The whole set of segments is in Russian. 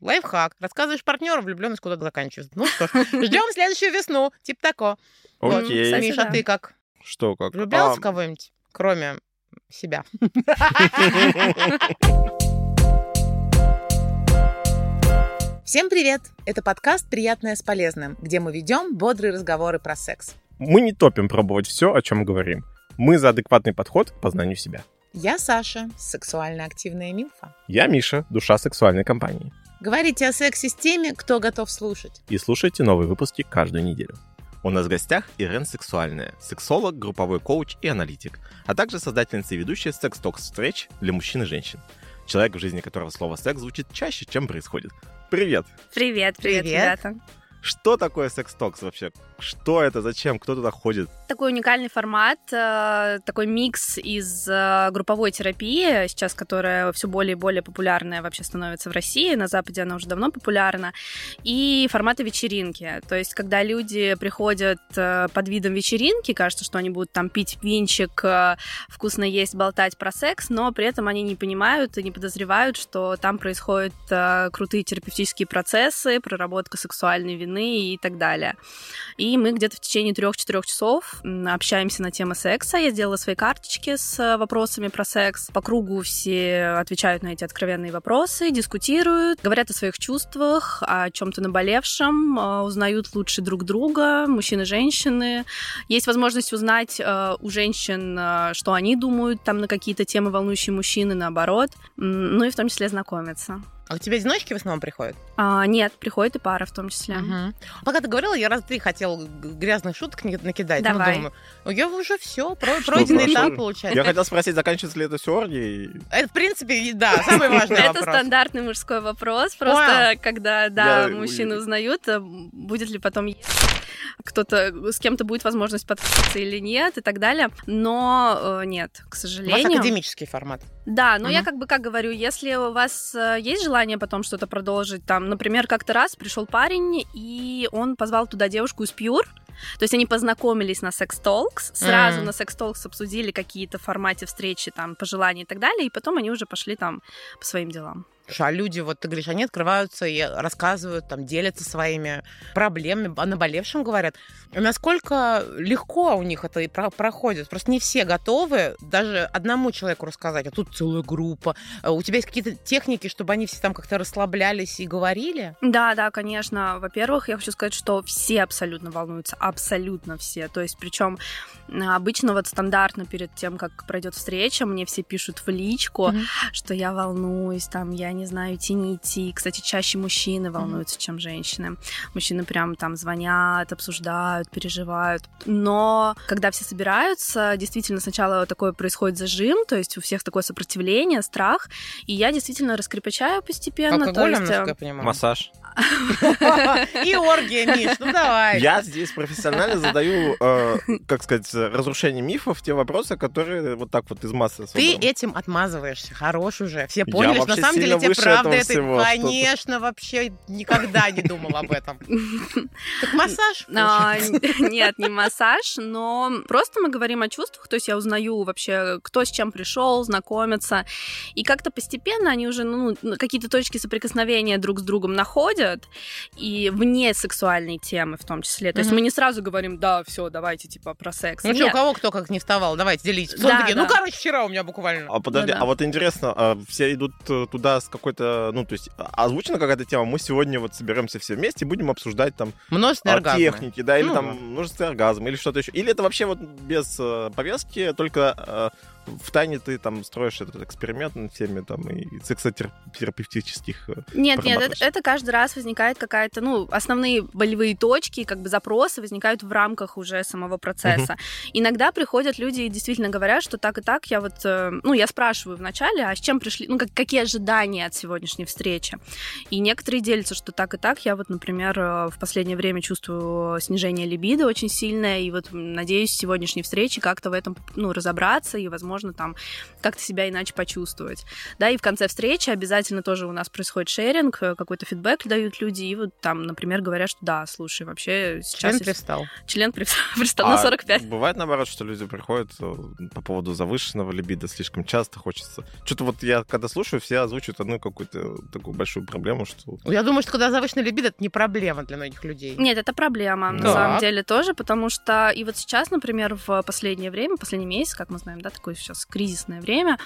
Лайфхак. Рассказываешь партнеру, влюбленность куда заканчивается. Ну что ж, ждем следующую весну. Типа тако. Вот. Окей. Миша, ты как? Что, как? Влюблялся А, в кого-нибудь, кроме себя? Всем привет! Это подкаст «Приятное с полезным», где мы ведем бодрые разговоры про секс. Мы не топим пробовать все, о чем говорим. Мы за адекватный подход к познанию себя. Я Саша, сексуально активная милфа. Я Миша, душа сексуальной компании. Говорите о сексе с теми, кто готов слушать. И слушайте новые выпуски каждую неделю. У нас в гостях Ирен Сексуальная, сексолог, групповой коуч и аналитик, а также создательница и ведущая секс-токс встреч для мужчин и женщин. Человек, в жизни которого слово «секс» звучит чаще, чем происходит. Привет! Привет, привет, Привет. ребята. Что такое секс-токс вообще? Что это? Зачем? Кто туда ходит? Такой уникальный формат, э, такой микс из э, групповой терапии, сейчас которая все более и более популярная вообще становится в России, на Западе она уже давно популярна, и формата вечеринки. То есть, когда люди приходят э, под видом вечеринки, кажется, что они будут там пить винчик, вкусно есть, болтать про секс, но при этом они не понимают и не подозревают, что там происходят крутые терапевтические процессы, проработка сексуальной вины и так далее. И мы где-то в течение трех-четырех часов общаемся на темы секса. Я сделала свои карточки с э, вопросами про секс. По кругу все отвечают на эти откровенные вопросы, дискутируют, говорят о своих чувствах, о чем-то наболевшем, э, узнают лучше друг друга, мужчины, женщины. Есть возможность узнать э, у женщин, что они думают там на какие-то темы, волнующие мужчины, наоборот. Ну и в том числе знакомиться. А у тебя одиночки в основном приходят? А, нет, приходит и пара в том числе. Мгм. Пока ты говорила, я раз три хотела грязных шуток накидать. Ну, Давай. думаю, ну, я уже все, пройденный прошло? этап получается. Я хотел спросить, заканчивается ли это все оргией? Это, в принципе, да, самый важный Это вопрос. стандартный мужской вопрос. Просто когда, да, мужчины узнают, э, будет ли потом кто-то с кем-то будет возможность подкатиться или нет и так далее. Но э, нет, к У вас сожалению. академический формат. Да, но я Мгм. как бы как говорю, если у вас э, есть желание потом что-то продолжить, там, например, как-то раз пришел парень, и он позвал туда девушку из Pure, то есть они познакомились на Sex Talks, сразу Мгм. на Sex Talks обсудили какие-то формате встречи, там, пожелания и так далее, и потом они уже пошли там по своим делам. А люди, вот ты говоришь, они открываются и рассказывают, там, делятся своими проблемами, о наболевшем говорят. Насколько легко у них это и про- проходит? Просто не все готовы даже одному человеку рассказать, а тут целая группа. У тебя есть какие-то техники, чтобы они все там как-то расслаблялись и говорили? Да, да, конечно. Во-первых, я хочу сказать, что все абсолютно волнуются, абсолютно все. То есть, причем обычно вот стандартно перед тем, как пройдет встреча, мне все пишут в личку, Мгм. что я волнуюсь, там, я не знаю, идти, не идти. Кстати, чаще мужчины волнуются, чем женщины. Мужчины прям там звонят, обсуждают, переживают. Но когда все собираются, действительно сначала такое происходит зажим, то есть у всех такое сопротивление, страх, и я действительно раскрепощаю постепенно. то Алкоголем, есть, э, насколько я понимаю. Массаж. И оргия, Миш, ну давай. Я здесь профессионально задаю, э, как сказать, разрушение мифов, те вопросы, которые вот так вот из массы Ты этим отмазываешься, хорош уже. Все поняли, что на самом деле тебе правда это... всего. Конечно, вообще никогда не думал об этом. Так массаж? А, Нет, не массаж, но просто мы говорим о чувствах, то есть я узнаю вообще, кто с чем пришел, знакомиться, и как-то постепенно они уже ну, какие-то точки соприкосновения друг с другом находят, и вне сексуальной темы в том числе. То есть мы не сразу говорим, да, все, давайте типа про секс. Ну что, у Нет. кого кто как не вставал? Давайте делитесь. Да, такие, ну, да. короче, вчера у меня буквально. А подожди, Да-да. а вот интересно, а все идут э, туда с какой-то, ну, то есть а- озвучена какая-то тема, мы сегодня вот соберемся все вместе и будем обсуждать там Множественные оргазмы. техники, да, или Ну. там множественный оргазм, или что-то еще. Или это вообще вот без э, повестки, только э, в тайне ты там строишь этот эксперимент над всеми там и сексотерапевтических э, Нет, нет, это, это каждый раз возникает какая-то, ну, основные болевые точки, как бы запросы возникают в рамках уже самого процесса. Иногда приходят люди и действительно говорят, что так и так, я вот, э, ну, я спрашиваю вначале, а с чем пришли, ну, как, какие ожидания от сегодняшней встречи? И некоторые делятся, что так и так, я вот, например, э, в последнее время чувствую снижение либидо очень сильное, и вот надеюсь, сегодняшней встречи как-то в этом, ну, разобраться и, возможно, можно там как-то себя иначе почувствовать. Да, и в конце встречи обязательно тоже у нас происходит шеринг, э, какой-то фидбэк дают люди, и вот там, например, говорят, что да, слушай, вообще сейчас... Член пристал. Член пристал на А 45. Бывает наоборот, что люди приходят э, по поводу завышенного либидо слишком часто хочется. Что-то вот я когда слушаю, все озвучивают одну какую-то такую большую проблему, что Я думаю, что когда завышенный либидо, это не проблема для многих людей. Нет, это проблема, на самом деле, тоже, потому что и вот сейчас, например, в последнее время, последний месяц, как мы знаем, да, такое сейчас кризисное время,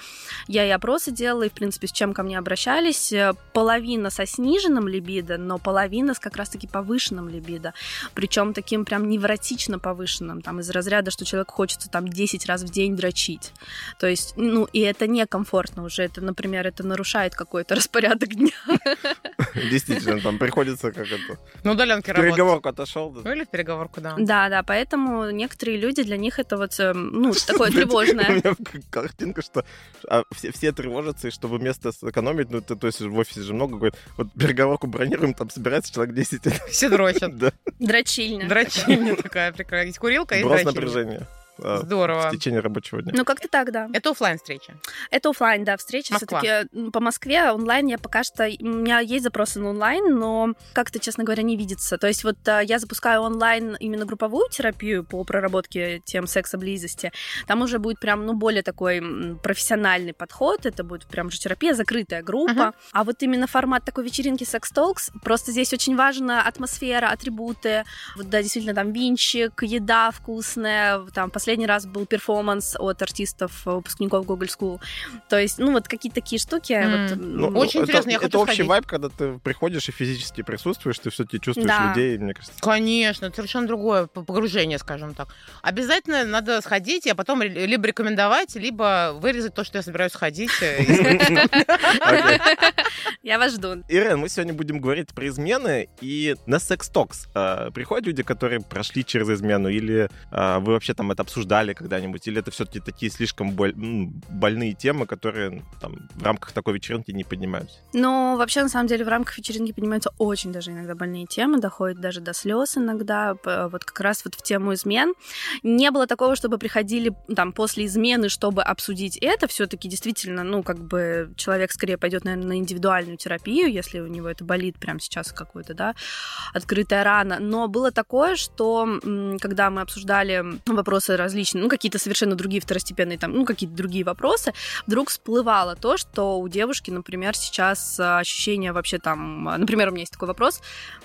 я и опросы делала, и, в принципе, с чем ко мне обращались, э, половина со сниженным либидо, но половина с как раз-таки повышенным либидо, причем таким прям невротично повышенным, там, из разряда, что человек хочется там 10 раз в день дрочить. То есть, ну, и это некомфортно уже, это, например, это нарушает какой-то распорядок дня. действительно там приходится как это... Ну, удаленки в работают. Переговорку отошел. да. Ну, или в переговорку, да. Да, да, поэтому некоторые люди, для них это вот, э, ну, такое У тревожное. меня к- картинка, что а, все, все тревожатся, и чтобы место сэкономить, ну, это, то есть в офисе же много, говорят, вот переговорку бронируем, там собирается человек 10. Все дрочат. Да, Дрочильня. Дрочильня такая. Есть курилка и сброс дрочильня. напряжения в Здорово. течение рабочего дня. Ну, как-то так, да. Это оффлайн встреча. Это оффлайн, да, встреча. Москва. Все-таки по Москве онлайн я пока что... У меня есть запросы на онлайн, но как-то, честно говоря, не видится. То есть вот а, я запускаю онлайн именно групповую терапию по проработке тем секса, близости. Там уже будет прям, ну, более такой профессиональный подход. Это будет прям же терапия, закрытая группа. Мгм. А вот именно формат такой вечеринки Sex Talks, просто здесь очень важна атмосфера, атрибуты. Вот, да, действительно, там винчик, еда вкусная. Там последний раз был перформанс от артистов, выпускников Google School. То есть, ну, вот какие-то такие штуки. М. вот, Ну, Очень это, интересно, я это хочу общий сходить. вайб, когда ты приходишь и физически присутствуешь, ты все-таки чувствуешь Да. людей, мне кажется. Конечно, это совершенно другое погружение, скажем так. Обязательно надо сходить, а потом либо рекомендовать, либо вырезать то, что я собираюсь ходить. э. Я вас жду. Ирен, мы сегодня будем говорить про измены и на секс-токс. А, приходят люди, которые прошли через измену, или а, вы вообще там это обсуждали когда-нибудь, или это все-таки такие слишком боль- больные темы, которые там в рамках такой вечеринки не поднимаются? Но вообще, на самом деле, в рамках вечеринки поднимаются очень даже иногда больные темы, доходят даже до слез иногда. Вот как раз вот в тему измен. Не было такого, чтобы приходили там после измены, чтобы обсудить это. Все-таки действительно, ну, как бы человек скорее пойдет, наверное, на индивидуальную терапию, если у него это болит прямо сейчас какой-то, да, открытая рана. Но было такое, что когда мы обсуждали вопросы различные, ну, какие-то совершенно другие второстепенные, там, ну, какие-то другие вопросы, вдруг всплывало то, что у девушки, например, сейчас а, ощущение вообще там... а, Например, у меня есть такой вопрос,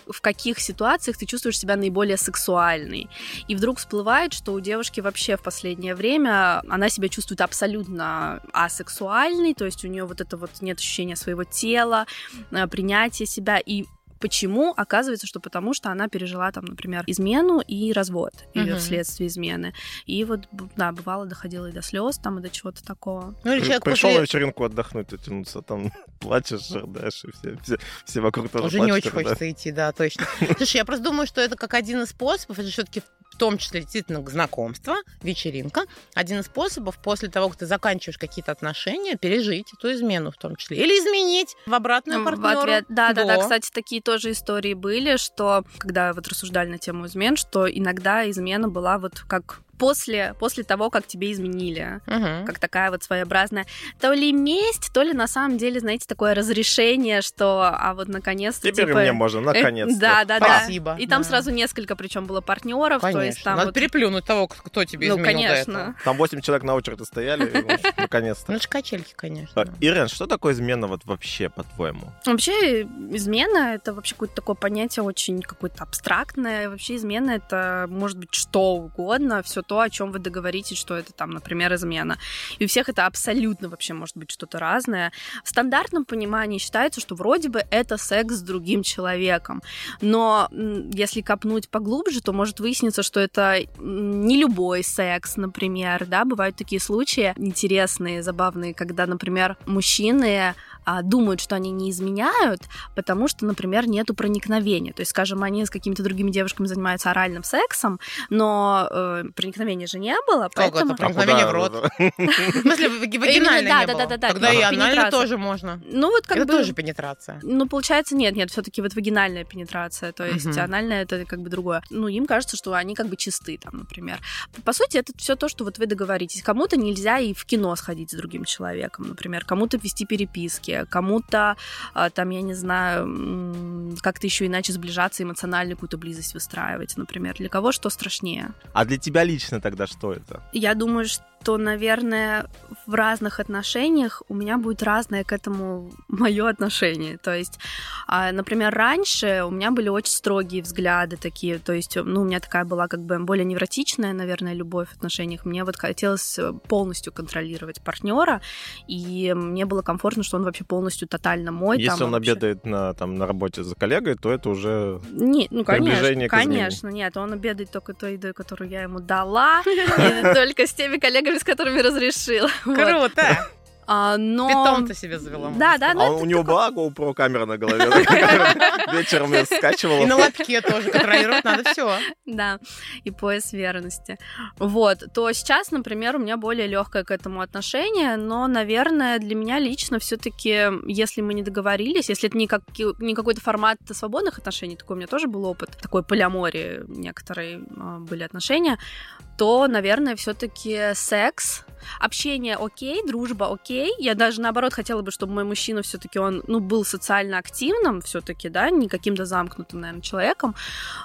в каких ситуациях ты чувствуешь себя наиболее сексуальной? И вдруг всплывает, что у девушки вообще в последнее время она себя чувствует абсолютно асексуальной, то есть у нее вот это вот нет ощущения своего тела, а, принятия себя, и Почему? Оказывается, что потому что она пережила там, например, измену и развод или Мгм. вследствие измены. И вот, да, бывало, доходило и до слез, там, и до чего-то такого. Ну, или человек Пришел на после... вечеринку отдохнуть, оттянуться, там плачешь, и все, все, все вокруг тоже Уже не плачут, очень рыдают. хочется идти, да, точно. Слушай, я просто думаю, что это как один из способов, это все-таки в том числе действительно знакомство, вечеринка, один из способов после того, как ты заканчиваешь какие-то отношения, пережить эту измену в том числе. Или изменить в обратную В партнеру. Да, да, да. Кстати, такие тоже истории были, что когда вот рассуждали на тему измен, что иногда измена была вот как после, после того, как тебе изменили. Мгм. Как такая вот своеобразная то ли месть, то ли на самом деле, знаете, такое разрешение, что а вот наконец-то Теперь типа, мне можно, э, наконец-то. Да, да, да. Спасибо. И там Да. сразу несколько, причем было партнеров, то есть там Надо вот- переплюнуть того, кто тебе ну, изменил до конечно. Там 8 человек на очереди стояли, ну, наконец-то. Ну, это качельки, конечно. А, Ирен, что такое измена вот вообще, по-твоему? Вообще, измена — это вообще какое-то такое понятие очень какое-то абстрактное. Вообще, измена — это может быть что угодно, все то, о чем вы договоритесь, что это там, например, измена. И у всех это абсолютно вообще может быть что-то разное. В стандартном понимании считается, что вроде бы это секс с другим человеком. Но если копнуть поглубже, то может выясниться, что это не любой секс, например, да, бывают такие случаи интересные, забавные, когда, например, мужчины а, думают, что они не изменяют, потому что, например, нету проникновения. То есть, скажем, они с какими-то другими девушками занимаются оральным сексом, но э, проникновения же не было, поэтому... Как это проникновение в рот? В смысле, вагинальное да, не да, было? да, да, Тогда и анально тоже можно. Ну вот как Это бы... тоже пенетрация. Ну, получается, нет, нет, все-таки вот вагинальная пенетрация, то есть анальная это как бы другое. Ну, им кажется, что они как бы чисты, там, например. По сути, это все то, что вот вы договоритесь. Кому-то нельзя и в кино сходить с другим человеком, например, кому-то вести переписки, кому-то а, там, я не знаю, как-то еще иначе сближаться, эмоциональную какую-то близость выстраивать, например. Для кого что страшнее? А для тебя лично тогда что это? Я думаю, что, наверное, в разных отношениях у меня будет разное к этому мое отношение. То есть, а, например, раньше у меня были очень строгие взгляды такие. То есть, ну, у меня такая была как бы более невротичная, наверное, любовь в отношениях. Мне вот хотелось э, полностью контролировать партнера, и мне было комфортно, что он вообще полностью тотально мой. Если там он вообще. обедает на, там, на работе за коллегой, то это уже... Не, ну, Приближение конечно, конечно, нет, он обедает только той едой, которую я ему дала, только с теми коллегами, с которыми разрешила. Круто! А, но... Питомца себе завела. Да, да, А у него была GoPro камера на голове, вечером И скачивала. на лобке тоже контролировать надо все. Да, и пояс верности. Вот, то сейчас, например, у меня более легкое к этому отношение, но, наверное, для меня лично все-таки, если мы не договорились, если это не, как, не какой-то формат свободных отношений, такой у меня тоже был опыт, такой полиамории некоторые а, были отношения, то, наверное, все-таки секс, общение окей, дружба окей. Я даже наоборот хотела бы, чтобы мой мужчина все-таки он, ну, был социально активным все-таки, да, не каким-то замкнутым, наверное, человеком,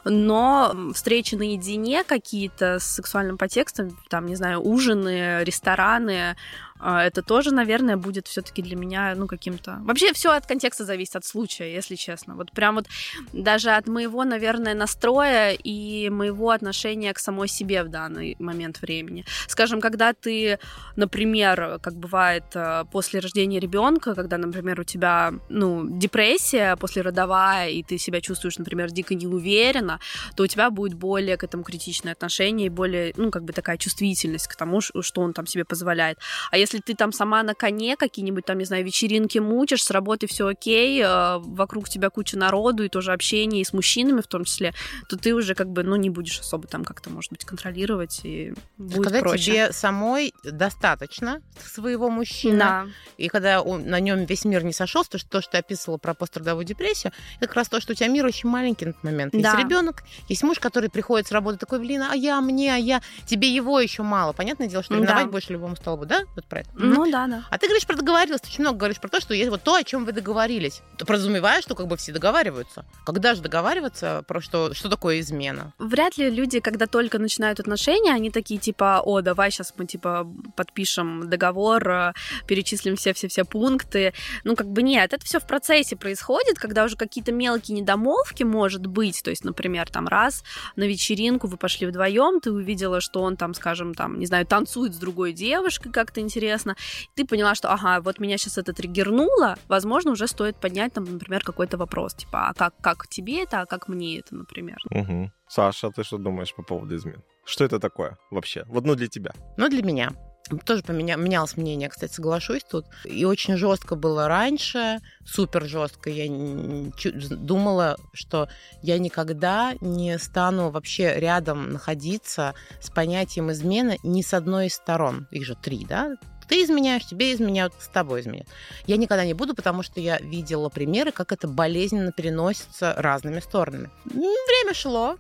но встречи наедине какие-то с сексуальным подтекстом, там, не знаю, ужины, рестораны, это тоже, наверное, будет все-таки для меня, ну, каким-то... Вообще все от контекста зависит, от случая, если честно. Вот прям вот даже от моего, наверное, настроя и моего отношения к самой себе в данный момент времени. Скажем, когда ты, например, как бывает э, после рождения ребенка, когда, например, у тебя, ну, депрессия послеродовая, и ты себя чувствуешь, например, дико неуверенно, то у тебя будет более к этому критичное отношение и более, ну, как бы такая чувствительность к тому, что он там себе позволяет. А если ты там сама на коне какие-нибудь там, не знаю, вечеринки мучишь, с работы все окей, э, вокруг тебя куча народу и тоже общение и с мужчинами в том числе, то ты уже как бы, ну, не будешь особо там как-то, может быть, контролировать и будет Когда проще. тебе самой достаточно своего мужчины, Да. и когда он- на нем весь мир не сошелся, то, что, то, что ты описывала про пострадовую депрессию, это как раз то, что у тебя мир очень маленький на этот момент. Есть Да. ребенок, есть муж, который приходит с работы такой, блин, а я, мне, а я, тебе его еще мало. Понятное дело, что Да. ревновать больше любому столбу, да? Вот про это. Ну да, да. А ты говоришь про договорилась, ты очень много говоришь про то, что есть вот то, о чем вы договорились. Ты подразумеваешь, что как бы все договариваются. Когда же договариваться про что, что такое измена? Вряд ли люди, когда только начинают отношения, они такие типа, о, давай сейчас мы типа подпишем договор, э, перечислим все-все-все пункты. Ну, как бы нет, это все в процессе происходит, когда уже какие-то мелкие недомолвки, может быть, то есть, например, там раз на вечеринку вы пошли вдвоем, ты увидела, что он там, скажем, там, не знаю, танцует с другой девушкой, как-то интересно, ты поняла, что, ага, вот меня сейчас это триггернуло, возможно, уже стоит поднять там, например, какой-то вопрос, типа, а как, как тебе это, а как мне это, например. Мгм. Саша, а ты что думаешь по поводу измен? Что это такое вообще? Вот ну для тебя. Но для меня. Тоже поменя... менялось мнение, кстати, соглашусь тут. И очень жестко было раньше, супер жестко. Я думала, что я никогда не стану вообще рядом находиться с понятием измены ни с одной из сторон. Их же три, да? Ты изменяешь, тебе изменяют, с тобой изменяют. Я никогда не буду, потому что я видела примеры, как это болезненно переносится разными сторонами. Время шло,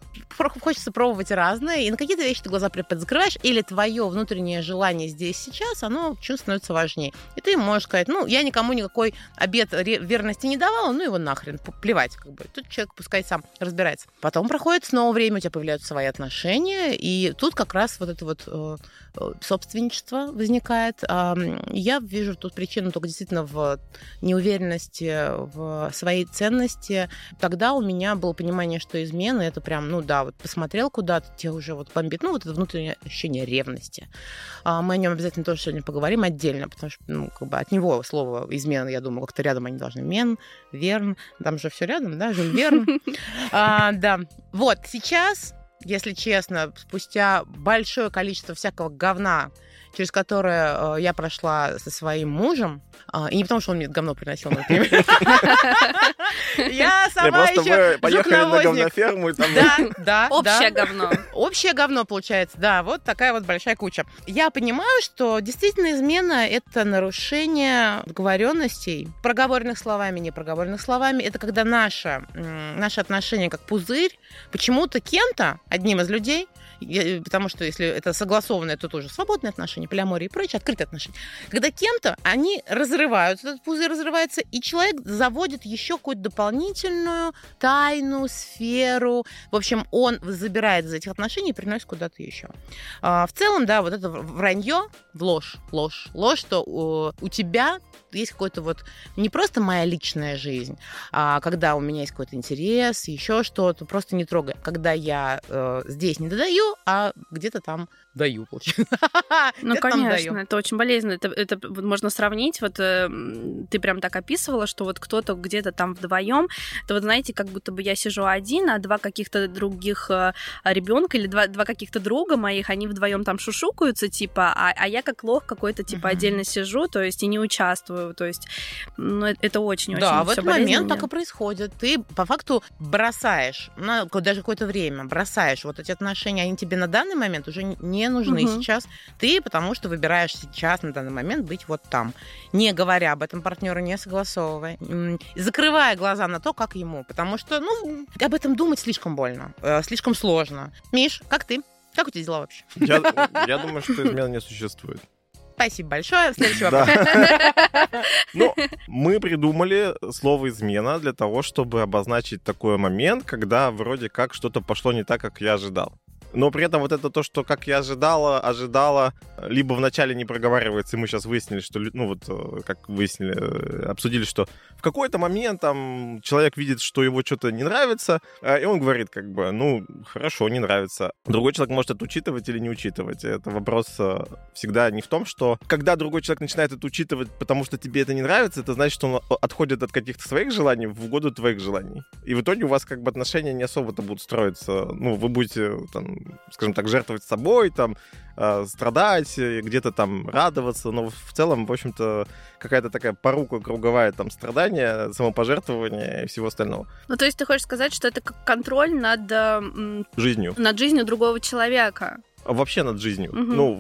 хочется пробовать разное, и на какие-то вещи ты глаза закрываешь, или твое внутреннее желание здесь сейчас, оно чуть становится важнее. И ты можешь сказать, ну, я никому никакой обет ре- верности не давала, ну его нахрен, плевать, как бы. Тут человек пускай сам разбирается. Потом проходит снова время, у тебя появляются свои отношения, и тут как раз вот это вот э, э, собственничество возникает. Я вижу тут причину только действительно в неуверенности в своей ценности. Тогда у меня было понимание, что измены это прям, ну да, вот посмотрел куда-то, тебе уже вот бомбит, ну вот это внутреннее ощущение ревности. А, Мы о нем обязательно тоже сегодня поговорим отдельно, потому что, ну, как бы от него слово измена, я думаю, как-то рядом они должны. Мен, Верн, там же все рядом, да, Жюль Верн. А, Да. Вот, сейчас, если честно, спустя большое количество всякого говна, через которое э, я прошла со своим мужем, а, и не потому, что он мне говно приносил, например. Я сама просто еще вы поехали на говноферму, и там... Да, да, Общее говно. Общее говно получается, да, вот такая вот большая куча. Я понимаю, что действительно измена — это нарушение договоренностей, проговоренных словами, не проговоренных словами. Это когда наше, наше отношение как пузырь почему-то кем-то, одним из людей, я- потому что если это согласованное, то тоже свободные отношения, полиамория и прочее, открытые отношения. Когда кем-то они разрываются, этот пузырь разрывается, и человек заводит еще какую-то дополнительную тайну, сферу. В общем, он забирает из этих отношений и приносит куда-то еще. А, в целом, да, вот это вранье, ложь, ложь, ложь, что у тебя есть какой-то вот не просто моя личная жизнь, а когда у меня есть какой-то интерес, еще что-то, просто не трогай. Когда я э, здесь не додаю, а где-то там даю, получается. Ну, конечно, это очень болезненно. Это, это можно сравнить. Вот э, м, ты прям так описывала, что вот кто-то где-то там вдвоем. Это вот знаете, как будто бы я сижу один, а два каких-то других э, ребенка или два, два каких-то друга моих, они вдвоем там шушукаются, типа, а, а я как лох какой-то типа Мгм. отдельно сижу, то есть и не участвую, то есть, ну, это- это очень-очень Да, в этот момент так и происходит. Ты по факту бросаешь, на даже какое-то время бросаешь вот эти отношения, они тебе на данный момент уже не нужны Мгм. сейчас. Ты потому что выбираешь сейчас на данный момент быть вот там, не говоря об этом партнеру, не согласовывая, закрывая глаза на то, как ему, потому что, ну, об этом думать слишком больно, э, слишком сложно. Миш, как ты? Как у тебя дела вообще? Я, я думаю, что измен не существует. Спасибо большое. Следующий вопрос. Ну, мы придумали слово «измена» для того, чтобы обозначить такой момент, когда вроде как что-то пошло не так, как я ожидал. Но при этом вот это то, что как я ожидала, ожидала, либо вначале не проговаривается, и мы сейчас выяснили, что, ну вот, э, как выяснили, э, обсудили, что в какой-то момент там человек видит, что его что-то не нравится, э, и он говорит как бы, ну, хорошо, не нравится. Другой человек может это учитывать или не учитывать. Это вопрос э, всегда не в том, что когда другой человек начинает это учитывать, потому что тебе это не нравится, это значит, что он отходит от каких-то своих желаний в угоду твоих желаний. И в итоге у вас как бы отношения не особо-то будут строиться. Ну, вы будете, там, скажем так, жертвовать собой, там, э, страдать, где-то там радоваться, но в целом, в общем-то, какая-то такая порука круговая, там, страдания, самопожертвование и всего остального. Ну, то есть ты хочешь сказать, что это как контроль над, э, Жизнью. над жизнью другого человека? А вообще над жизнью. Мгм. Ну,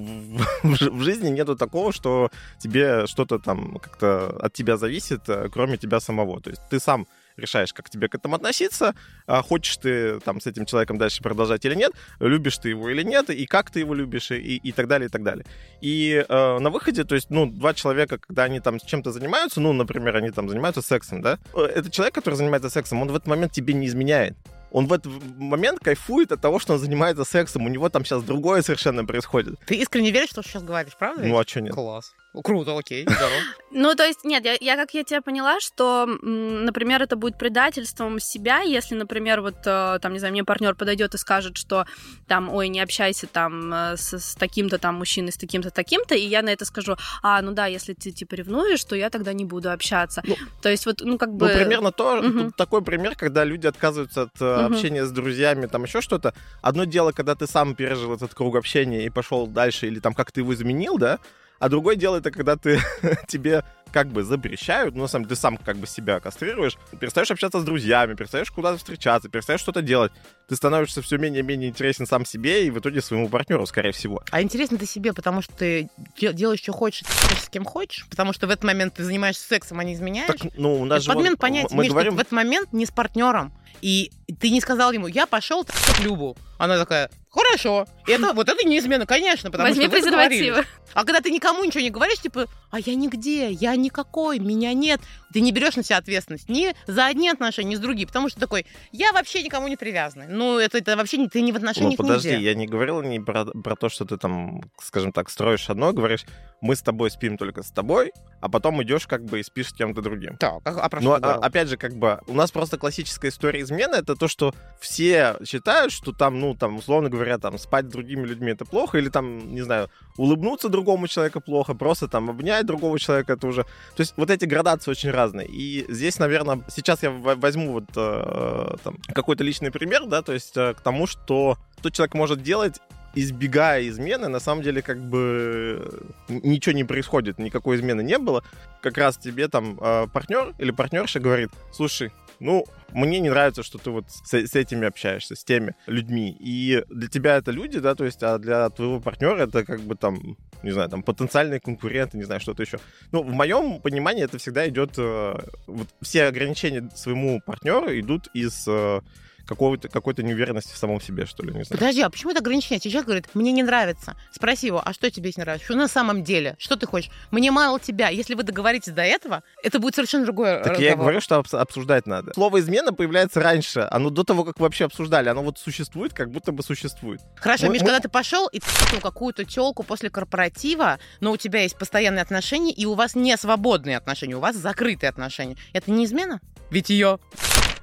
в, в в жизни нету такого, что тебе что-то там как-то от тебя зависит, э, кроме тебя самого. То есть ты сам решаешь, как тебе к этому относиться, а хочешь ты там с этим человеком дальше продолжать или нет, любишь ты его или нет, и как ты его любишь, и, и так далее, и так далее. И э, на выходе, то есть, ну, два человека, когда они там чем-то занимаются, ну, например, они там занимаются сексом, да, э, этот человек, который занимается сексом, он в этот момент тебе не изменяет. Он в этот момент кайфует от того, что он занимается сексом. У него там сейчас другое совершенно происходит. Ты искренне веришь, что сейчас говоришь, правда? Ну, а что нет? Класс. Круто, окей, здорово. Ну, то есть, нет, я, я как я тебя поняла, что, например, это будет предательством себя, если, например, вот, э, там, не знаю, мне партнер подойдет и скажет, что там, ой, не общайся там э, с, с таким-то там мужчиной, с таким-то, таким-то, и я на это скажу, а, ну да, если ты, типа, ревнуешь, то я тогда не буду общаться. Ну, то есть, вот, ну, как бы... Ну, примерно то, тут такой пример, когда люди отказываются от Мгм. общения с друзьями, там еще что-то. Одно дело, когда ты сам пережил этот круг общения и пошел дальше, или там как ты его изменил, да, а другое дело, это когда ты тебе как бы запрещают, но на самом деле ты сам как бы себя кастрируешь, перестаешь общаться с друзьями, перестаешь куда-то встречаться, перестаешь что-то делать. Ты становишься все менее и менее интересен сам себе и в итоге своему партнеру, скорее всего. А интересно ты себе, потому что ты де- делаешь, что хочешь, с кем хочешь, потому что в этот момент ты занимаешься сексом, а не изменяешь. Так, ну, у нас же... подмен вот понятия. Мы Миш, говорим... в этот момент не с партнером. И ты не сказал ему, я пошел так Любу. Она такая, хорошо. Это, вот это не измена, конечно, потому Возьми что вы договорились. презервативы. А когда ты никому ничего не говоришь, типа, а я нигде, я никакой, меня нет, ты не берешь на себя ответственность ни за одни отношения, ни с другими, потому что такой, я вообще никому не привязанный. Ну, это, это вообще не, ты не в Ну, отношениях подожди, нигде. я не говорил не про, про то, что ты там, скажем так, строишь одно, говоришь, мы с тобой спим только с тобой, а потом идешь как бы и спишь с кем-то другим. Так, а, а про Ну, что а- ты говорил? опять же, как бы, у нас просто классическая история измены, это то, что все считают, что там, ну, там, условно говоря, там, спать с другими людьми это плохо, или там, не знаю, улыбнуться другому человеку плохо, просто там обнять другого человека это уже... То есть вот эти градации очень разные. И здесь, наверное, сейчас я возьму вот э, там, какой-то личный пример, да, то есть э, к тому, что тот человек может делать избегая измены, на самом деле как бы ничего не происходит, никакой измены не было. Как раз тебе там э, партнер или партнерша говорит, слушай, ну, мне не нравится, что ты вот с, с этими общаешься, с теми людьми. И для тебя это люди, да, то есть, а для твоего партнера это как бы там, не знаю, там потенциальные конкуренты, не знаю, что-то еще. Ну, в моем понимании это всегда идет, э, вот все ограничения своему партнеру идут из э, какого-то, какой-то неуверенности в самом себе, что ли, не знаю. Подожди, а почему это ограничение? Сейчас говорит, мне не нравится. Спроси его, а что тебе не нравится? Что на самом деле? Что ты хочешь? Мне мало тебя. Если вы договоритесь до этого, это будет совершенно другое Так разговор. я говорю, что обсуждать надо. Слово «измена» появляется раньше. Оно до того, как вы вообще обсуждали. Оно вот существует, как будто бы существует. Хорошо, мы, Миш, мы... когда ты пошел и ты какую-то телку после корпоратива, но у тебя есть постоянные отношения, и у вас не свободные отношения, у вас закрытые отношения. Это не измена? Ведь ее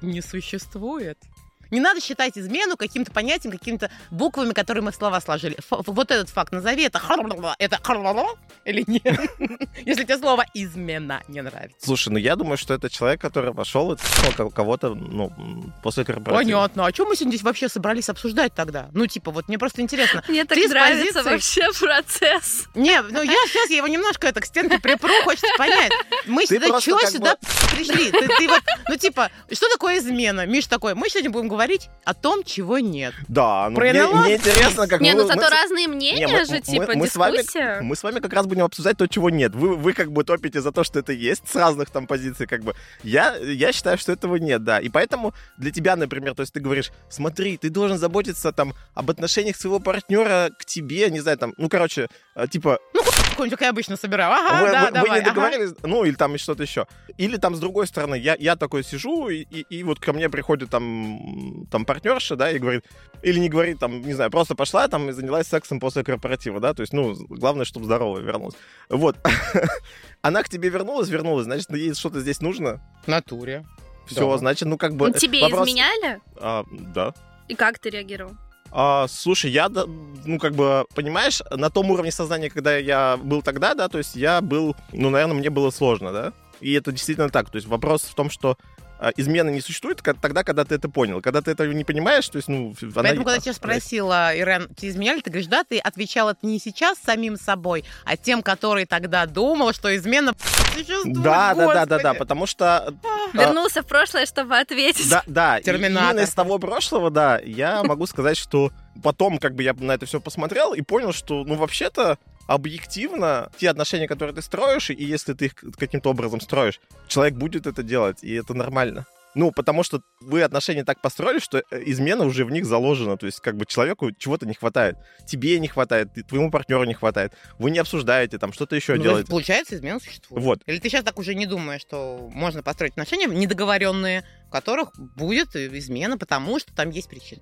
не существует. Не надо считать измену каким-то понятием, какими-то буквами, которые мы в слова сложили. Ф вот этот факт назови, это это или нет? Если тебе слово измена не нравится. Слушай, ну я думаю, что это человек, который пошел и кого-то, ну, после корпоратива. Понятно. А что мы сегодня здесь вообще собрались обсуждать тогда? Ну, типа, вот мне просто интересно. Мне так нравится вообще процесс. Не, ну я сейчас его немножко это к стенке припру, хочется понять. Мы сюда что сюда пришли? Ты вот, ну типа, что такое измена? Миш такой, мы сегодня будем говорить о том, чего нет. Да, ну, мне, мне интересно, как Не, ну зато разные мнения же, типа, мы, с вами, мы с вами как раз будем обсуждать то, чего нет. Вы, вы как бы топите за то, что это есть с разных там позиций, как бы. Я, я считаю, что этого нет, да. И поэтому для тебя, например, то есть ты говоришь, смотри, ты должен заботиться там об отношениях своего партнера к тебе, не знаю, там, ну, короче, э, типа... Ну, какой-нибудь, как я обычно собираю. Ага, вы, да, вы, давай, вы не договорились, ага. ну, или там что-то еще. Или там с другой стороны, я, я такой сижу, и, и, и вот ко мне приходит там, там партнерша, да, и говорит, или не говорит, там, не знаю, просто пошла там и занялась сексом после корпоратива, да, то есть, ну, главное, чтобы здоровая вернулась. Вот. Она к тебе вернулась, вернулась, значит, ей что-то здесь нужно. В натуре. Все, да. значит, ну, как бы... Тебе вопрос... изменяли? А, да. И как ты реагировал? А, слушай, я, ну, как бы, понимаешь, на том уровне сознания, когда я был тогда, да, то есть я был, ну, наверное, мне было сложно, да, и это действительно так. То есть вопрос в том, что а, измена не существует тогда, когда ты это понял. Когда ты этого не понимаешь, то есть, ну... Она... Поэтому, когда тебя спросила, Ирен, тебе изменяли, ты говоришь, да, ты отвечал это не сейчас самим собой, а тем, который тогда думал, что измена существует. Да, да, да, да, да, потому что... А, Вернулся в прошлое, чтобы ответить. Да, да. Терминатор. Именно из того прошлого, да, я могу сказать, что потом как бы я на это все посмотрел и понял, что, ну, вообще-то, объективно те отношения, которые ты строишь, и если ты их каким-то образом строишь, человек будет это делать, и это нормально. Ну, потому что вы отношения так построили, что э, измена уже в них заложена. То есть, как бы человеку чего-то не хватает. Тебе не хватает, твоему партнеру не хватает. Вы не обсуждаете, там что-то еще ну, делаете. Получается, измена существует. Вот. Или ты сейчас так уже не думаешь, что можно построить отношения недоговоренные, в которых будет измена, потому что там есть причины.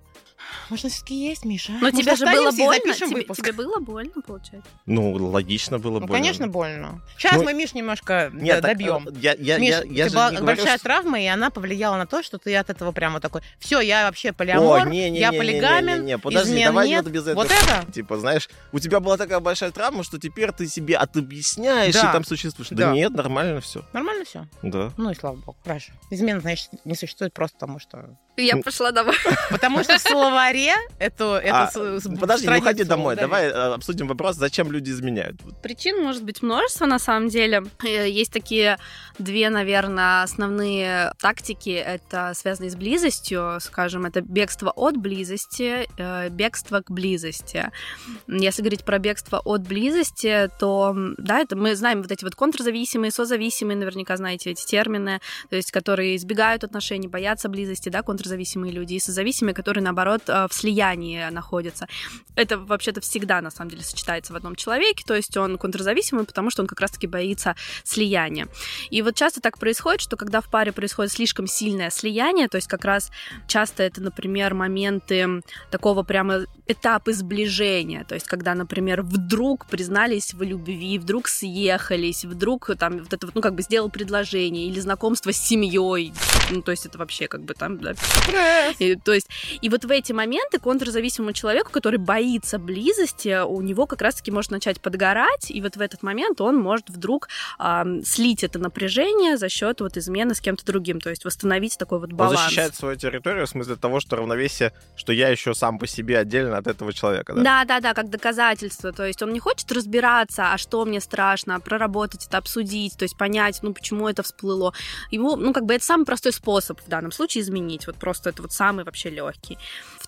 Может, все-таки есть, Миша? Но тебе же было больно. Тебе, тебе было больно, получается? Ну, логично было ну, больно. конечно, больно. Сейчас ну, мы Миш немножко нет, добьем. Так, я, я, Миш, я, я ты была не большая говорю, травма, и она повлияла на то, что ты от этого прямо такой, все, я вообще полиамор, О, не, не, я не, полигамен, не, не, не, подожди, измен давай нет. Вот, без этого. вот это? Типа, знаешь, у тебя была такая большая травма, что теперь ты себе отобъясняешь да. и там существуешь. Да. да нет, нормально все. Нормально все? Да. Ну и слава богу, хорошо. Измена, значит, не существует просто потому, что я пошла домой. Потому что в словаре это... это а, подожди, не уходи домой. Давай э, обсудим вопрос, зачем люди изменяют. Причин может быть множество, на самом деле. Э, есть такие две, наверное, основные тактики. Это связанные с близостью, скажем, это бегство от близости, э, бегство к близости. Если говорить про бегство от близости, то, да, это мы знаем вот эти вот контрзависимые, созависимые, наверняка знаете эти термины, то есть которые избегают отношений, боятся близости, да, контр контрзависимые люди и созависимые, которые, наоборот, э, в слиянии находятся. Это вообще-то всегда, на самом деле, сочетается в одном человеке, то есть он контрзависимый, потому что он как раз-таки боится слияния. И вот часто так происходит, что когда в паре происходит слишком сильное слияние, то есть как раз часто это, например, моменты такого прямо этапы сближения, то есть когда, например, вдруг признались в любви, вдруг съехались, вдруг там вот это вот, ну, как бы сделал предложение или знакомство с семьей, ну, то есть это вообще как бы там, да, И, то есть, и вот в эти моменты контрзависимому человеку, который боится близости, у него как раз-таки может начать подгорать, и вот в этот момент он может вдруг э, слить это напряжение за счет вот измены с кем-то другим, то есть восстановить такой вот баланс. Он защищает свою территорию в смысле того, что равновесие, что я еще сам по себе отдельно от этого человека, да? Да, да, да, как доказательство. То есть он не хочет разбираться, а что мне страшно, проработать это, обсудить, то есть понять, ну почему это всплыло. Ему, ну как бы это самый простой способ в данном случае изменить. Вот просто это вот самый вообще легкий.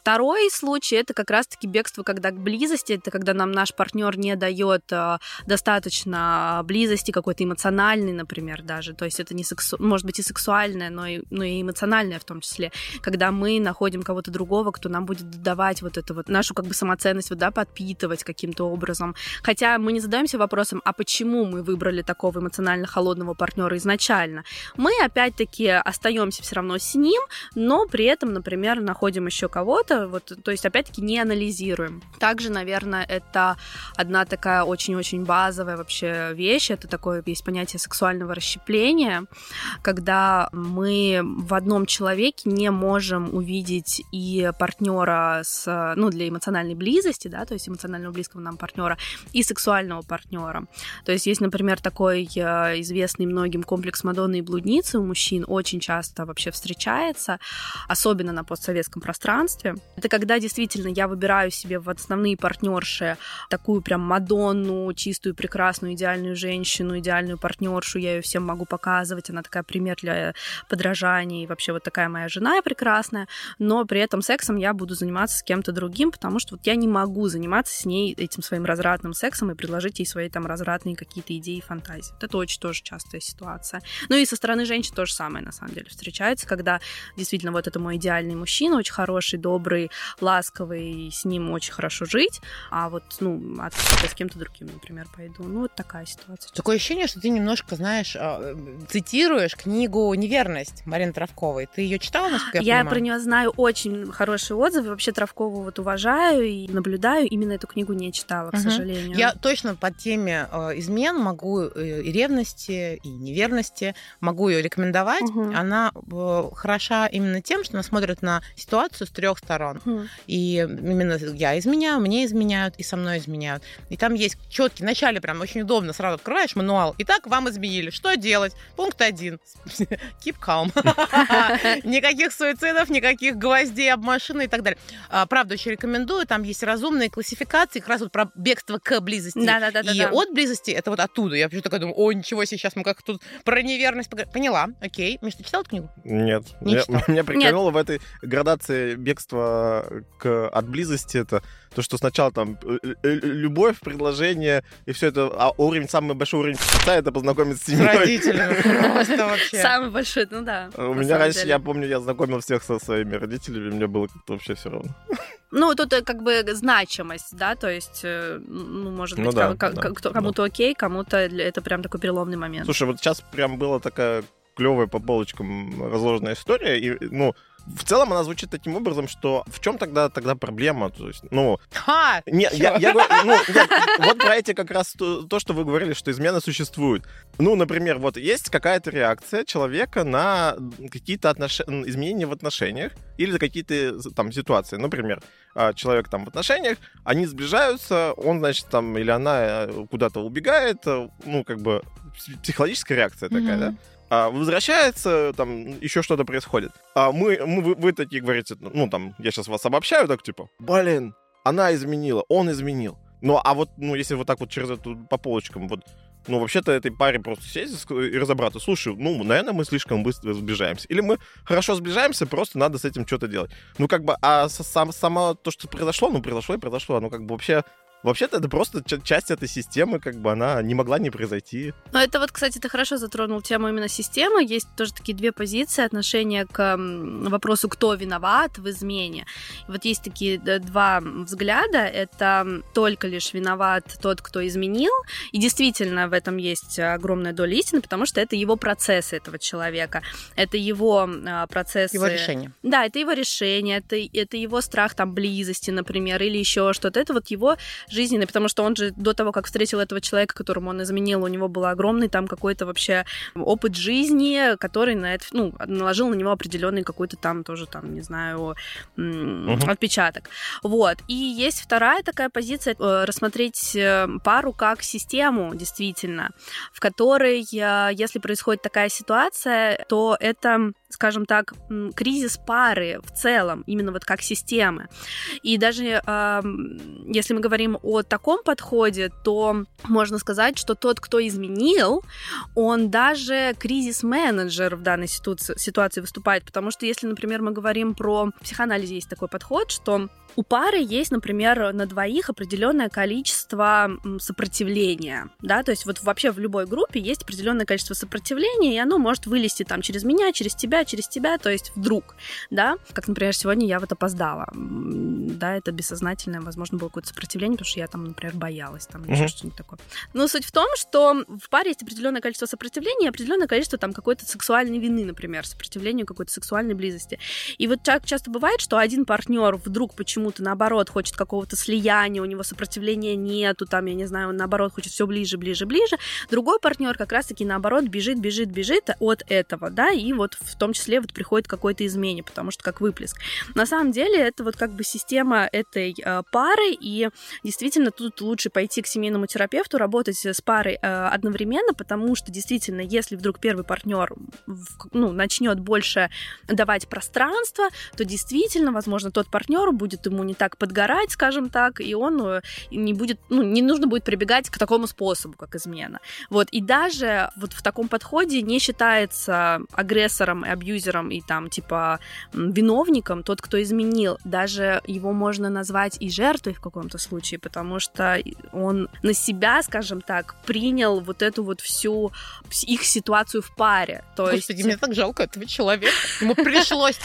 Второй случай это как раз-таки бегство, когда к близости, это когда нам наш партнер не дает э, достаточно близости какой-то эмоциональной, например, даже. То есть это не сексу... может быть и сексуальное, но и, но и эмоциональное в том числе. Когда мы находим кого-то другого, кто нам будет давать вот эту вот нашу как бы самоценность, вот, да, подпитывать каким-то образом. Хотя мы не задаемся вопросом, а почему мы выбрали такого эмоционально холодного партнера изначально. Мы опять-таки остаемся все равно с ним, но при этом, например, находим еще кого-то, это, вот, то есть, опять-таки, не анализируем. Также, наверное, это одна такая очень-очень базовая вообще вещь, это такое есть понятие сексуального расщепления, когда мы в одном человеке не можем увидеть и партнера с, ну, для эмоциональной близости, да, то есть эмоционально близкого нам партнера, и сексуального партнера. То есть есть, например, такой э, известный многим комплекс Мадонны и блудницы у мужчин очень часто вообще встречается, особенно на постсоветском пространстве. Это когда действительно я выбираю себе в основные партнерши такую прям Мадонну, чистую, прекрасную, идеальную женщину, идеальную партнершу, я ее всем могу показывать, она такая пример для подражания, и вообще вот такая моя жена прекрасная, но при этом сексом я буду заниматься с кем-то другим, потому что вот я не могу заниматься с ней этим своим развратным сексом и предложить ей свои там развратные какие-то идеи и фантазии. Это очень тоже частая ситуация. Ну и со стороны женщин то же самое, на самом деле, встречается, когда действительно вот это мой идеальный мужчина, очень хороший, добрый, добрый, ласковый, с ним очень хорошо жить, а вот, ну, от, с кем-то другим, например, пойду. Ну, вот такая ситуация. Такое ощущение, что ты немножко, знаешь, а, цитируешь книгу «Неверность» Марины Травковой. Ты ее читала, насколько я Я понимаю? про нее знаю очень хорошие отзывы. Вообще Травкову вот уважаю и наблюдаю. Именно эту книгу не читала, к угу. сожалению. Я точно по теме э, измен могу э, и ревности, и неверности могу ее рекомендовать. Угу. Она э, хороша именно тем, что она смотрит на ситуацию с трех сторон сторон. Mm. И именно я изменяю, мне изменяют, и со мной изменяют. И там есть четкий, вначале прям очень удобно, сразу открываешь мануал. Итак, вам изменили. Что делать? Пункт один. Keep calm. Никаких суицидов, никаких гвоздей об машины и так далее. А, правда, очень рекомендую. Там есть разумные классификации, как раз вот про бегство к близости. Да, да, да, и да, от близости это вот оттуда. Я почему такая думаю, о, ничего себе, сейчас мы как тут про неверность поговорим. Поняла, окей. Миш, ты читал эту книгу? Нет. Не Меня прикольнуло в этой градации бегства к, от близости это то, что сначала там э, э, любовь, предложение и все это, а уровень, самый большой уровень это познакомиться с семьей. Родителями просто вообще. Самый большой, ну да. У меня раньше, я помню, я знакомил всех со своими родителями, мне было как-то вообще все равно. Ну, тут э, как бы значимость, да, то есть, ну, может ну быть, ну, да, кому- да, кому-то да. окей, кому-то это прям такой переломный момент. Слушай, вот сейчас прям была такая клевая по полочкам разложенная история, и, ну, в целом она звучит таким образом, что в чем тогда тогда проблема? То есть, ну, Ха! Не, я, я, ну, нет, вот про эти как раз то, то, что вы говорили, что измены существуют. Ну, например, вот есть какая-то реакция человека на какие-то отнош... изменения в отношениях или какие-то там ситуации. Например, а, человек там в отношениях, они сближаются, он, значит, там или она э, куда-то убегает, э, ну, как бы психологическая реакция такая, mm-hmm. да? А, возвращается, там еще что-то происходит. А мы, мы вы, вы такие говорите, ну там, я сейчас вас обобщаю, так типа, блин, она изменила, он изменил. Ну, а вот, ну, если вот так вот через эту по полочкам, вот, ну, вообще-то этой паре просто сесть и разобраться. Слушай, ну, наверное, мы слишком быстро сближаемся. Или мы хорошо сближаемся, просто надо с этим что-то делать. Ну, как бы, а сам, само то, что произошло, ну, произошло и произошло. Ну, как бы вообще Вообще-то это просто часть этой системы, как бы она не могла не произойти. Ну, это вот, кстати, ты хорошо затронул тему именно системы. Есть тоже такие две позиции отношения к вопросу, кто виноват в измене. Вот есть такие два взгляда. Это только лишь виноват тот, кто изменил. И действительно в этом есть огромная доля истины, потому что это его процессы этого человека. Это его а, процессы... Его решение. Да, это его решение, это, это его страх там близости, например, или еще что-то. Это вот его жизненный, потому что он же до того, как встретил этого человека, которому он изменил, у него был огромный там какой-то вообще опыт жизни, который на это, ну, наложил на него определенный какой-то там тоже там, не знаю, угу. отпечаток. Вот. И есть вторая такая позиция, э, рассмотреть э, пару как систему, действительно, в которой, э, если происходит такая ситуация, то это скажем так, кризис пары в целом, именно вот как системы. И даже э, если мы говорим о таком подходе, то можно сказать, что тот, кто изменил, он даже кризис-менеджер в данной ситуации, ситуации выступает, потому что если, например, мы говорим про психоанализе, есть такой подход, что у пары есть, например, на двоих определенное количество сопротивления, да, то есть вот вообще в любой группе есть определенное количество сопротивления, и оно может вылезти там через меня, через тебя, через тебя, то есть вдруг, да, как, например, сегодня я вот опоздала, да, это бессознательное, возможно, было какое-то сопротивление, потому что я там, например, боялась, там, или mm-hmm. что-нибудь такое. Но суть в том, что в паре есть определенное количество сопротивления и определенное количество там какой-то сексуальной вины, например, сопротивлению какой-то сексуальной близости. И вот так часто бывает, что один партнер вдруг почему почему-то наоборот хочет какого-то слияния, у него сопротивления нету, там, я не знаю, он наоборот хочет все ближе, ближе, ближе. Другой партнер как раз-таки наоборот бежит, бежит, бежит от этого, да, и вот в том числе вот приходит какой-то измене, потому что как выплеск. На самом деле это вот как бы система этой э, пары, и действительно тут лучше пойти к семейному терапевту, работать с парой э, одновременно, потому что действительно, если вдруг первый партнер ну, начнет больше давать пространство, то действительно, возможно, тот партнер будет ему ему не так подгорать, скажем так, и он э, не будет, ну, не нужно будет прибегать к такому способу, как измена. Вот, и даже вот в таком подходе не считается агрессором и абьюзером и там, типа, виновником тот, кто изменил. Даже его можно назвать и жертвой в каком-то случае, потому что он на себя, скажем так, принял вот эту вот всю их ситуацию в паре. То Господи, есть... мне так жалко этого человека. Ему пришлось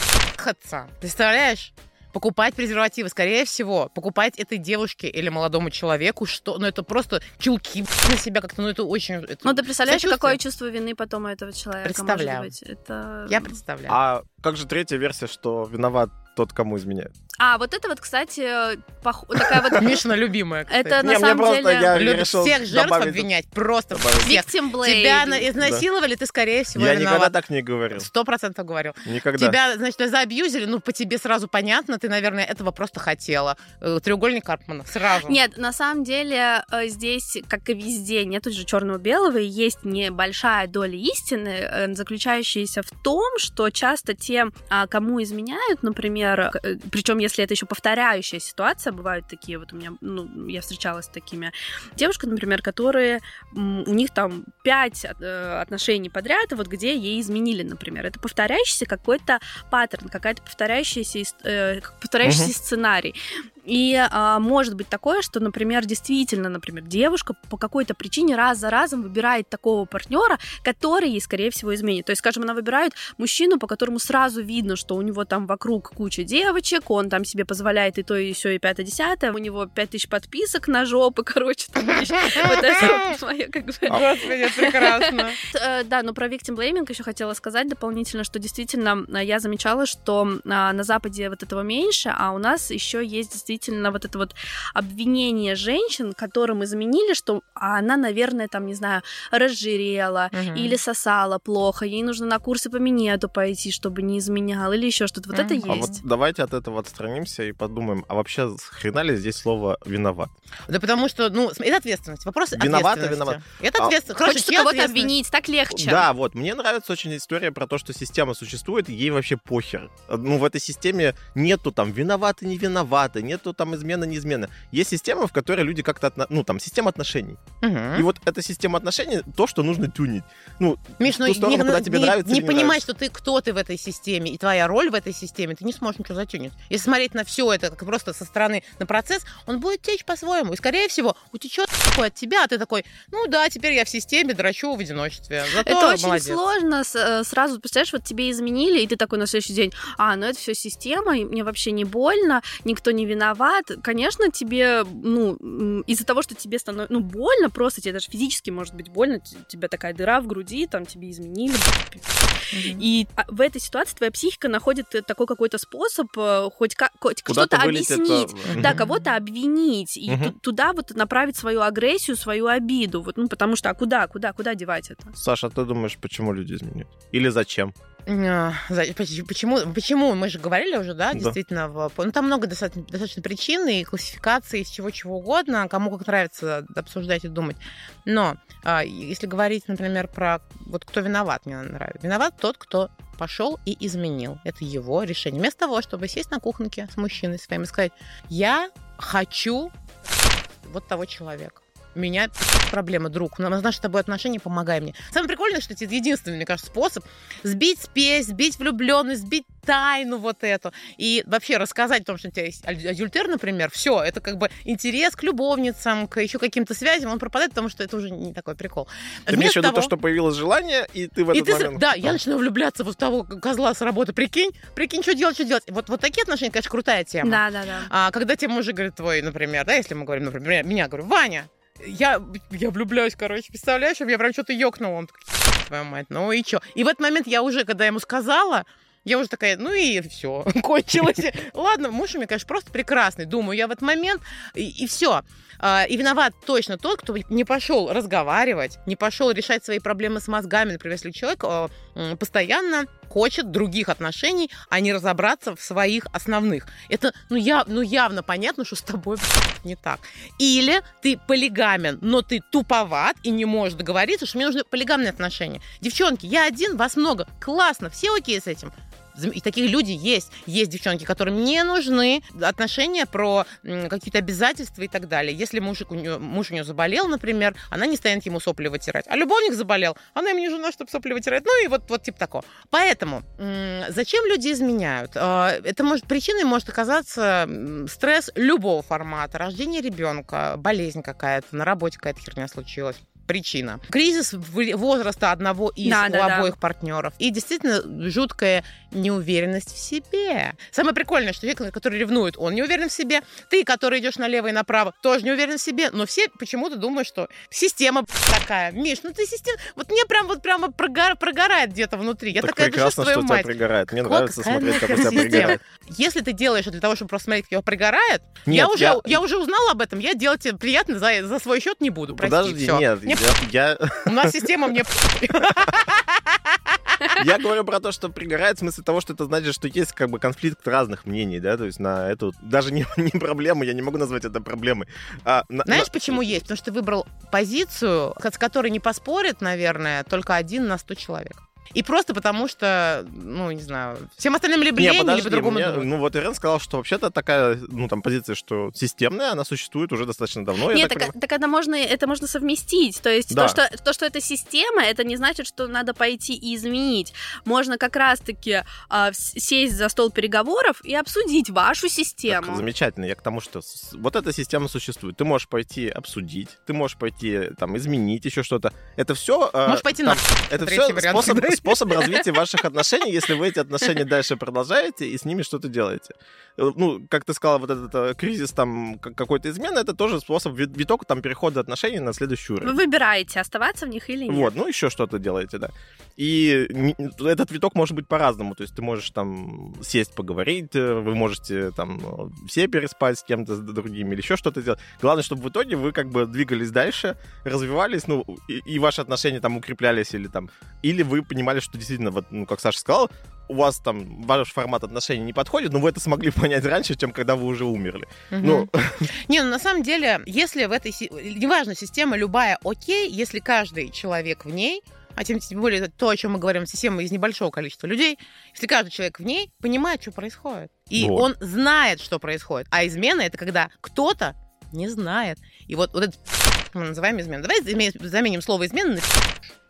Представляешь? покупать презервативы, скорее всего, покупать этой девушке или молодому человеку, что, ну, это просто чулки на себя как-то, ну, это очень... Это ну, ты представляешь, какое чувство вины потом у этого человека Представляю. может быть? Это... Я представляю. А как же третья версия, что виноват тот, кому изменяет? А, вот это вот, кстати, пох... такая вот... Мишина любимая, кстати. Это на самом деле... Я Любит всех жертв обвинять, просто всех. Тебя изнасиловали, ты, скорее всего, Я никогда так не говорил. Сто процентов говорил. Никогда. Тебя, значит, заабьюзили, ну, по тебе сразу понятно, ты, наверное, этого просто хотела. Э, треугольник Карпмана, сразу. Нет, на самом деле э, здесь, как и везде, нет уже черного-белого, и есть небольшая доля истины, э, заключающаяся в том, что часто те, а, кому изменяют, например, причем если это еще повторяющая ситуация, бывают такие, вот у меня, ну, я встречалась с такими девушками, например, которые, у них там пять э, отношений подряд, вот где ей изменили, например. Это повторяющийся какой-то паттерн, какая-то повторяющаяся, э, повторяющийся uh-huh. сценарий. И а, может быть такое, что, например, действительно, например, девушка по какой-то причине раз за разом выбирает такого партнера, который ей, скорее всего, изменит. То есть, скажем, она выбирает мужчину, по которому сразу видно, что у него там вокруг куча девочек, он там себе позволяет и то, и все, и пятое, десятое, у него пять тысяч подписок на жопы, короче, там, вот это мое как бы... Господи, прекрасно. Э, да, но про victim blaming еще хотела сказать дополнительно, что действительно э, я замечала, что а, на Западе вот этого меньше, а у нас еще есть действительно вот это вот обвинение женщин, которым изменили, что она, наверное, там, не знаю, разжирела угу. или сосала плохо, ей нужно на курсы по минету пойти, чтобы не изменял, или еще что-то. Вот угу. это есть. А вот давайте от этого отстранимся и подумаем, а вообще хрена ли здесь слово «виноват»? Да потому что, ну, это ответственность. Вопрос виноват, виноват. Это ответственность. А... Хочется кого-то обвинить, так легче. Да, вот. Мне нравится очень история про то, что система существует, и ей вообще похер. Ну, в этой системе нету там виноваты, не виноваты, нет нету там измена, не измена. Есть система, в которой люди как-то, отно... ну, там, система отношений. Угу. И вот эта система отношений, то, что нужно тюнить. Ну, Миш, ну, сторону, не, куда тебе не, нравится не, не понимать, что ты кто ты в этой системе, и твоя роль в этой системе, ты не сможешь ничего затюнить. Если смотреть на все это как просто со стороны на процесс, он будет течь по-своему. И, скорее всего, утечет такой от тебя, а ты такой, ну да, теперь я в системе драчу в одиночестве. Зато это очень молодец. сложно э, сразу, представляешь, вот тебе изменили, и ты такой на следующий день, а, ну это все система, и мне вообще не больно, никто не виноват, виноват, конечно, тебе, ну, из-за того, что тебе становится, ну, больно, просто тебе даже физически может быть больно, у тебя такая дыра в груди, там тебе изменили. И а, в этой ситуации твоя психика находит такой какой-то способ э, хоть, как, хоть что-то объяснить, это... да, кого-то обвинить, и туда вот направить свою агрессию, свою обиду, вот, ну, потому что, а куда, куда, куда девать это? Саша, а ты думаешь, почему люди изменяют? Или зачем? А, почему, почему? Мы же говорили уже, да, да. действительно. В, ну, там много достаточно, достаточно причин и классификаций, из чего-чего угодно. Кому как нравится обсуждать и думать. Но а, если говорить, например, про вот кто виноват, мне нравится. Виноват тот, кто пошел и изменил. Это его решение. Вместо того, чтобы сесть на кухонке с мужчиной своим и сказать, я хочу вот того человека меня проблема, друг. У нас наши с тобой отношения, помогай мне. Самое прикольное, что это единственный, мне кажется, способ сбить спесь, сбить влюбленность, сбить тайну вот эту. И вообще рассказать о том, что у тебя есть адюльтер, например, все, это как бы интерес к любовницам, к еще каким-то связям, он пропадает, потому что это уже не такой прикол. Ты имеешь в виду то, что появилось желание, и ты в этот и ты, момент... Да, я начинаю влюбляться вот в того козла с работы. Прикинь, прикинь, что делать, что делать. Вот, вот такие отношения, конечно, крутая тема. Да, да, да. А когда тебе мужик говорит твой, например, да, если мы говорим, например, меня, говорю, Ваня, я, я влюбляюсь, короче, представляешь, я прям что-то ёкнула. Он такой, твою мать, ну и чё? И в этот момент я уже, когда ему сказала, я уже такая, ну и все, кончилось. Ладно, муж у меня, конечно, просто прекрасный. Думаю, я в этот момент, и, и все. А, и виноват точно тот, кто не пошел разговаривать, не пошел решать свои проблемы с мозгами. Например, если человек а, постоянно хочет других отношений, а не разобраться в своих основных. Это ну, я, ну явно понятно, что с тобой не так. Или ты полигамен, но ты туповат и не можешь договориться, что мне нужны полигамные отношения. Девчонки, я один, вас много. Классно, все окей с этим. И таких люди есть. Есть девчонки, которым не нужны отношения про какие-то обязательства и так далее. Если мужик у нее, муж у нее заболел, например, она не станет ему сопли вытирать. А любовник заболел, она ему не жена, чтобы сопли вытирать. Ну и вот, вот типа такого. Поэтому зачем люди изменяют? А, это может, причиной может оказаться стресс любого формата. Рождение ребенка, болезнь какая-то, на работе какая-то херня случилась причина. Кризис возраста одного из да, у да, обоих да. партнеров. И действительно жуткая неуверенность в себе. Самое прикольное, что человек, который ревнует, он не уверен в себе. Ты, который идешь налево и направо, тоже не уверен в себе. Но все почему-то думают, что система такая. Миш, ну ты система... Вот мне прям вот прямо прогор... прогорает где-то внутри. Я так такая прекрасно, душа, что мать. тебя пригорает. Мне Какой нравится смотреть, как у тебя пригорает. Если ты делаешь это для того, чтобы просто смотреть, как его пригорает, нет, я, уже, я... я уже узнала об этом, я делать тебе приятно за, за свой счет не буду. Прости, Подожди, все. нет, мне... я... У нас система мне... Я говорю про то, что пригорает в смысле того, что это значит, что есть как бы конфликт разных мнений, да, то есть на эту даже не, не проблему, я не могу назвать это проблемой. А, на, Знаешь, на... почему есть? Потому что ты выбрал позицию, с которой не поспорит, наверное, только один на сто человек. И просто потому что, ну, не знаю, всем остальным либо не, лень, подожди, либо по-другому мне, Ну, вот Ирен сказал, что вообще-то такая, ну, там, позиция, что системная, она существует уже достаточно давно. Нет, так, так, так это, можно, это можно совместить. То есть да. то, что, то, что это система, это не значит, что надо пойти и изменить. Можно как раз-таки э, сесть за стол переговоров и обсудить вашу систему. Так, замечательно. Я к тому, что вот эта система существует. Ты можешь пойти обсудить, ты можешь пойти, там, изменить еще что-то. Это все... Э, можешь пойти там, на... Это все способ, способ развития ваших отношений, если вы эти отношения дальше продолжаете и с ними что-то делаете. Э, ну, как ты сказала, вот этот э, кризис там какой-то измены, это тоже способ виток там перехода отношений на следующий уровень. Вы выбираете, оставаться в них или нет. Вот, ну еще что-то делаете, да. И этот виток может быть по-разному. То есть ты можешь там сесть, поговорить, э, вы можете там все переспать с кем-то, с другими, или еще что-то делать. Главное, чтобы в итоге вы как бы двигались дальше, развивались, ну, и, и ваши отношения там укреплялись, или там, или вы понимали, что действительно, вот, ну, как Саша сказал, у вас там ваш формат отношений не подходит, но вы это смогли понять раньше, чем когда вы уже умерли. Угу. Ну... Не, ну на самом деле, если в этой... Неважно, система любая окей, если каждый человек в ней а тем, тем более то, о чем мы говорим, система из небольшого количества людей, если каждый человек в ней понимает, что происходит. И вот. он знает, что происходит. А измена это когда кто-то не знает. И вот, вот это мы называем изменой. Давай заменим слово измена на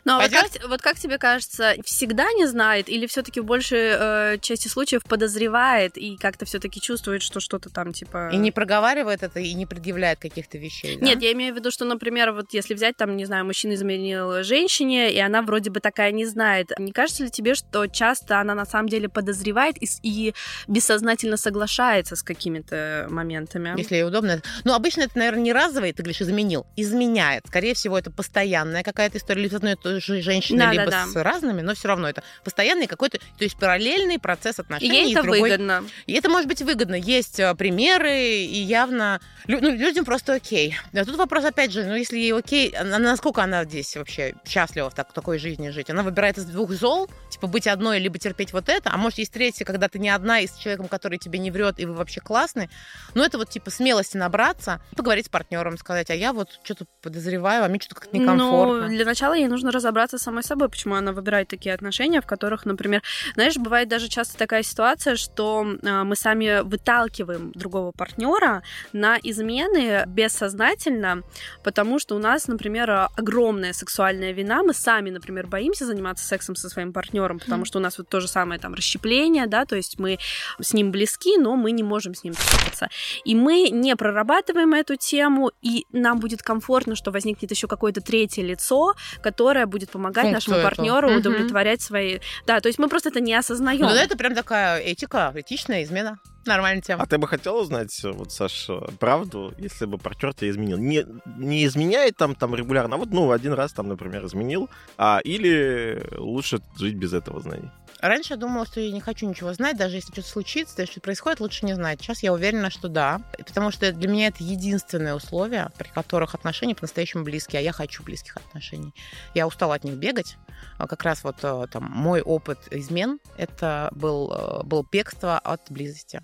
Ну, а вот как, вот как тебе кажется, всегда не знает или все-таки в большей э, части случаев подозревает и как-то все-таки чувствует, что что-то там типа. И не проговаривает это и не предъявляет каких-то вещей. Да? Нет, я имею в виду, что, например, вот если взять там, не знаю, мужчина изменил женщине, и она вроде бы такая не знает. Не кажется ли тебе, что часто она на самом деле подозревает и, и бессознательно соглашается с какими-то моментами? Если ей удобно. Ну, обычно это, наверное, не разовый, ты говоришь, изменил. Изменяет. Скорее всего, это постоянная какая-то история, либо одной женщины, да, либо да, да. с разными, но все равно это постоянный какой-то, то есть параллельный процесс отношений. И ей это другой... выгодно. И это может быть выгодно. Есть э, примеры, и явно ну, людям просто окей. А тут вопрос, опять же, ну, если ей окей, она, насколько она здесь вообще счастлива в, так, в такой жизни жить? Она выбирает из двух зол, типа быть одной, либо терпеть вот это, а может есть третье, когда ты не одна и с человеком, который тебе не врет, и вы вообще классный. Но это вот типа смелости набраться, поговорить с партнером, сказать, а я вот что-то подозреваю, а мне что-то как-то некомфортно. Ну, для начала ей нужно разобраться с самой собой, почему она выбирает такие отношения, в которых, например, знаешь, бывает даже часто такая ситуация, что э, мы сами выталкиваем другого партнера на измены бессознательно, потому что у нас, например, огромная сексуальная вина, мы сами, например, боимся заниматься сексом со своим партнером, потому что у нас вот то же самое там расщепление, да, то есть мы с ним близки, но мы не можем с ним общаться. И мы не прорабатываем эту тему, и нам будет комфортно, что возникнет еще какое-то третье лицо, которое будет помогать Функцию нашему партнеру эту. удовлетворять угу. свои... Да, то есть мы просто это не осознаем. Ну, это прям такая этика, этичная измена. Нормальная тема. А ты бы хотела узнать, вот, Саш, правду, если бы партнер тебя изменил? Не, не изменяет там, там регулярно, а вот, ну, один раз там, например, изменил, а, или лучше жить без этого знания? Раньше я думала, что я не хочу ничего знать, даже если что-то случится, если что-то происходит, лучше не знать. Сейчас я уверена, что да, потому что для меня это единственное условие, при которых отношения по-настоящему близкие, а я хочу близких отношений. Я устала от них бегать. А как раз вот э, там мой опыт измен, это был, э, был бегство от близости.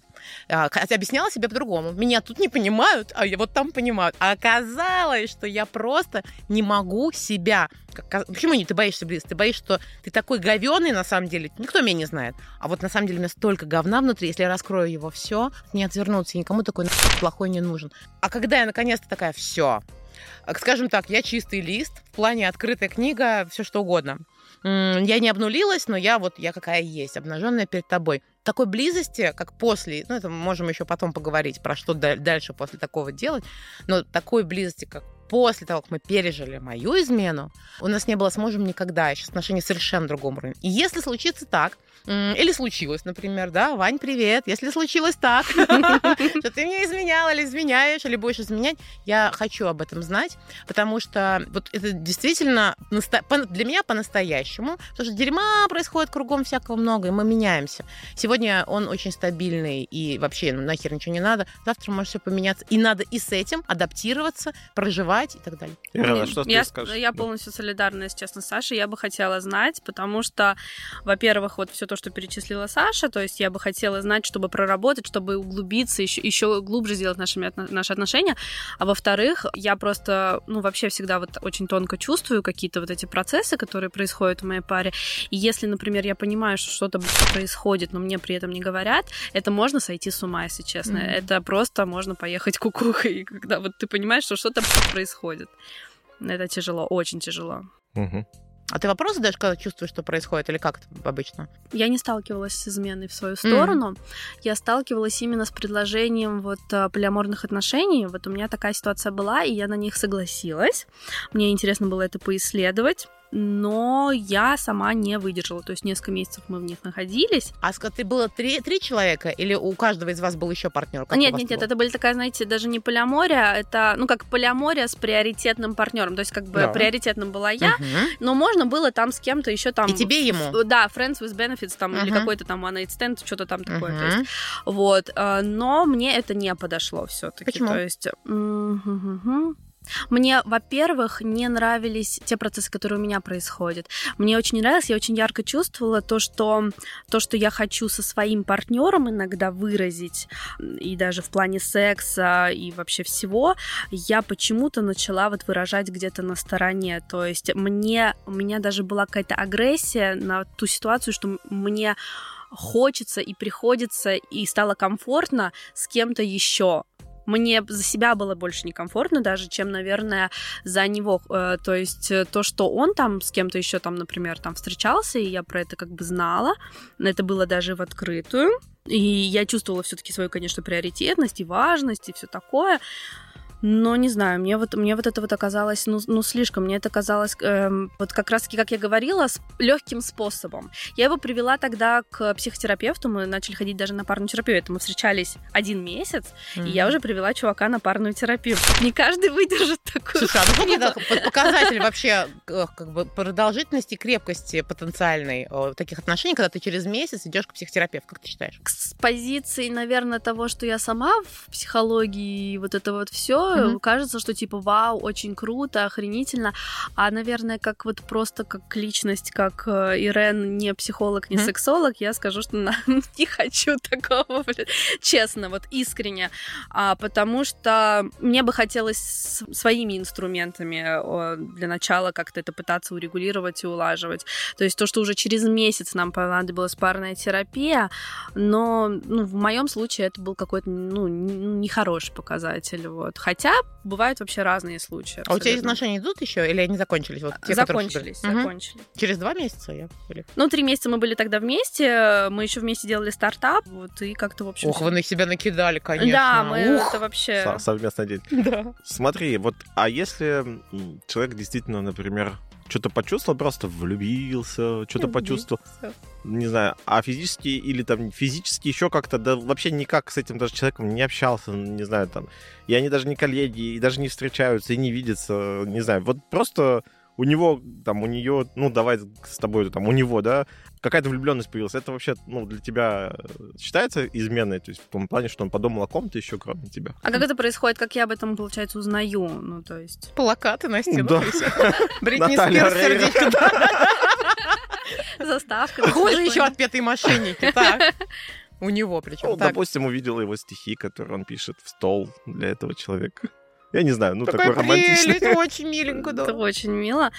А, хотя объясняла себе по-другому. Меня тут не понимают, а вот там понимают. А оказалось, что я просто не могу себя... Почему не ты боишься близости? Ты боишься, что ты такой говеный на самом деле. Никто меня не знает. А вот на самом деле у меня столько говна внутри, если я раскрою его все, не отвернуться, никому такой плохой не нужен. А когда я наконец-то такая, все, скажем так, я чистый лист, в плане открытая книга, все что угодно. Я не обнулилась, но я вот, я какая есть, обнаженная перед тобой. Такой близости, как после, ну, это мы можем еще потом поговорить, про что дальше после такого делать, но такой близости, как после того, как мы пережили мою измену, у нас не было с мужем никогда. Сейчас отношения совершенно другом уровне. И если случится так, или случилось, например, да, Вань, привет, если случилось так, что ты мне изменял или изменяешь, или будешь изменять, я хочу об этом знать, потому что вот это действительно для меня по-настоящему, потому что дерьма происходит кругом всякого много, и мы меняемся. Сегодня он очень стабильный, и вообще ну, нахер ничего не надо, завтра может все поменяться, и надо и с этим адаптироваться, проживать и так далее. Ирина, что я, ты скажешь? Я полностью солидарна, если честно, с Сашей, я бы хотела знать, потому что, во-первых, вот все то, что перечислила Саша, то есть я бы хотела знать, чтобы проработать, чтобы углубиться, еще, еще глубже сделать наши, наши отношения. А во-вторых, я просто, ну, вообще всегда вот очень тонко чувствую какие-то вот эти процессы, которые происходят в моей паре. И если, например, я понимаю, что что-то происходит, но мне при этом не говорят, это можно сойти с ума, если честно. Mm-hmm. Это просто можно поехать кукухой, когда вот ты понимаешь, что что-то происходит. Это тяжело, очень тяжело. Mm-hmm. А ты вопросы даже когда чувствуешь, что происходит, или как это обычно? Я не сталкивалась с изменой в свою сторону. Mm-hmm. Я сталкивалась именно с предложением вот а, полиаморных отношений. Вот у меня такая ситуация была, и я на них согласилась. Мне интересно было это поисследовать но я сама не выдержала. То есть несколько месяцев мы в них находились. А ты было три, три человека или у каждого из вас был еще партнер? Как нет, нет, нет, это были такая, знаете, даже не полиамория, это, ну, как полиамория с приоритетным партнером. То есть, как бы да. приоритетным была я, угу. но можно было там с кем-то еще там. И тебе ему? Да, friends with benefits там угу. или какой-то там one night stand, что-то там угу. такое. То есть, вот. Э, но мне это не подошло все-таки. Почему? То есть. Угу. Мне, во-первых, не нравились те процессы, которые у меня происходят. Мне очень нравилось, я очень ярко чувствовала то, что то, что я хочу со своим партнером иногда выразить, и даже в плане секса и вообще всего, я почему-то начала вот выражать где-то на стороне. То есть мне, у меня даже была какая-то агрессия на ту ситуацию, что мне хочется и приходится, и стало комфортно с кем-то еще мне за себя было больше некомфортно даже, чем, наверное, за него. Э, то есть э, то, что он там с кем-то еще там, например, там встречался, и я про это как бы знала, это было даже в открытую, и я чувствовала все-таки свою, конечно, приоритетность и важность и все такое. Но не знаю, мне вот, мне вот это вот оказалось, ну, ну слишком, мне это казалось, эм, вот как раз-таки, как я говорила, с легким способом. Я его привела тогда к психотерапевту, мы начали ходить даже на парную терапию, это мы встречались один месяц, mm-hmm. и я уже привела чувака на парную терапию. Не каждый выдержит такую. Слушай, а ну это показатель вообще как бы продолжительности и крепкости потенциальной таких отношений, когда ты через месяц идешь к психотерапевту, как ты считаешь? С позиции, наверное, того, что я сама в психологии, вот это вот все, mm-hmm. кажется, что типа вау, очень круто, охренительно. А, наверное, как вот просто как личность, как э, Ирен, не психолог, не mm-hmm. сексолог, я скажу, что не хочу такого, блин, честно, вот искренне. А, потому что мне бы хотелось своими инструментами для начала как-то это пытаться урегулировать и улаживать. То есть то, что уже через месяц нам понадобилась парная терапия, но ну, в моем случае это был какой-то ну, нехороший показатель. Вот. Хотя бывают вообще разные случаи. Абсолютно. А у тебя отношения идут еще или они закончились? Вот те, закончились, которые... закончились. Угу. Через два месяца я или? Ну, три месяца мы были тогда вместе, мы еще вместе делали стартап, вот, и как-то, в общем... Ох, вы на себя накидали, конечно. Да, мы Ух! это вообще... Совместно день. Да. Смотри, вот, а если человек действительно, например, что-то почувствовал, просто влюбился, что-то почувствовал. Не знаю, а физически или там физически еще как-то, да вообще никак с этим даже человеком не общался, не знаю, там. И они даже не коллеги, и даже не встречаются, и не видятся, не знаю. Вот просто у него, там, у нее, ну, давай с тобой, там, у него, да, какая-то влюбленность появилась, это вообще, ну, для тебя считается изменой? То есть в том плане, что он подумал о ком-то еще, кроме тебя? А как это происходит? Как я об этом, получается, узнаю? Ну, то есть... Плакаты на стенах. Да. Бритни Спирс сердечко. Заставка. Хуже еще отпетые мошенники. Так. У него причем. Ну, допустим, увидела его стихи, которые он пишет в стол для этого человека. Я не знаю, ну такой, такой романтичный. Это очень миленько, да. Это очень мило.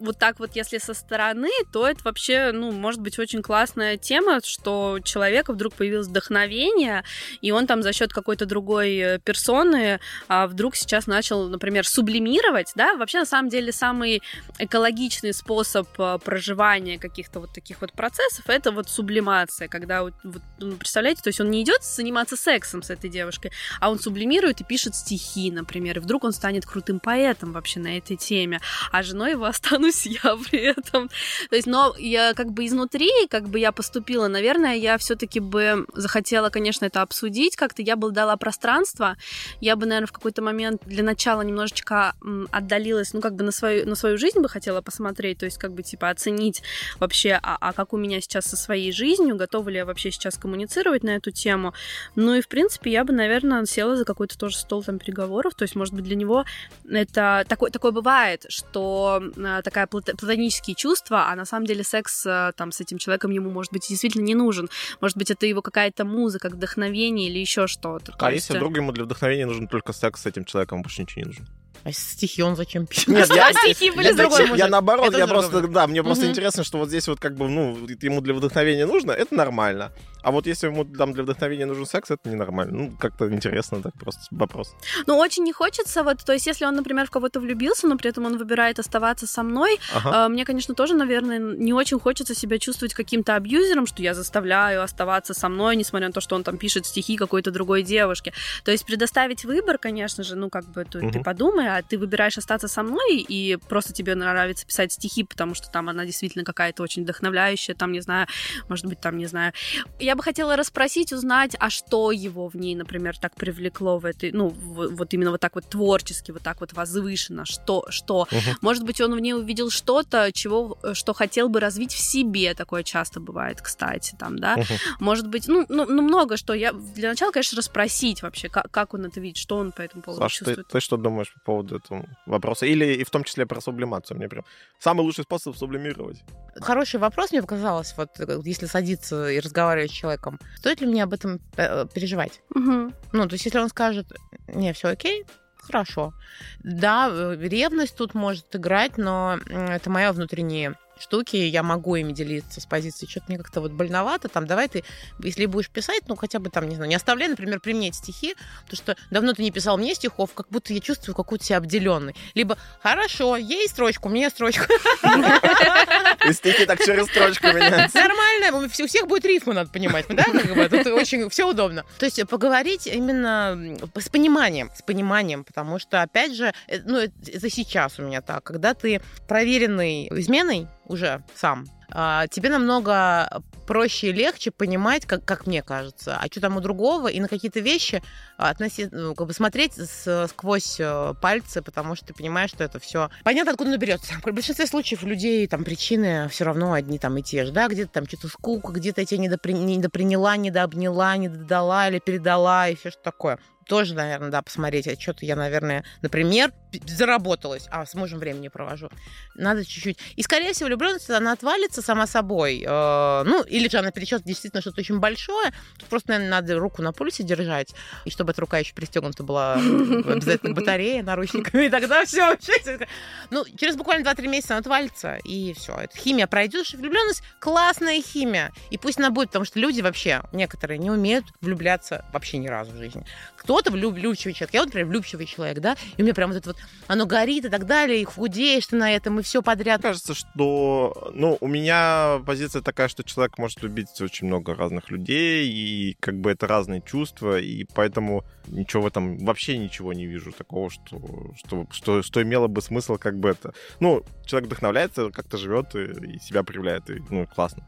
Вот так вот, если со стороны, то это вообще, ну, может быть, очень классная тема, что у человека вдруг появилось вдохновение, и он там за счет какой-то другой персоны а, вдруг сейчас начал, например, сублимировать, да, вообще на самом деле самый экологичный способ э, проживания каких-то вот таких вот процессов это вот сублимация, когда вот, ну, представляете, то есть он не идет заниматься сексом с этой девушкой, а он сублимирует и пишет стихи, например, и вдруг он станет крутым поэтом вообще на этой теме, а женой его останусь я при этом. То есть, но я как бы изнутри, как бы я поступила, наверное, я все-таки бы захотела, конечно, это обсудить как-то, я бы дала пространство, я бы, наверное, в какой-то момент для начала немножечко отдалилась, ну, как бы на свою, на свою жизнь бы хотела посмотреть, то есть, как бы, типа, оценить вообще, а, а как у меня сейчас со своей жизнью, готова ли я вообще сейчас коммуницировать на эту тему. Ну и, в принципе, я бы, наверное, села за какой-то тоже стол там переговоров, то есть, может быть, для него это такое, такое бывает, что э, такая платонические чувства, а на самом деле секс э, там с этим человеком ему, может быть, действительно не нужен. Может быть, это его какая-то музыка, вдохновение или еще что-то. А если есть... вдруг ему для вдохновения нужен только секс с этим человеком, больше ничего не нужно? А стихи он зачем пишет? Нет, я, стихи были я, я наоборот, я просто, да, мне просто интересно, что вот здесь вот как бы, ну, ему для вдохновения нужно, это нормально. А вот если ему там для вдохновения нужен секс, это ненормально. Ну, как-то интересно так просто вопрос. Ну, очень не хочется вот, то есть если он, например, в кого-то влюбился, но при этом он выбирает оставаться со мной, ага. э, мне, конечно, тоже, наверное, не очень хочется себя чувствовать каким-то абьюзером, что я заставляю оставаться со мной, несмотря на то, что он там пишет стихи какой-то другой девушке. То есть предоставить выбор, конечно же, ну, как бы ты, угу. ты подумай, а ты выбираешь остаться со мной, и просто тебе нравится писать стихи, потому что там она действительно какая-то очень вдохновляющая, там, не знаю, может быть, там, не знаю. Я бы хотела расспросить, узнать, а что его в ней, например, так привлекло в этой, ну, в, вот именно вот так вот творчески, вот так вот возвышенно, что, что. Угу. Может быть, он в ней увидел что-то, чего, что хотел бы развить в себе, такое часто бывает, кстати, там, да. Угу. Может быть, ну, ну, ну, много что. Я для начала, конечно, расспросить вообще, как, как он это видит, что он по этому поводу Саш, чувствует. Ты, ты что думаешь по поводу этого вопроса? Или и в том числе про сублимацию? Мне прям самый лучший способ сублимировать. Хороший вопрос, мне показалось, вот если садиться и разговаривать с человеком, стоит ли мне об этом э, переживать? Угу. Ну, то есть, если он скажет, не, все окей, хорошо. Да, э, ревность тут может играть, но это мое внутреннее штуки, я могу ими делиться с позиции, что-то мне как-то вот больновато, там, давай ты, если будешь писать, ну, хотя бы там, не знаю, не оставляй, например, при мне эти стихи, потому что давно ты не писал мне стихов, как будто я чувствую какую-то себя обделенный. Либо, хорошо, ей строчку, мне строчку. И стихи так через строчку меняются. Нормально, у всех будет рифма, надо понимать, да, тут очень все удобно. То есть поговорить именно с пониманием, с пониманием, потому что, опять же, э, ну, это сейчас у меня так, когда ты проверенный изменой, уже сам, тебе намного проще и легче понимать, как, как мне кажется, а что там у другого, и на какие-то вещи относи, ну, как бы смотреть с, сквозь э, пальцы, потому что ты понимаешь, что это все понятно, откуда оно берется. В большинстве случаев у людей там причины все равно одни там и те же, да, где-то там что-то скука, где-то я тебя недопри... недоприняла, недообняла, недодала или передала, и все что такое тоже, наверное, да, посмотреть. А что-то я, наверное, например, заработалась, а с мужем времени провожу. Надо чуть-чуть. И, скорее всего, влюбленность, она отвалится сама собой. Э, ну, или же она перечет действительно что-то очень большое. Тут просто, наверное, надо руку на пульсе держать, и чтобы эта рука еще пристегнута была обязательно батарея, наручниками, и тогда все. Ну, через буквально 2-3 месяца она отвалится, и все. Это химия пройдет, влюбленность классная химия. И пусть она будет, потому что люди вообще, некоторые, не умеют влюбляться вообще ни разу в жизни. Кто-то влюбчивый человек. Я вот, например, влюбчивый человек, да, и у меня прям вот это вот оно горит и так далее, и худеешь ты на этом, и все подряд. Кажется, что, ну, у меня позиция такая, что человек может любить очень много разных людей, и как бы это разные чувства, и поэтому ничего в этом, вообще ничего не вижу такого, что, что, что, что имело бы смысл как бы это. Ну, человек вдохновляется, как-то живет и, и себя проявляет, и, ну, классно.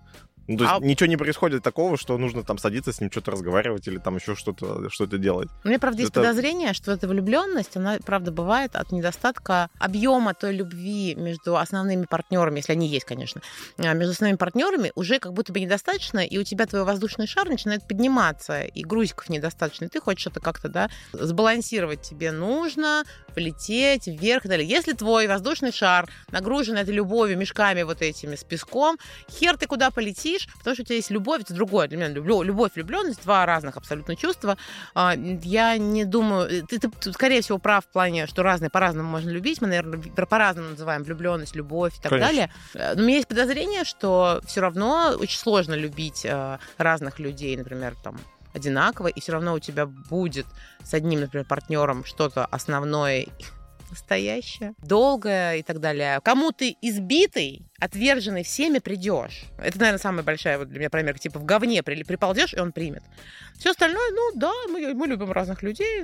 Ну, то есть а... ничего не происходит такого, что нужно там садиться с ним, что-то разговаривать или там еще что-то что делать. У меня, правда, есть это... подозрение, что эта влюбленность, она, правда, бывает от недостатка объема той любви между основными партнерами, если они есть, конечно, а, между основными партнерами уже как будто бы недостаточно, и у тебя твой воздушный шар начинает подниматься, и грузиков недостаточно, и ты хочешь это как-то, да, сбалансировать. Тебе нужно полететь вверх и далее. Если твой воздушный шар нагружен этой любовью, мешками вот этими с песком, хер ты куда полетишь, говоришь, потому что у тебя есть любовь, это другое. Для меня люблю, любовь, влюбленность, два разных абсолютно чувства. А, я не думаю, э, ты, ты, скорее всего, прав в плане, что разные по-разному можно любить. Мы, наверное, по-разному называем влюбленность, любовь и так Конечно. далее. Э, но у меня есть подозрение, что все равно очень сложно любить э, разных людей, например, там одинаково, и все равно у тебя будет с одним, например, партнером что-то основное настоящее, долгое и так далее. Кому ты избитый, отверженный всеми, придешь. Это, наверное, самая большая вот для меня промерка. Типа в говне приползешь, и он примет. Все остальное, ну да, мы, мы любим разных людей,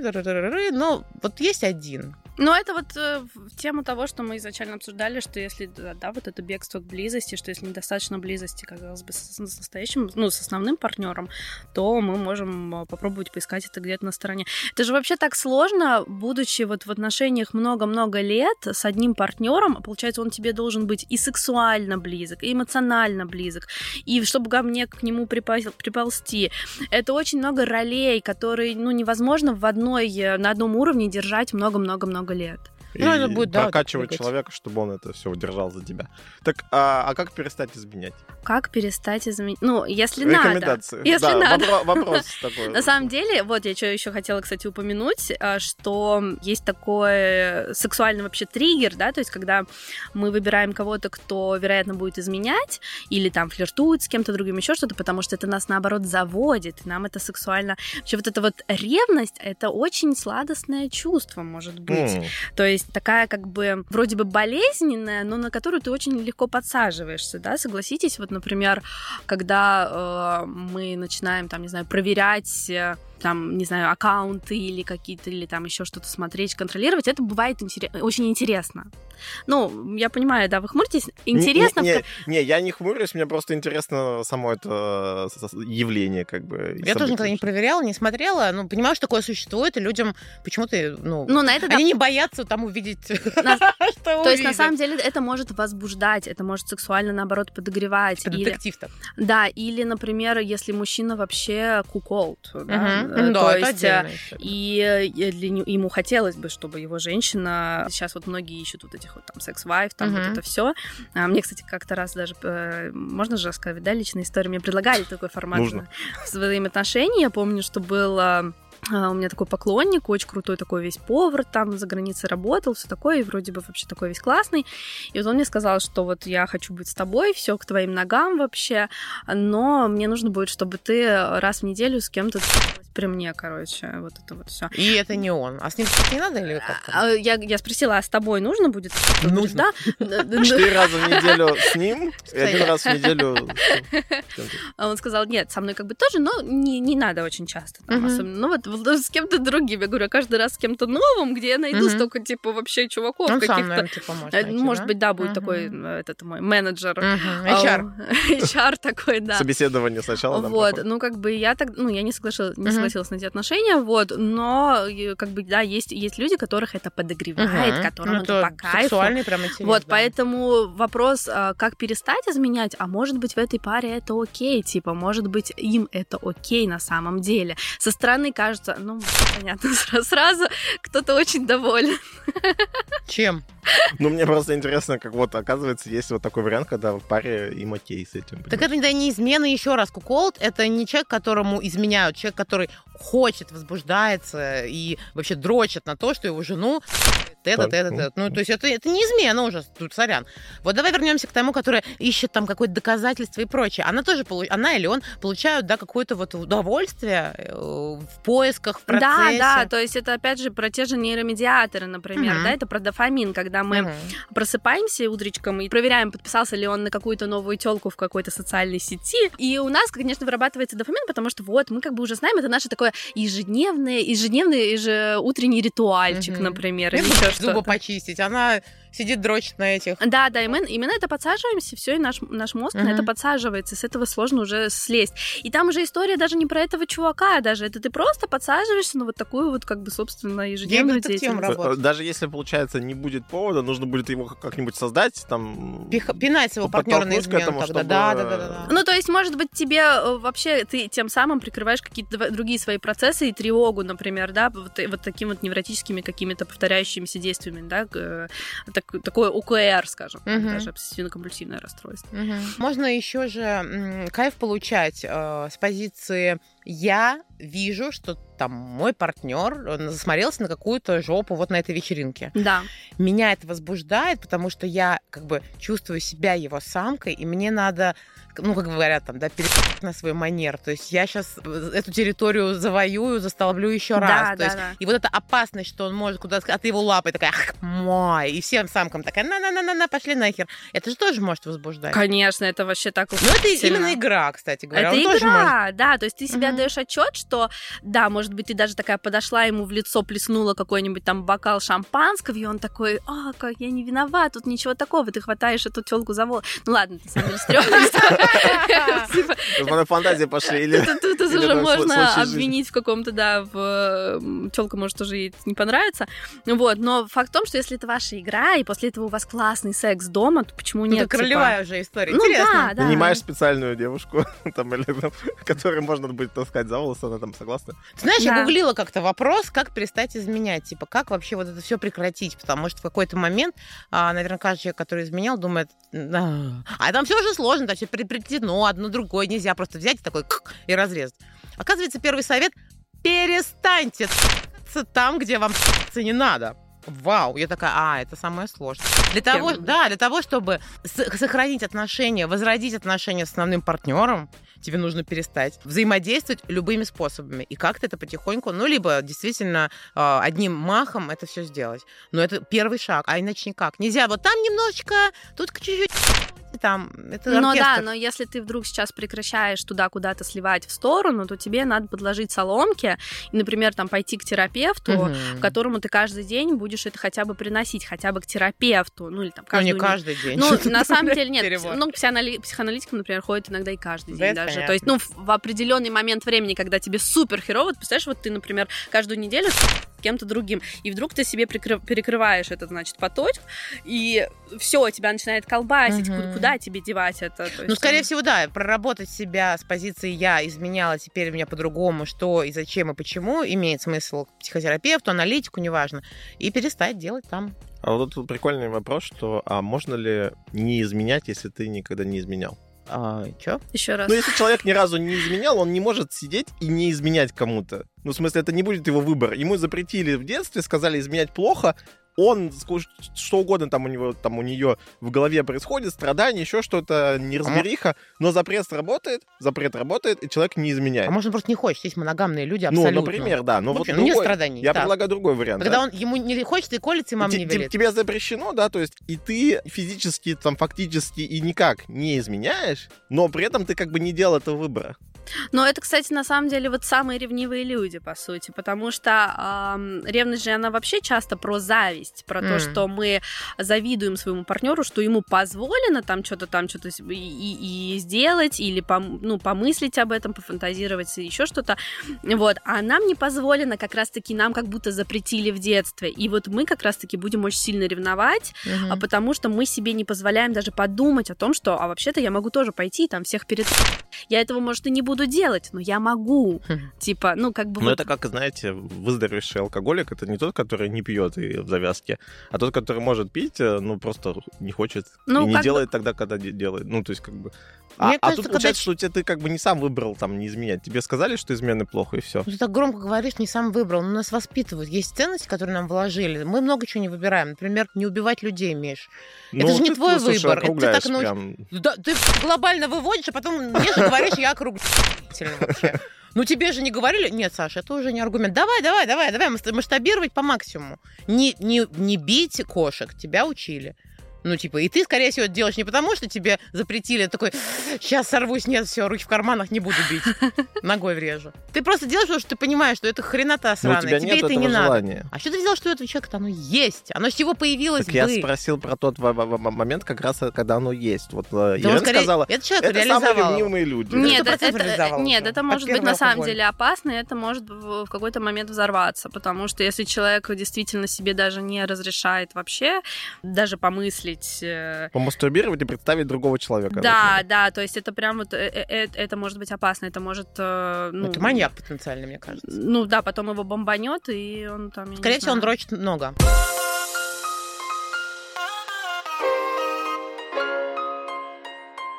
но вот есть один, ну, это вот э, тема того, что мы изначально обсуждали, что если, да, да, вот это бегство к близости, что если недостаточно близости, казалось бы, с, с настоящим, ну, с основным партнером, то мы можем э, попробовать поискать это где-то на стороне. Это же вообще так сложно, будучи вот в отношениях много-много лет с одним партнером, получается, он тебе должен быть и сексуально близок, и эмоционально близок, и чтобы ко мне к нему приползти. Это очень много ролей, которые, ну, невозможно в одной, э, на одном уровне держать много-много-много много лет. Ну, это будет, да, прокачивать человека, чтобы он это все удержал за тебя. Так, а, а как перестать изменять? Как перестать изменять? Ну, если надо. Если да, надо. Вопро- вопрос такой. На самом деле, вот я что еще хотела, кстати, упомянуть, а, что есть такой сексуальный вообще триггер, да, то есть когда мы выбираем кого-то, кто, вероятно, будет изменять или там флиртует с кем-то другим, еще что-то, потому что это нас, наоборот, заводит, нам это сексуально... Вообще вот эта вот ревность, это очень сладостное чувство, может быть. Mm. То есть такая как бы вроде бы болезненная, но на которую ты очень легко подсаживаешься, да, согласитесь, вот, например, когда э, мы начинаем, там, не знаю, проверять э, там, не знаю, аккаунты или какие-то, или там еще что-то смотреть, контролировать, это бывает интерес, очень интересно. Ну, я понимаю, да, вы хмуритесь. Интересно... Не, не, не, я не хмурюсь, мне просто интересно само это явление, как бы. Я события. тоже никогда не проверяла, не смотрела, но понимаю, что такое существует, и людям почему-то, ну, ну на это, они да... не боятся там увидеть, То есть, на самом деле, это может возбуждать, это может сексуально, наоборот, подогревать. детектив так. Да, или, например, если мужчина вообще куколд, да, Э, да, То есть, э, и э, ему хотелось бы, чтобы его женщина... Сейчас вот многие ищут вот этих вот там секс-вайф, там угу. вот это все. А мне, кстати, как-то раз даже... Можно же рассказать, да, личная история? Мне предлагали такой формат Нужно. взаимоотношений. Я помню, что был а, у меня такой поклонник, очень крутой такой весь повар, там за границей работал, все такое, и вроде бы вообще такой весь классный. И вот он мне сказал, что вот я хочу быть с тобой, все к твоим ногам вообще, но мне нужно будет, чтобы ты раз в неделю с кем-то при мне, короче, вот это вот все. И это не он. А с ним не надо или как-то? А, я, я спросила, а с тобой нужно будет? Нужно. Четыре раза в неделю с ним и один раз в неделю. А он сказал, нет, со мной как бы тоже, но не, не надо очень часто. Особенно. Ну вот с кем-то другим. Я говорю, каждый раз с кем-то новым, где я найду столько, типа, вообще чуваков каких-то. типа, может, э, может быть, да, будет такой, э, этот мой менеджер. HR. HR такой, да. Собеседование сначала. Вот, ну как бы я так, ну я не соглашалась, не согласилась на эти отношения, вот, но как бы, да, есть, есть люди, которых это подогревает, которым ну, это по кайфу. прям Вот, поэтому вопрос, а, как перестать изменять, а может быть в этой паре это окей, типа, может быть им это окей на самом деле. Со стороны кажется, ну, понятно, сразу кто-то очень доволен. Чем? Ну, мне просто интересно, как вот, оказывается, есть вот такой вариант, когда в паре им окей с этим. Так это не измена, еще раз. Куколд — это не человек, которому изменяют, человек, который хочет, возбуждается и вообще дрочит на то, что его жену это, это, это. Ну, то есть это, это не измена уже, тут, сорян. Вот давай вернемся к тому, который ищет там какое-то доказательство и прочее. Она тоже, она или он получают, да, какое-то вот удовольствие э, в поисках, в процессе. Да, да, то есть это, опять же, про те же нейромедиаторы, например, mm-hmm. да, это про дофамин, когда мы mm-hmm. просыпаемся утречком и проверяем, подписался ли он на какую-то новую телку в какой-то социальной сети. И у нас, конечно, вырабатывается дофамин, потому что вот мы как бы уже знаем, это наше такое ежедневное, ежедневный, ежеутренний ритуальчик, mm-hmm. например, или еще зубы почистить. Она сидит, дрочит на этих. Да, да, и мы именно это подсаживаемся, все, и наш, наш мозг uh-huh. на это подсаживается, с этого сложно уже слезть. И там уже история даже не про этого чувака, даже это ты просто подсаживаешься на вот такую вот, как бы, собственно, ежедневную деятельность. Даже если, получается, не будет повода, нужно будет его как-нибудь создать, там... Пих, пинать своего партнера на измену этому, тогда. Чтобы... Да, да, да, да. Ну, то есть, может быть, тебе э, вообще, ты тем самым прикрываешь какие-то другие свои процессы и тревогу, например, да, вот, вот такими вот невротическими какими-то повторяющимися действиями, да, так так, такое ОКР, скажем, угу. даже обсессивно-компульсивное расстройство. Угу. Можно еще же кайф получать э, с позиции я вижу, что там мой партнер засмотрелся на какую-то жопу вот на этой вечеринке. Да. Меня это возбуждает, потому что я как бы чувствую себя его самкой, и мне надо ну, как говорят там, да, перейти на свой манер. То есть я сейчас э, эту территорию завоюю, застолблю еще раз. Да, То да, есть, да. И вот эта опасность, что он может куда-то... А ты его лапой такая, ах, мой. И всем самкам такая, на-на-на-на-на, пошли нахер. Это же тоже может возбуждать. Конечно, это вообще так Ну, это именно игра, кстати говоря. Это он игра, может... да. То есть ты себя угу. даешь отчет, что, да, может быть, ты даже такая подошла ему в лицо, плеснула какой-нибудь там бокал шампанского, и он такой, а, как я не виноват, тут ничего такого. Ты хватаешь эту телку за волос. Ну ладно, ты сам Типа, фантазии пошли. Или, тут, уже можно обвинить в каком-то, да, в телка может тоже ей не понравится. Вот, но факт в том, что если это ваша игра, и после этого у вас классный секс дома, то почему нет? Это королевая типа? уже история. Ну, Интересно. Да, да. Нанимаешь специальную девушку, там, или, там, которую можно будет таскать за волосы, она там согласна. Ты знаешь, да. я гуглила как-то вопрос, как перестать изменять, типа, как вообще вот это все прекратить, потому что в какой-то момент, а, наверное, каждый человек, который изменял, думает, а там все уже сложно, там все приплетено, одно другое, нельзя просто взять и такой и разрезать. Оказывается, первый совет – перестаньте там, где вам не надо. Вау, я такая, а, это самое сложное. Для того, да, для того, чтобы сохранить отношения, возродить отношения с основным партнером, тебе нужно перестать взаимодействовать любыми способами. И как-то это потихоньку, ну, либо действительно а, одним махом это все сделать. Но это первый шаг, а иначе никак. Нельзя вот там немножечко, тут чуть-чуть там, это Ну да, но если ты вдруг сейчас прекращаешь туда куда-то сливать в сторону, то тебе надо подложить соломки и, например, там пойти к терапевту, угу. которому ты каждый день будешь это хотя бы приносить, хотя бы к терапевту, ну или там каждый... Ну не каждый день. Ну, на самом деле нет. Ну, психоанали... психоаналитикам, например, ходит иногда и каждый день даже. То есть, ну, в определенный момент времени, когда тебе супер херово, представляешь, вот ты, например, каждую неделю кем-то другим. И вдруг ты себе прикры... перекрываешь этот, значит, поточек, и все, тебя начинает колбасить. Угу. Куда тебе девать это? ну, скорее всего, да, проработать себя с позиции я изменяла, теперь у меня по-другому, что и зачем и почему, имеет смысл психотерапевту, аналитику, неважно, и перестать делать там. А вот тут прикольный вопрос, что а можно ли не изменять, если ты никогда не изменял? А, чё? Еще раз. Ну, если человек ни разу не изменял, он не может сидеть и не изменять кому-то. Ну, в смысле, это не будет его выбор. Ему запретили в детстве, сказали изменять плохо, он что угодно там у него, там у нее в голове происходит, страдания, еще что-то, неразбериха, но запрет работает, запрет работает, и человек не изменяет. А может, просто не хочет. Есть моногамные люди абсолютно. Ну, например, да. Но в вот общем, ну, другой, нет страданий. Я так. предлагаю другой вариант. Когда да? он ему не хочет и колется, и мама Т- не велит. Тебе запрещено, да, то есть и ты физически, там, фактически и никак не изменяешь, но при этом ты как бы не делал этого выбора. Но это, кстати, на самом деле вот самые ревнивые люди, по сути, потому что эм, ревность же, она вообще часто про зависть, про то, М. что мы завидуем своему партнеру, что ему позволено там что-то там что-то и, и- сделать, или пом- ну, помыслить об этом, пофантазировать, еще что-то. Вот. А нам не позволено, как раз-таки нам как будто запретили в детстве. И вот мы как раз-таки будем очень сильно ревновать, а потому что мы себе не позволяем даже подумать о том, что, а вообще-то я могу тоже пойти и там всех перед... Я этого, может, и не буду делать, но я могу. Мгм. Типа, ну, как бы... Вот- это как, знаете, выздоровевший алкоголик, это не тот, который не пьет и в завязке, а тот, который может пить, ну, просто не хочет. Ну, и не как бы- делает тогда, когда де- делает. Ну, то есть, как бы... А, Мне а кажется, тут когда получается, ч- что у тебя ты как бы не сам выбрал там не изменять. Тебе сказали, что измены плохо, и все. Ну, Ты так громко говоришь, не сам выбрал. Но нас воспитывают. Есть ценности, которые нам вложили. Мы много чего не выбираем. Например, не убивать людей, Миш. Это же не твой выбор. Это ты так науч- прям. Да, ты глобально выводишь, а потом мне же говоришь, я округлительно вообще. Ну тебе же не говорили? Нет, Саша, это уже не аргумент. Давай, давай, давай, давай мас- масштабировать по максимуму. Не, не, не бить кошек, тебя учили. Ну, типа, и ты, скорее всего, это делаешь не потому, что тебе запретили, такой, сейчас сорвусь, нет, все, руки в карманах, не буду бить, ногой врежу. Ты просто делаешь, потому что ты понимаешь, что это хренота сраная, тебя тебе нет это этого не надо. желания. А что ты взял, что у этого человека оно есть? Оно с чего появилось Так я бы? спросил про тот момент, как раз когда оно есть. Вот э, Да Ирина скорее- сказала, это человек это самые ревнивые люди. Нет, это, это- реализовал нет, это может быть на самом деле опасно, и это может в в какой-то момент взорваться, потому что если человек действительно себе даже не разрешает вообще даже помыслить... э, Помастурбировать и представить другого человека. Да, да, то есть это прям вот, э, э, это может быть опасно, это может... ну, Это маньяк потенциальный, мне кажется. Ну да, потом его бомбанет, и он там... Скорее всего, он дрочит много.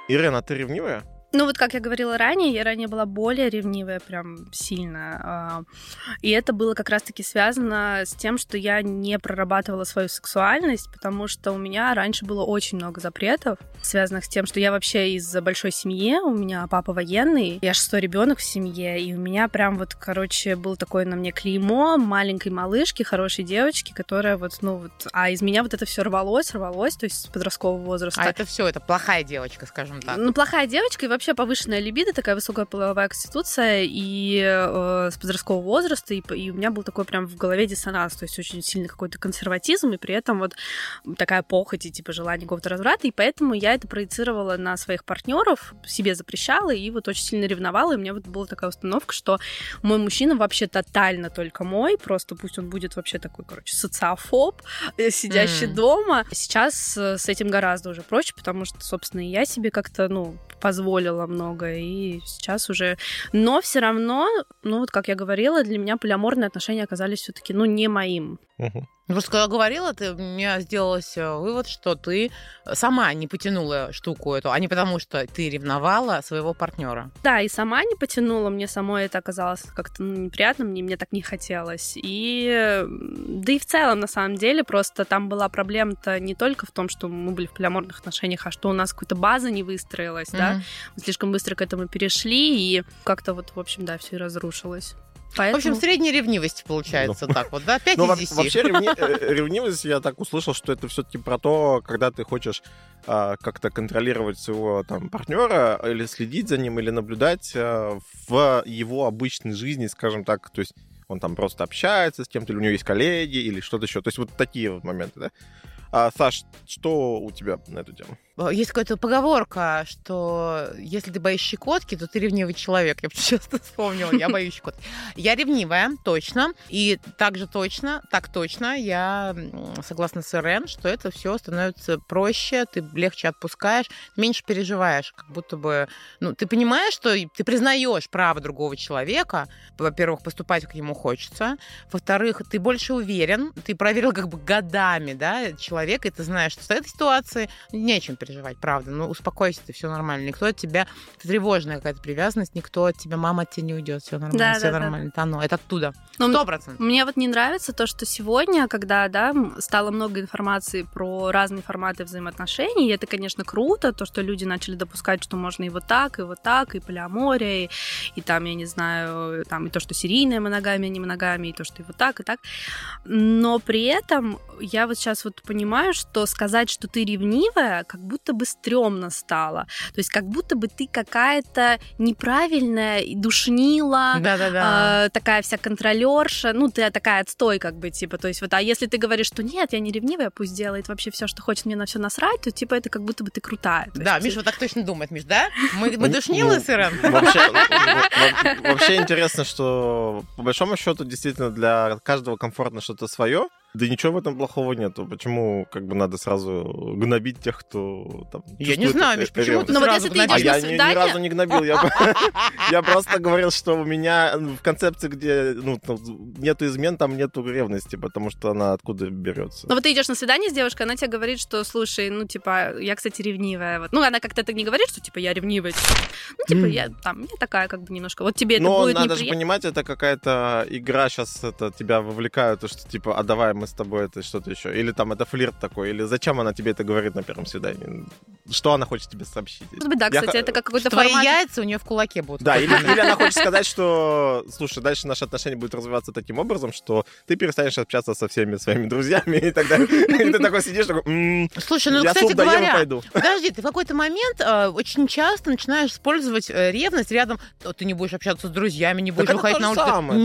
Ирина, ты ревнивая? Ну вот, как я говорила ранее, я ранее была более ревнивая прям сильно. а, И это было как раз-таки связано с тем, что я не прорабатывала свою сексуальность, потому что у меня раньше было очень много запретов, связанных с тем, что я вообще из большой семьи, у меня папа военный, я шестой ребенок в семье, и у меня прям вот, короче, был такое на мне клеймо маленькой малышки, хорошей девочки, которая вот, ну вот, а из меня вот это все рвалось, рвалось, то есть с подросткового возраста. А это все, это плохая девочка, скажем так. Ну, плохая девочка и вообще повышенная либидо, такая высокая половая конституция и э, с подросткового возраста, и, и у меня был такой прям в голове диссонанс, то есть очень сильный какой-то консерватизм, и при этом вот такая похоть и типа желание какого-то разврата, и поэтому я это проецировала на своих партнеров, себе запрещала, и вот очень сильно ревновала, и у меня вот была такая установка, что мой мужчина вообще тотально только мой, просто пусть он будет вообще такой, короче, социофоб, э, сидящий М. дома. Сейчас э, с этим гораздо уже проще, потому что, собственно, и я себе как-то, ну, позволила много, и сейчас уже... Но все равно, ну, вот как я говорила, для меня полиаморные отношения оказались все таки ну, не моим. Мгм. Ну, Просто когда говорила, ты, у меня э, вывод, что ты сама не потянула штуку эту, а не потому, что ты ревновала своего партнера. Да, и сама не потянула, мне самой это оказалось как-то ну, неприятно, мне, мне так не хотелось. И да и в целом, на самом деле, просто там была проблема-то не только в том, что мы были в полиаморных отношениях, а что у нас какая-то база не выстроилась, да, Мгм. мы слишком быстро к этому перешли, и как-то вот, в общем, да, все и разрушилось. В Поэтому... общем, средняя ревнивость получается так вот, да? 5 Ну, из во- 10. вообще ревни- э, ревнивость, я так услышал, что это все-таки про то, когда ты хочешь а, как-то контролировать своего там партнера или следить за ним, или наблюдать а, в его обычной жизни, скажем так, то есть он там просто общается с кем-то, или у него есть коллеги, или что-то еще. То есть вот такие вот моменты, да? А, Саш, что у тебя на эту тему? Есть какая-то поговорка, что если ты боишься щекотки, то ты ревнивый человек. Я часто вспомнила, я боюсь щекотки. Я ревнивая, точно. И также точно, так точно, я согласна с Ирен, что это все становится проще, ты легче отпускаешь, меньше переживаешь, как будто бы... Ну, ты понимаешь, что ты признаешь право другого человека, во-первых, поступать, как ему хочется, во-вторых, ты больше уверен, ты проверил как бы годами, да, человека, и ты знаешь, что в этой ситуации не о чем переживать переживать, правда. Ну, успокойся, ты все нормально. Никто от тебя, это тревожная какая-то привязанность, никто от тебя, мама от тебя не уйдет, все нормально, Да, все да, да. нормально. Это оно, это оттуда. Сто процентов. Мне вот не нравится то, что сегодня, когда, да, стало много информации про разные форматы взаимоотношений, и это, конечно, круто, то, что люди начали допускать, что можно и вот так, и вот так, и полиамория, и, и там, я не знаю, там и то, что серийная моногамия, не моногамия, и то, что и вот так, и так. Но при этом я вот сейчас вот понимаю, что сказать, что ты ревнивая, как будто бы стрёмно стало. То есть как будто бы ты какая-то неправильная, и душнила, а, такая вся контролерша, ну, ты такая отстой, как бы, типа, то есть вот, а если ты говоришь, что нет, я не ревнивая, пусть делает вообще все, что хочет, мне на все насрать, то, типа, это как будто бы ты крутая. Да, есть, Миша вот так точно думает, Миш, да? Мы, мы душнилы с во- вообще интересно, что по большому счету действительно для каждого комфортно что-то свое. Да ничего в этом плохого нету. Почему как бы надо сразу гнобить тех, кто там Я не знаю, Миш, почему ты Ну вот если ты А гнобишь? на я ни, ни свидание? разу не гнобил. Я, просто говорил, что у меня в концепции, где ну, нету измен, там нету ревности, потому что она откуда берется. Ну вот ты идешь на свидание с девушкой, она тебе говорит, что, слушай, ну, типа, я, кстати, ревнивая. Вот. Ну, она как-то так не говорит, что, типа, я ревнивая. Ну, типа, я там, я такая, как бы, немножко. Вот тебе это Но будет надо же понимать, это какая-то игра сейчас это тебя вовлекают, то, что типа, а давай мы с тобой это что-то еще. Или там это флирт такой, или зачем она тебе это говорит на первом свидании? Что она хочет тебе сообщить? Может быть, да, Я кстати, х- это как какой-то Твои формат. яйца у нее в кулаке будут. Да, или, или она хочет сказать, что, слушай, дальше наши отношения будут развиваться таким образом, что ты перестанешь общаться со всеми своими друзьями и так далее. И ты такой сидишь, такой, «М, Слушай, ну, я кстати суп доем и говоря, пойду. Подожди, ты в какой-то момент э, очень часто начинаешь использовать э, ревность рядом. «О, Ты не будешь общаться с друзьями, не будешь выходить на улицу. самое, да.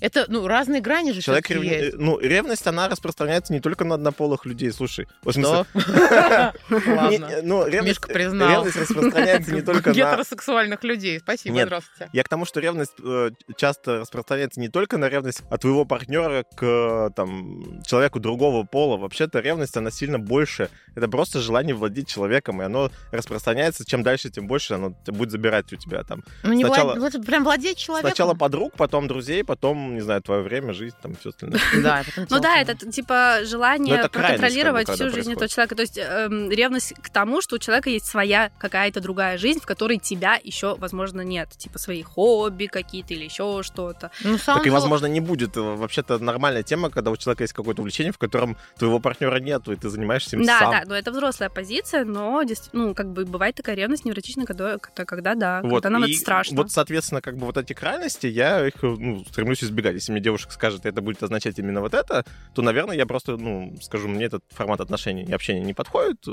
Это, ну, разные грани же Человек ревни- есть. Ну, ревность, она распространяется не только на однополых людей. Слушай, в смысле, Что? ну, ревность, распространяется не только на Гетеросексуальных людей. Спасибо, здравствуйте. Я к тому, что ревность э, часто распространяется не только на ревность от твоего партнера к там, человеку другого пола. Вообще-то ревность, она сильно больше. Это просто желание владеть человеком, и оно распространяется. Чем дальше, тем больше оно будет забирать у тебя там. Ну, не вот прям владеть человеком. Сначала подруг, потом друзей, потом, не знаю, твое время, жизнь, там все остальное. Да, Ну да, это типа желание Ну, проконтролировать бы, всю жизнь этого человека. То есть эм, ревность к тому, что у человека есть своя какая-то другая жизнь, в которой тебя еще, возможно, нет. Типа свои хобби какие-то или еще что-то. Ну, Так и, возможно, не будет. Э, Вообще-то нормальная тема, когда у человека есть какое-то увлечение, в котором твоего партнера нету, и ты занимаешься им Да, сам. да, но это взрослая позиция, но ну, как бы бывает такая ревность невротичная, когда, когда, да, Вот, когда нам и это страшно. Вот, соответственно, как бы вот эти крайности, я их ну, стремлюсь избегать. Если мне девушка скажет, это будет означать именно вот это, то, наверное, я просто, ну, скажу, мне этот формат отношений и общения не подходит.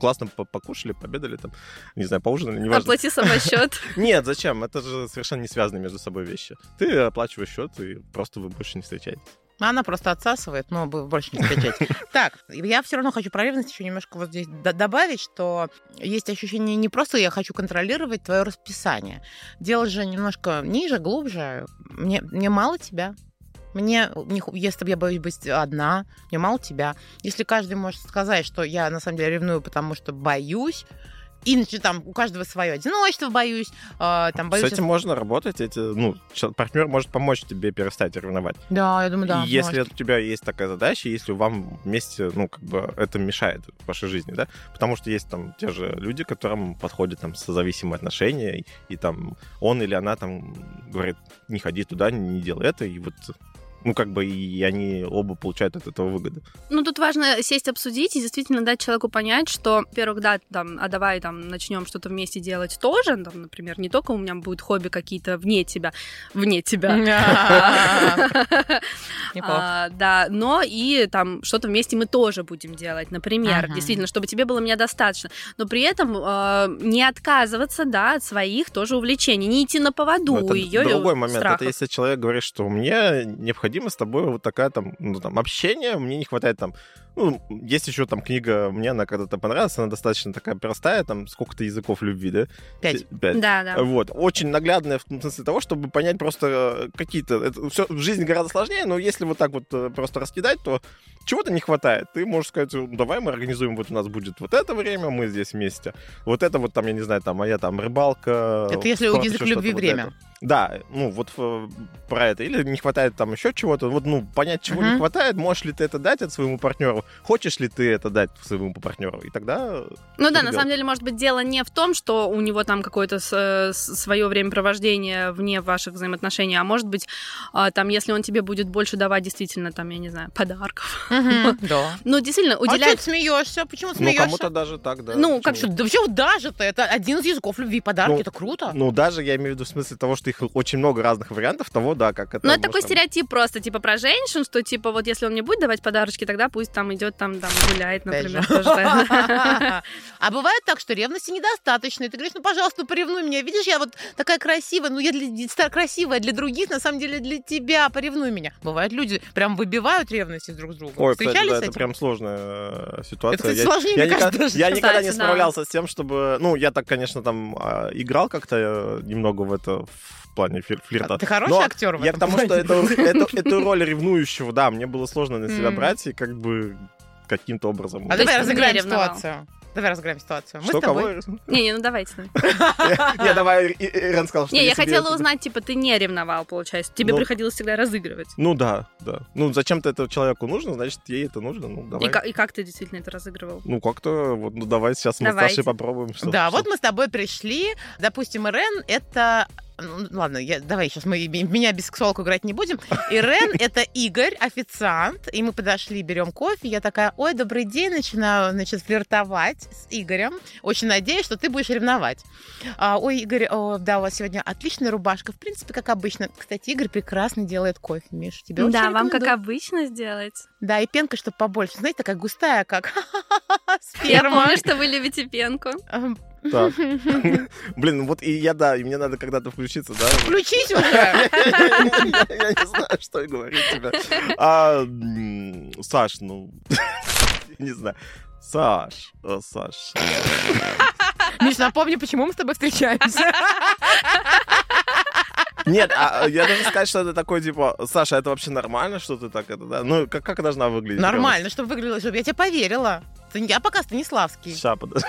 Классно по- покушали, победали там, не знаю, поужинали, неважно. Оплати самосчет. Нет, зачем? Это же совершенно не связанные между собой вещи. Ты оплачиваешь счет, и просто вы больше не встречаетесь. Она просто отсасывает, но больше не встречаете. Так, я все равно хочу про ревность еще немножко вот здесь добавить, что есть ощущение не просто я хочу контролировать твое расписание. Дело же немножко ниже, глубже. Мне, мне мало тебя. Мне, если я боюсь быть одна, мне мало тебя. Если каждый может сказать, что я на самом деле ревную, потому что боюсь, иначе там у каждого свое одиночество боюсь, э, там боюсь... С этим можно работать. Эти, ну, партнер может помочь тебе перестать ревновать. Да, я думаю, да. И если может. у тебя есть такая задача, если вам вместе, ну, как бы это мешает вашей жизни, да, потому что есть там те же люди, которым подходят там созависимые отношения, и, и там он или она там говорит, не ходи туда, не делай это, и вот ну, как бы, и они оба получают от этого выгоду. Ну, тут важно сесть, обсудить и действительно дать человеку понять, что, во-первых, да, там, а давай там начнем что-то вместе делать тоже, там, например, не только у меня будет хобби какие-то вне тебя, вне тебя. А, да, но и там что-то вместе мы тоже будем делать, например, действительно, чтобы тебе было меня достаточно, но при этом э, не отказываться, да, от своих тоже увлечений, не идти на поводу ее другой момент. Это если человек говорит, что мне необходимо с тобой вот такая там, ну, там, общение, мне не хватает там, ну, есть еще там книга, мне она когда-то понравилась, она достаточно такая простая, там, сколько-то языков любви, да? Пять. Пять. Да, да. Вот. Очень наглядная в смысле того, чтобы понять просто э, какие-то... Это все в жизни гораздо сложнее, но если вот так вот э, просто раскидать, то чего-то не хватает. Ты можешь сказать, «Ну, давай мы организуем, вот у нас будет вот это время, мы здесь вместе. Вот это вот там, я не знаю, там, моя там рыбалка. Это если спорт, язык любви вот время. это. Да, ну вот э, про это. Или не хватает там еще чего-то. Вот, ну, понять, чего не Мгм. хватает, можешь ли ты это дать от своему партнеру, хочешь ли ты это дать своему партнеру. И тогда Ну да, на самом деле, может быть, дело не в том, что у него там какое-то свое времяпровождение вне ваших взаимоотношений, а может быть, а, там, если он тебе будет больше давать действительно, там, я не знаю, подарков. Да. Ну, действительно, А что уделять... ты смеешься? Почему ну, смеешься? кому-то даже так, да. Ну, как почему? Да почему даже-то? Это один из языков любви. Подарки, Ну, это круто. Ну, даже я имею в виду в смысле того, что их очень много разных вариантов того, да, как это... Ну, это такой там- стереотип просто, типа, про женщин, что, типа, вот если он мне будет давать подарочки, тогда пусть там идет, там, там, гуляет, например. А бывает так, что ревности недостаточно. И ты говоришь, ну, пожалуйста, ну, поревнуй меня. Видишь, я вот такая красивая. Ну, я для, красивая для других, на самом деле для тебя. Поревнуй меня. Бывает, люди прям выбивают ревности друг с другом. Ой, кстати, да, это прям сложная э, ситуация. Это, Я- сложнее, я, никогда, кажется, даже. я никогда не да. справлялся с тем, чтобы... Ну, я так, конечно, там а, играл как-то э, немного в это в плане флир- флирта. Ты хороший Но актер в Я к этом тому, что плане. это, это- эту роль ревнующего, да, мне было сложно на себя брать и как бы каким-то образом... А давай разыграем не ситуацию. Давай разыграем ситуацию. Мы Что, с тобой... кого? Не-не, ну давайте. Я давай, Ирен сказал, что Не, я хотела узнать, типа, ты не ревновал, получается. Тебе Ну. приходилось всегда разыгрывать. Ну да, да. Ну зачем-то это человеку нужно, значит, ей это нужно. Ну, И, давай. и как ты действительно это разыгрывал? Ну, как-то, вот, ну, давай сейчас мы с. Сашей попробуем. Что, Да, что- вот мы с тобой пришли. Допустим, Ирен — это... ну, ладно, я, давай сейчас мы меня без сексуалку играть не будем. Ирен — это Игорь, официант. И мы подошли, берем кофе. Я такая, ой, добрый день, начинаю, значит, флиртовать с Игорем. Очень надеюсь, что ты будешь ревновать. А, ой, Игорь, о, да, у вас сегодня отличная рубашка. В принципе, как обычно. Кстати, Игорь прекрасно делает кофе, Миш. Тебе Да, вам как обычно сделать. Да, и пенка, чтобы побольше. Знаете, такая густая, как Я сперма. помню, что вы любите пенку. Так. Блин, ну вот и я, да, и мне надо когда-то включиться, да? Включись уже! Я не знаю, что говорить тебе. А, Саш, ну... Не знаю. Саш, э, Саш. Миш, напомни, почему мы с тобой встречаемся. Нет, а я должен сказать, что это такой, типа, Саша, это вообще нормально, что ты так это, да? Ну, как, как должна выглядеть? Нормально, чтобы выглядело, чтобы я тебе поверила. Я пока Станиславский. Сейчас, подожди.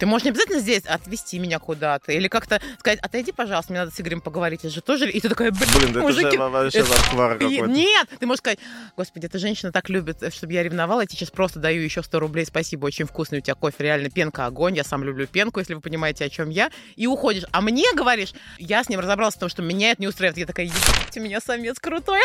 Ты можешь не обязательно здесь отвезти меня куда-то. Или как-то сказать, отойди, пожалуйста, мне надо с Игорем поговорить. Это же тоже... И ты такая, блин, Блин, это мужики... же вообще это- зашквар какой-то. Нет, ты можешь сказать, господи, эта женщина так любит, чтобы я ревновала, я тебе сейчас просто даю еще 100 рублей, спасибо, очень вкусный у тебя кофе, реально пенка огонь, я сам люблю пенку, если вы понимаете, о чем я, и уходишь. А мне говоришь, я с ним разобрался в том, что меня это не устраивает. Я такая, ебать, у меня самец крутой.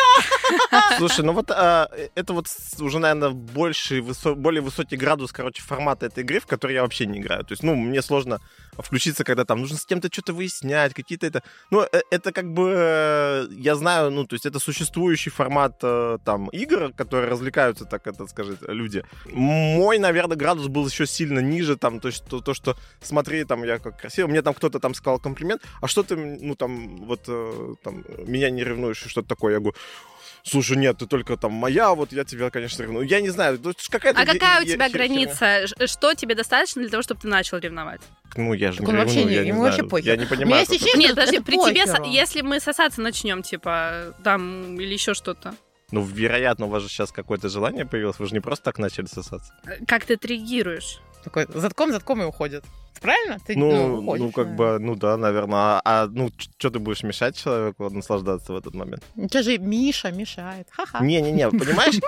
а!» Слушай, ну вот а, это вот уже, наверное, больший, высо- более высокий градус, короче, формата этой игры, в которой я вообще не играю. То есть, ну, мне сложно включиться, когда там нужно с кем-то что-то выяснять, какие-то это... Ну, э, это как бы... э, Я знаю, ну, то есть это существующий формат э, там игр, которые развлекаются, так это сказать, люди. Мой, наверное, градус был еще сильно ниже, там, то есть то, то, что смотри, там, я как красиво, мне там кто-то там сказал комплимент, а что ты, ну, там, вот, там, меня не ревнуешь, что-то такое, я говорю, слушай, нет, ты только там моя, вот я тебя, конечно, ревную. Я не знаю, какая-то... А какая у тебя граница? Что тебе достаточно для того, чтобы ты начал ревновать? Ну, я же Так не он вообще ревную, не- я не ему знаю. вообще похер. Я не понимаю. это- ощущение, Нет, подожди, при тебе, если мы сосаться начнем, типа, там, или еще что-то, Ну, вероятно, у вас же сейчас какое-то желание появилось, вы же не просто так начали сосаться. э, как ты отреагируешь? Такой, затком, затком и уходит. Правильно? Ты, Ну, уходишь, ну, как да. бы, ну да, наверное. А, а, ну, что ты будешь мешать человеку наслаждаться в этот момент? Ничего же Миша мешает. Ха-ха. Не-не-не, понимаешь?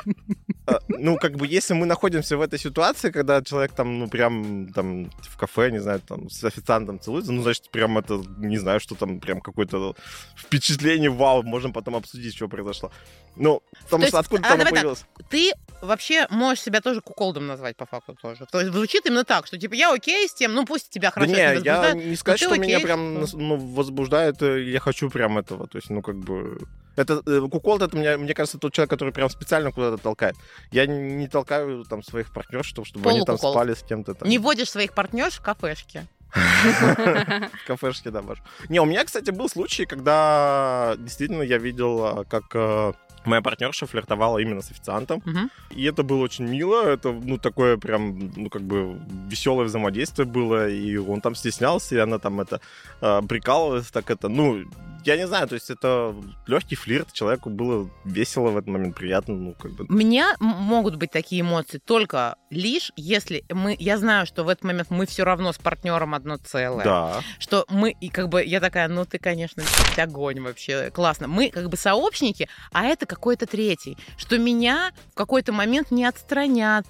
А, Ну, как бы, если мы находимся в этой ситуации, когда человек там, ну, прям, там, в кафе, не знаю, там, с официантом целуется, ну, значит, прям это, не знаю, что там, прям какое-то впечатление, вау, можем потом обсудить, что произошло. Ну, потому То что есть, откуда а, так, появилось? Ты вообще можешь себя тоже куколдом назвать по факту тоже. То есть звучит именно так, что типа я окей с тем, ну пусть тебя Да хорошо не, это я не сказать, ты что меня окей, прям что- ну, возбуждает, э, я хочу прям этого. То есть, ну, как бы... Это, э, кукол, это мне, мне кажется, тот человек, который прям специально куда-то толкает. Я не, не толкаю там своих партнеров, чтобы, чтобы они там спали с кем-то там. Не водишь своих партнерш в кафешке. В кафешке, да, ваш. Не, у меня, кстати, был случай, когда действительно я видел, а, как э, моя партнерша флиртовала именно с официантом. Мгм. И это было очень мило, это, ну, такое прям, ну, как бы веселое взаимодействие было, и он там стеснялся, и она там это э, прикалывалась, так это, ну, я не знаю, то есть это легкий флирт, человеку было весело в этот момент, приятно, ну, как бы. У меня могут быть такие эмоции только лишь если мы, я знаю, что в этот момент мы все равно с партнером одно целое. Да. Что мы, и как бы я такая, ну ты, конечно, огонь вообще, классно. Мы как бы сообщники, а это какой-то третий. Что меня в какой-то момент не отстранят,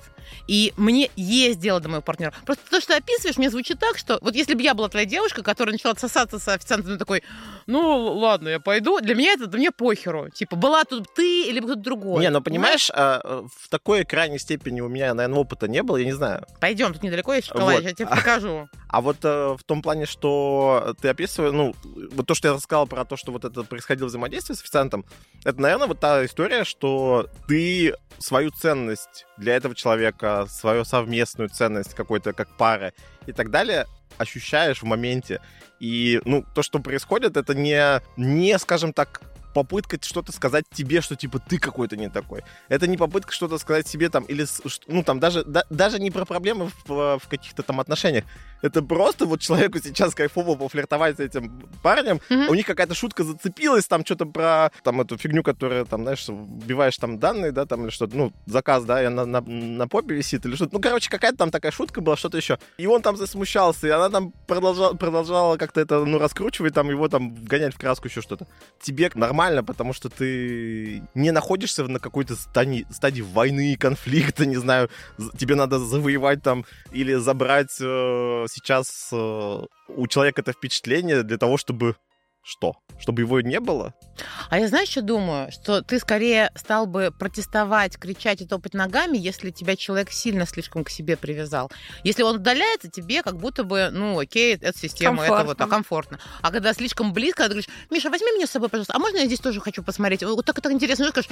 и мне есть дело до моего партнера. Просто то, что ты описываешь, мне звучит так, что вот если бы я была твоя девушка, которая начала сосаться с официантом, такой, ну ладно, я пойду, для меня это, да мне похеру. Типа, была тут ты или кто-то другой. Не, ну понимаешь, а, в такой крайней степени у меня, наверное, опыта не было, я не знаю. Пойдем, тут недалеко есть шоколад, Вот. я тебе покажу. А вот э, в том плане, что ты описываешь, ну, вот то, что я рассказал про то, что вот это происходило взаимодействие с официантом, это, наверное, вот та история, что ты свою ценность для этого человека, свою совместную ценность какой-то как пары и так далее ощущаешь в моменте. И, ну, то, что происходит, это не, не, скажем так, попытка что-то сказать тебе, что типа ты какой-то не такой. Это не попытка что-то сказать себе там или ну там даже да- даже не про проблемы в, в каких-то там отношениях. Это просто вот человеку сейчас кайфово пофлиртовать с этим парнем. Мгм. У них какая-то шутка зацепилась, там что-то про там эту фигню, которая там, знаешь, вбиваешь там данные, да, там или что-то, ну заказ, да, и она на, на попе висит или что-то. Ну короче, какая-то там такая шутка была, что-то еще. И он там засмущался, и она там продолжала, продолжала как-то это ну раскручивать, там его там вгонять в краску еще что-то тебе нормально, потому что ты не находишься на какой-то стани- стадии войны, конфликта, не знаю, тебе надо завоевать там или забрать э, сейчас э, у человека это впечатление для того, чтобы что? Чтобы его не было? А я знаешь, что думаю? Что ты скорее стал бы протестовать, кричать и топать ногами, если тебя человек сильно слишком к себе привязал. Если он удаляется, тебе как будто бы, ну, окей, это система, это вот, а Комфортно. комфортно. А когда слишком близко, ты говоришь, Миша, возьми меня с собой, пожалуйста, а можно я здесь тоже хочу посмотреть? Вот так, так интересно, ну, скажешь,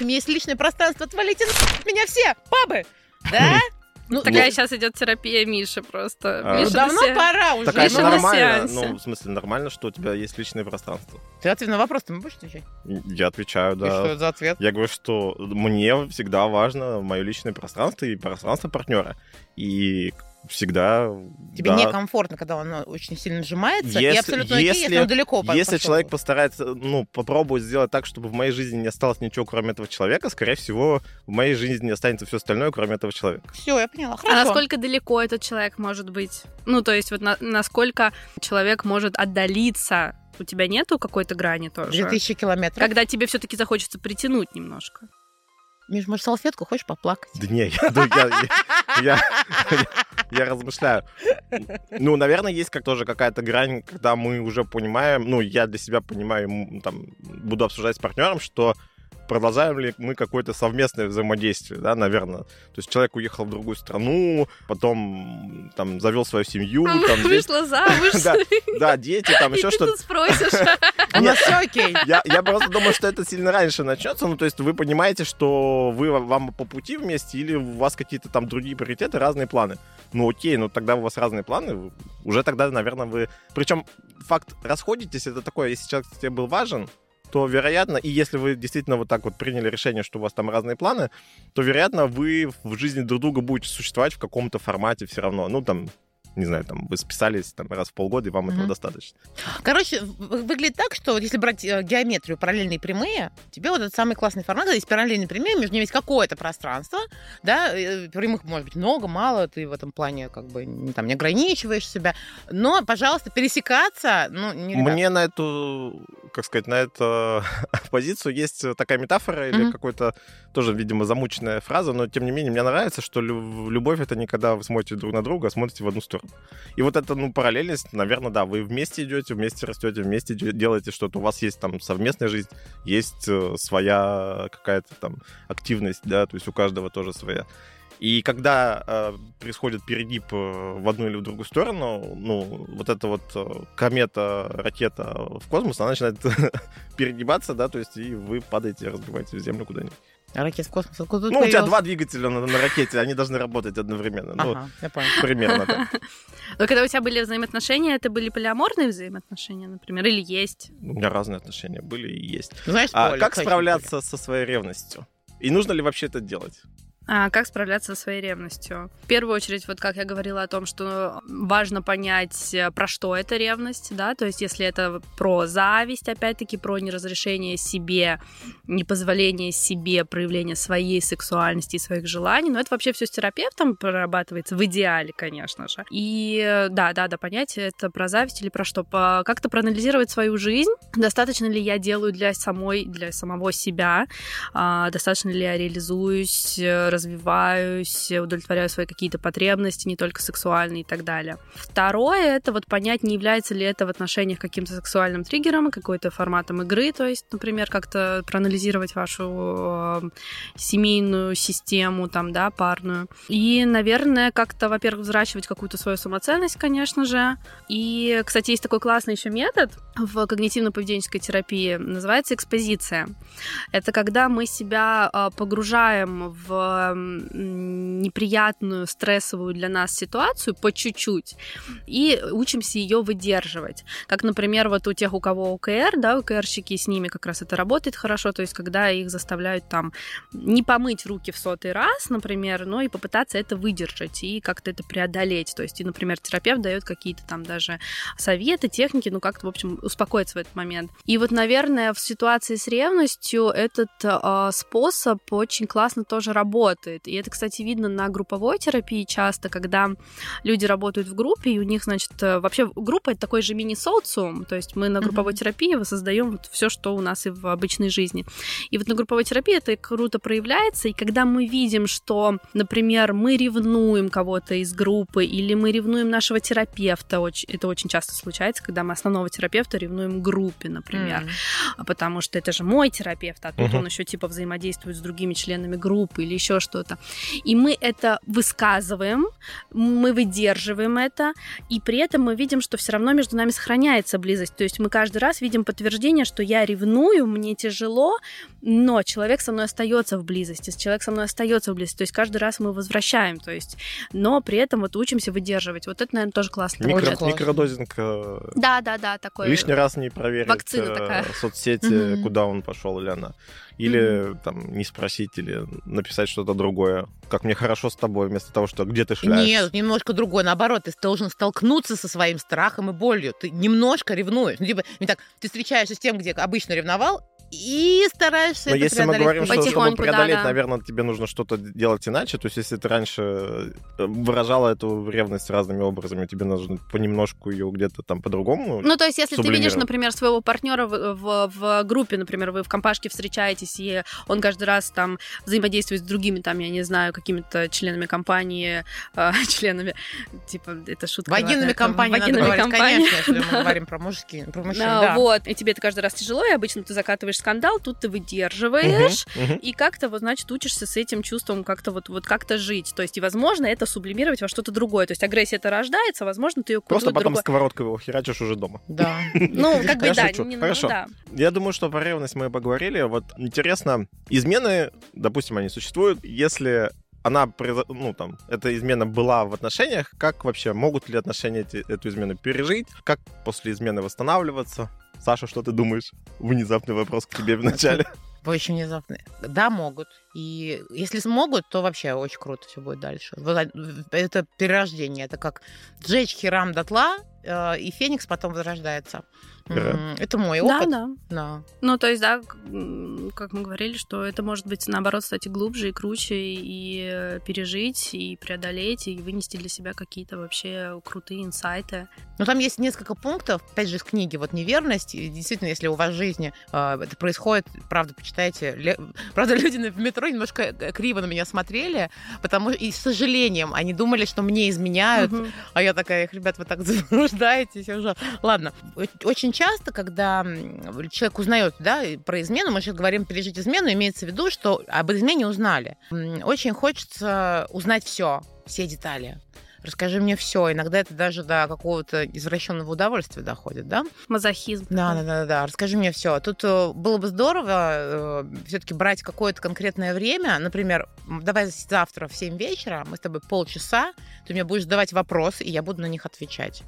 у меня есть личное пространство, отвалите меня все, бабы! Да? Ну, Такая ну, сейчас идет терапия Миши просто. А. ну, Миша давно на се- пора уже. Так а Миша на нормально. сеансе. Ну, в смысле, нормально, что у тебя есть личное пространство. Ты ответ на вопрос ты мне будешь отвечать? Я отвечаю, И что да. это за ответ? Я говорю, что мне всегда важно мое личное пространство и пространство партнера. И всегда... Тебе да, некомфортно, когда он очень сильно сжимается, и Если- абсолютно окей, если если- он далеко Если пошел. человек постарается, ну, попробовать сделать так, чтобы в моей жизни не осталось ничего, кроме этого человека, скорее всего, в моей жизни останется все остальное, кроме этого человека. Все, я поняла. А Хорошо. насколько далеко этот человек может быть? Ну, то есть вот на- насколько человек может отдалиться? У тебя нету какой-то грани тоже? 2000 километров. Когда тебе все-таки захочется притянуть немножко. Миш, может, салфетку хочешь поплакать? Да не, я, да я- я- я- я размышляю. Ну, наверное, есть как тоже какая-то грань, когда мы уже понимаем, ну, я для себя понимаю, там, буду обсуждать с партнером, что продолжаем ли мы какое-то совместное взаимодействие, да, наверное. То есть человек уехал в другую страну, потом там завел свою семью, А там, Вышла замуж. да, да, дети, там еще ты что-то. тут спросишь. Нас все окей. Я, я просто думаю, что это сильно раньше начнется. Ну, то есть вы понимаете, что вы вам по пути вместе или у вас какие-то там другие приоритеты, разные планы. Ну окей, ну тогда у вас разные планы. Уже тогда, наверное, вы... Причем факт расходитесь, это такое, если человек тебе был важен, то, вероятно, и если вы действительно вот так вот приняли решение, что у вас там разные планы, то, вероятно, вы в жизни друг друга будете существовать в каком-то формате все равно. Ну, там, не знаю, там, вы списались там раз в полгода, и вам этого Мгм. достаточно. Короче, выглядит так, что если брать э, геометрию параллельные прямые, тебе вот этот самый классный формат, есть параллельные прямые, между ними есть какое-то пространство, да, э, прямых может быть много, мало, ты в этом плане как бы не, там, не ограничиваешь себя, но, пожалуйста, пересекаться, ну, не. Мне на эту, как сказать, на эту позицию есть такая метафора или Мгм. какой-то тоже, видимо, замученная фраза, но тем не менее мне нравится, что лю- любовь это не когда вы смотрите друг на друга, а смотрите в одну сторону. И вот эта, ну, параллельность, наверное, да, вы вместе идете, вместе растете, вместе делаете что-то, у вас есть там совместная жизнь, есть э, своя какая-то там активность, да, то есть у каждого тоже своя. И когда э, происходит перегиб э, в одну или в другую сторону, ну, вот эта вот э, комета, ракета в космос, она начинает перегибаться, да, то есть и вы падаете, разбиваетесь в землю куда-нибудь. А ракет в космос откуда Ну, у тебя появился? два двигателя на, на ракете, они должны работать одновременно. Ну, Ага, я понял. примерно так. Но когда у тебя были взаимоотношения, это были полиаморные взаимоотношения, например, или есть? У меня разные отношения были и есть. Ну, Знаешь, А как справляться со своей ревностью? И нужно ли вообще это делать? А как справляться со своей ревностью? В первую очередь, вот как я говорила о том, что важно понять, э, про что это ревность, да, то есть если это про зависть, опять-таки, про неразрешение себе, непозволение себе проявления своей сексуальности и своих желаний, но это вообще все с терапевтом прорабатывается в идеале, конечно же. И да, да, да, понять, это про зависть или про что. Как-то проанализировать свою жизнь, достаточно ли я делаю для самой, для самого себя, а, достаточно ли я реализуюсь, развиваюсь, удовлетворяю свои какие-то потребности, не только сексуальные и так далее. Второе — это вот понять, не является ли это в отношениях каким-то сексуальным триггером, какой-то форматом игры, то есть, например, как-то проанализировать вашу э, семейную систему, там, да, парную. И, наверное, как-то, во-первых, взращивать какую-то свою самоценность, конечно же. И, кстати, есть такой классный еще метод в когнитивно-поведенческой терапии, называется экспозиция. Это когда мы себя э, погружаем в неприятную, стрессовую для нас ситуацию по чуть-чуть и учимся ее выдерживать. Как, например, вот у тех, у кого ОКР, да, ОКРщики, с ними как раз это работает хорошо, то есть когда их заставляют там не помыть руки в сотый раз, например, но и попытаться это выдержать и как-то это преодолеть. То есть, и, например, терапевт дает какие-то там даже советы, техники, ну как-то, в общем, успокоиться в этот момент. И вот, наверное, в ситуации с ревностью этот э, способ очень классно тоже работает работает. И это, кстати, видно на групповой терапии часто, когда люди работают в группе, и у них, значит, э, вообще группа это такой же мини-социум, то есть мы на групповой mm-hmm. терапии воссоздаем вот все, что у нас и в обычной жизни. И вот на групповой терапии это круто проявляется, и когда мы видим, что, например, мы ревнуем кого-то из группы, или мы ревнуем нашего терапевта, это очень часто случается, когда мы основного терапевта ревнуем группе, например, mm-hmm. потому что это же мой терапевт, а тут mm-hmm. он еще типа взаимодействует с другими членами группы или еще что-то. И мы это высказываем, мы выдерживаем это, и при этом мы видим, что все равно между нами сохраняется близость. То есть мы каждый раз видим подтверждение, что я ревную, мне тяжело, но человек со мной остается в близости, человек со мной остается в близости. То есть каждый раз мы возвращаем, то есть, но при этом вот учимся выдерживать. Вот это, наверное, тоже классно. Микро, микродозинг. Э, да, да, да, такой. Лишний раз не проверить Вакцина э, такая. соцсети, куда он пошел или она или там не спросить, или написать что-то другое. Как мне хорошо с тобой, вместо того, что где ты шляешься. Нет, немножко другое. Наоборот, ты должен столкнуться со своим страхом и болью. Ты немножко ревнуешь. Ну, типа, не так, ты встречаешься с тем, где обычно ревновал, и стараешься Но это если мы говорим, что чтобы преодолеть, да, да. наверное, тебе нужно что-то делать иначе. То есть, если ты раньше э, выражала эту ревность разными образами, тебе нужно понемножку ее где-то там по-другому. Ну, то есть, если ты видишь, например, своего партнера в, в, в группе, например, вы в компашке встречаетесь, и он каждый раз там взаимодействует с другими, там, я не знаю, какими-то членами компании, э, членами, типа, это шутка. Вагинами компании, вагинами надо говорить, конечно, если мы говорим про мужские, про мужчин, да. Вот, и тебе это каждый раз тяжело, и обычно ты закатываешь выдерживаешь скандал, тут ты выдерживаешь, uh-huh, uh-huh. и как-то вот, значит, учишься с этим чувством как-то вот, вот как-то жить. То есть, и, возможно, это сублимировать во что-то другое. То есть, агрессия это рождается, возможно, ты ее Просто потом другой... сковородкой его херачишь уже дома. Да. Ну, как бы, да. Хорошо. Я думаю, что про ревность мы поговорили. Вот интересно, измены, допустим, они существуют, если она, ну, там, эта измена была в отношениях, как вообще, могут ли отношения эти, эту измену пережить, как после измены восстанавливаться? Саша, что ты думаешь? Внезапный вопрос к тебе вначале. Очень внезапный. Да, могут. И если смогут, то вообще очень круто все будет дальше. Это перерождение. Это как сжечь херам дотла, э, и Феникс потом возрождается. Это мой опыт. Да, да. да. Ну, то есть, да, как мы говорили, что это может быть, наоборот, кстати, глубже и круче, и пережить, и преодолеть, и вынести для себя какие-то вообще крутые инсайты. Ну, там есть несколько пунктов, опять же, из книги, вот неверность. И действительно, если у вас в жизни э, это происходит, правда, почитайте. Ле... Правда, люди в метро немножко э, криво на меня смотрели, потому и с сожалением они думали, что мне изменяют, угу. а я такая, ребят, вы так заблуждаетесь уже. Ладно, очень часто, когда человек узнает да, про измену, мы сейчас говорим пережить измену, имеется в виду, что об измене узнали. Очень хочется узнать все, все детали расскажи мне все. Иногда это даже до какого-то извращенного удовольствия доходит, да? Мазохизм. Да, да, да, да. Расскажи мне все. Тут э, было бы здорово э, все-таки брать какое-то конкретное время. Например, давай завтра в 7 вечера мы с тобой полчаса, ты мне будешь задавать вопросы, и я буду на них отвечать.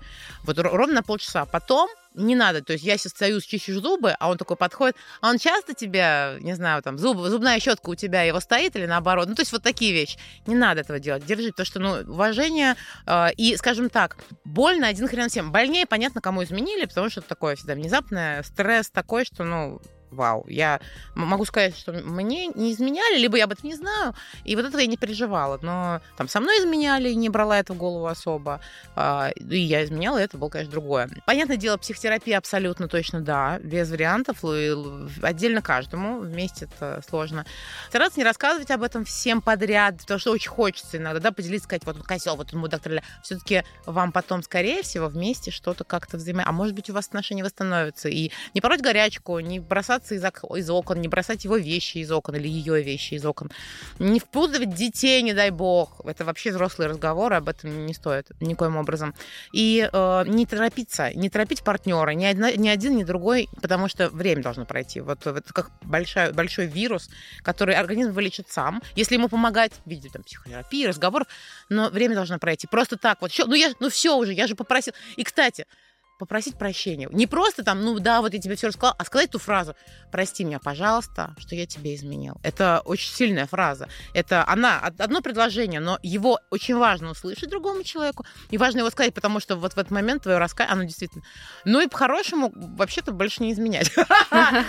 Вот ровно полчаса. Потом не надо. То есть я сейчас стою, чищу зубы, а он такой подходит, а он часто тебя, не знаю, там, зуб, зубная щетка у тебя его стоит или наоборот. Ну, то есть вот такие вещи. Не надо этого делать. Держи, потому что, ну, уважение э, и, скажем так, больно один хрен всем. Больнее, понятно, кому изменили, потому что это такое всегда внезапное, стресс такой, что, ну, вау. Я могу сказать, что мне не изменяли, либо я об этом не знаю, и вот этого я не переживала. Но там со мной изменяли, не брала это в голову особо. А, и я изменяла, и это было, конечно, другое. Понятное дело, психотерапия абсолютно точно да, без вариантов, отдельно каждому, вместе это сложно. Стараться не рассказывать об этом всем подряд, потому что очень хочется иногда, да, поделиться, сказать, вот он козел, вот он мудак, все-таки вам потом, скорее всего, вместе что-то как-то взаимо... А может быть, у вас отношения восстановятся. И не пороть горячку, не бросаться бросаться из, из окон, не бросать его вещи из окон или ее вещи из окон. Не впутывать детей, не дай бог. Это вообще взрослые разговоры, об этом не стоит никоим образом. И э, не торопиться, не торопить партнера, ни, одна, ни один, ни другой, потому что время должно пройти. Вот это как большой, большой вирус, который организм вылечит сам, если ему помогать в виде там, психотерапии, разговоров, но время должно пройти. Просто так вот, ну, я, ну все уже, я же попросил. И, кстати, попросить прощения. Не просто там, ну да, вот я тебе все рассказал, а сказать ту фразу «Прости меня, пожалуйста, что я тебе изменил». Это очень сильная фраза. Это она, одно предложение, но его очень важно услышать другому человеку, и важно его сказать, потому что вот в этот момент твое раскаяние, оно действительно... Ну и по-хорошему, вообще-то больше не изменять.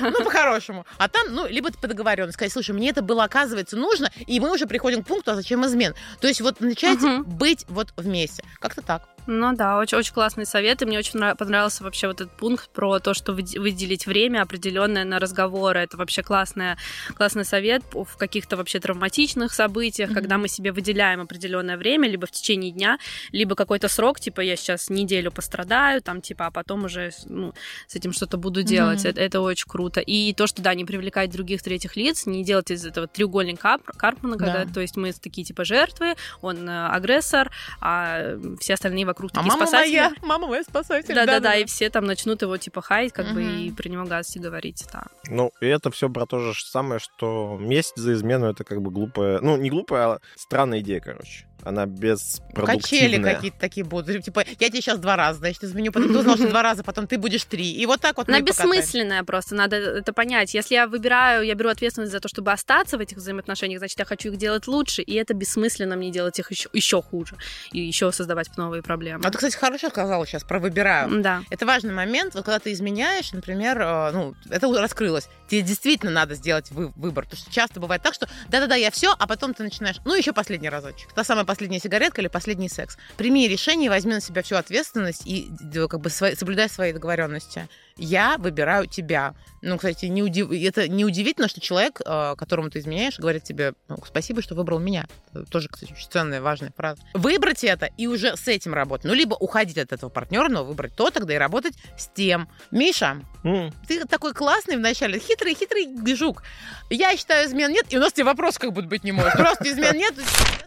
Ну, по-хорошему. А там, ну, либо ты по договоренности сказать, слушай, мне это было, оказывается, нужно, и мы уже приходим к пункту, а зачем измен? То есть вот начать быть вот вместе. Как-то так. Ну да, очень, очень классный совет, и мне очень понравился вообще вот этот пункт про то, что выделить время определенное на разговоры. Это вообще классная, классный совет в каких-то вообще травматичных событиях, mm-hmm. когда мы себе выделяем определенное время, либо в течение дня, либо какой-то срок, типа я сейчас неделю пострадаю, там типа, а потом уже ну, с этим что-то буду делать. Mm-hmm. Это, это очень круто. И то, что да, не привлекать других третьих лиц, не делать из этого треугольник Карпмана, когда, да. то есть мы такие типа жертвы, он э, агрессор, а все остальные вокруг вокруг а такие мама спасатели. моя, мама моя спасатель. Да-да-да, и все там начнут его типа хаять, как угу. бы, и про него гадости говорить, да. Ну, и это все про то же самое, что месть за измену это как бы глупая, ну, не глупая, а странная идея, короче. Она беспродуктивная. Качели какие-то такие будут. Типа, я тебе сейчас два раза, значит, изменю, потом ты узнал, что два раза, потом ты будешь три. И вот так вот Она бессмысленная просто, надо это понять. Если я выбираю, я беру ответственность за то, чтобы остаться в этих взаимоотношениях, значит, я хочу их делать лучше, и это бессмысленно мне делать их еще, еще хуже. И еще создавать новые проблемы. А ты, кстати, хорошо сказала сейчас про выбираю. Да. Это важный момент, вот когда ты изменяешь, например, э, ну, это раскрылось. Тебе действительно надо сделать вы, выбор. Потому что часто бывает так, что да-да-да, я все, а потом ты начинаешь, ну, еще последний разочек. Та самая последняя сигаретка или последний секс. Прими решение, возьми на себя всю ответственность и как бы соблюдай свои договоренности я выбираю тебя. Ну, кстати, не удив... это не удивительно, что человек, э, которому ты изменяешь, говорит тебе, ну, спасибо, что выбрал меня. Это тоже, кстати, очень ценная, важная фраза. Выбрать это и уже с этим работать. Ну, либо уходить от этого партнера, но выбрать то тогда и работать с тем. Миша, mm. ты такой классный вначале, хитрый-хитрый жук. Я считаю, измен нет, и у нас тебе вопрос как будто быть не может. Просто измен нет,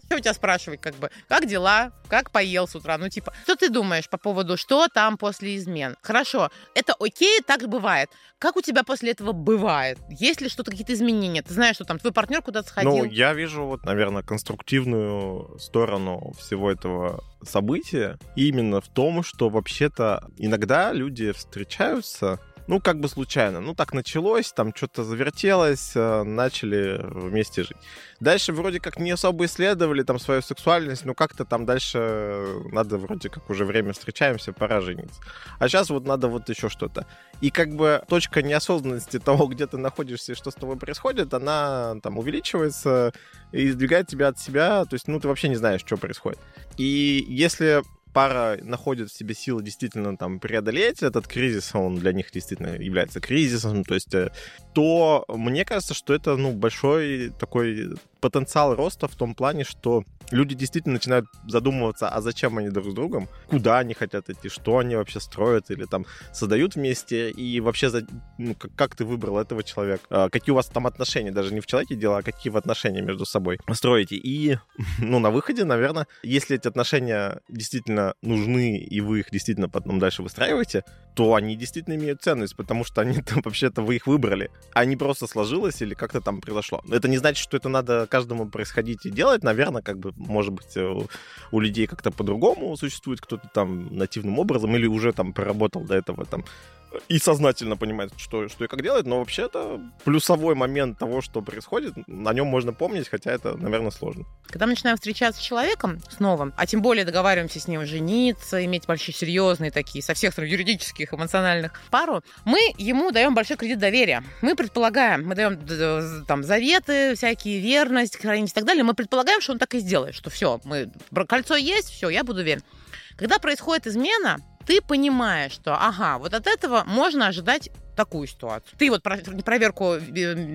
что у тебя спрашивать, как бы, как дела, как поел с утра, ну, типа, что ты думаешь по поводу, что там после измен? Хорошо, это окей, окей, так бывает. Как у тебя после этого бывает? Есть ли что-то, какие-то изменения? Ты знаешь, что там твой партнер куда-то сходил? Ну, я вижу, вот, наверное, конструктивную сторону всего этого события именно в том, что вообще-то иногда люди встречаются ну, как бы случайно. Ну, так началось, там что-то завертелось, э, начали вместе жить. Дальше вроде как не особо исследовали там свою сексуальность, но как-то там дальше надо вроде как уже время встречаемся, пора жениться. А сейчас вот надо вот еще что-то. И как бы точка неосознанности того, где ты находишься и что с тобой происходит, она там увеличивается и сдвигает тебя от себя. То есть, ну, ты вообще не знаешь, что происходит. И если пара находит в себе силы действительно там преодолеть этот кризис, он для них действительно является кризисом, то есть, э, то мне кажется, что это, ну, большой такой потенциал роста в том плане, что люди действительно начинают задумываться, а зачем они друг с другом, куда они хотят идти, что они вообще строят или там создают вместе, и вообще, за, ну, как, как ты выбрал этого человека, а, какие у вас там отношения, даже не в человеке дело, а какие вы отношения между собой строите. И, ну, на выходе, наверное, если эти отношения действительно нужны, и вы их действительно потом дальше выстраиваете, то они действительно имеют ценность, потому что они там вообще-то вы их выбрали, а не просто сложилось или как-то там произошло. Это не значит, что это надо каждому происходить и делать, наверное, как бы, может быть, э, у людей как-то по-другому существует, кто-то там нативным образом или уже там проработал до этого там и сознательно понимает, что, что и как делать, но вообще это плюсовой момент того, что происходит, на нем можно помнить, хотя это, наверное, сложно. Когда мы начинаем встречаться с человеком, с новым, а тем более договариваемся с ним жениться, иметь большие серьезные такие, со всех сторон юридических, эмоциональных пару, мы ему даем большой кредит доверия. Мы предполагаем, мы даем там заветы, всякие верность, хранить и так далее. Мы предполагаем, что он так и сделает, что все, мы кольцо есть, все, я буду верен. Когда происходит измена, ты понимаешь, что, ага, вот от этого можно ожидать такую ситуацию. Ты вот проверку э,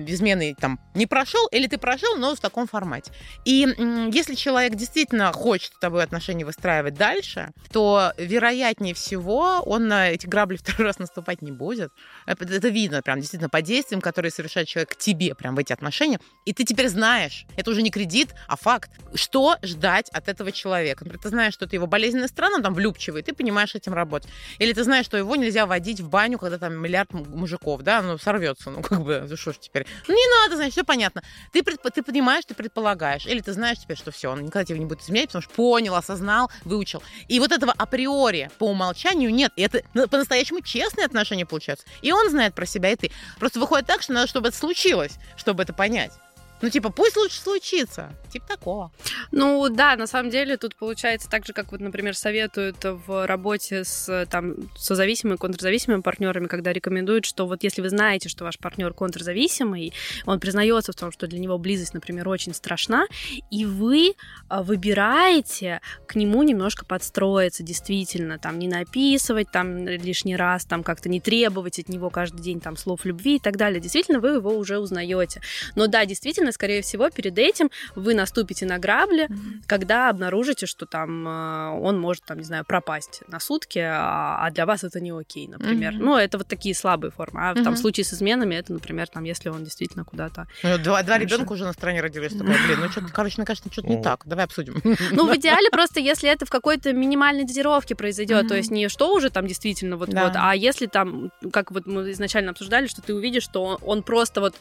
измены там не прошел, или ты прошел, но в таком формате. И если человек действительно хочет с тобой отношения выстраивать дальше, то вероятнее всего он на эти грабли второй раз наступать не будет. Это видно прям действительно по действиям, которые совершает человек к тебе прям в эти отношения. И ты теперь знаешь, это уже не кредит, а факт, что ждать от этого человека. Например, ты знаешь, что это его болезненная страна, там влюбчивый, ты понимаешь этим работать. Или ты знаешь, что его нельзя водить в баню, когда там миллиард мужиков, да, ну, сорвется, ну, как бы, ну, что ж теперь. Ну, не надо, значит, все понятно. Ты, предп... ты понимаешь, ты предполагаешь, или ты знаешь теперь, что все, он никогда тебя не будет изменять, потому что понял, осознал, выучил. И вот этого априори по умолчанию нет. И это ну, по-настоящему честные отношения получаются. И он знает про себя, и ты. Просто выходит так, что надо, чтобы это случилось, чтобы это понять. Ну, типа, пусть лучше случится. Типа такого. Ну, да, на самом деле тут получается так же, как вот, например, советуют в работе с там созависимыми контрзависимыми партнерами, когда рекомендуют, что вот если вы знаете, что ваш партнер контрзависимый, он признается в том, что для него близость, например, очень страшна, и вы а, выбираете к нему немножко подстроиться, действительно, там, не написывать там лишний раз, там, как-то не требовать от него каждый день там слов любви и так далее. Действительно, вы его уже узнаете. Но да, действительно, Соответственно, скорее всего, перед этим вы наступите на грабли, mm-hmm. когда обнаружите, что там э, он может, там, не знаю, пропасть на сутки, а, а для вас это не окей, например. Mm-hmm. Ну, это вот такие слабые формы. А mm-hmm. там в случае с изменами это, например, там, если он действительно куда-то... Ну, два, два ребенка уже на стороне родились. Такой, блин, ну что-то, короче, мне кажется, что-то не так. Давай обсудим. Ну, в идеале просто, если это в какой-то минимальной дозировке произойдет, то есть не что уже там действительно вот-вот, а если там, как вот мы изначально обсуждали, что ты увидишь, что он просто вот,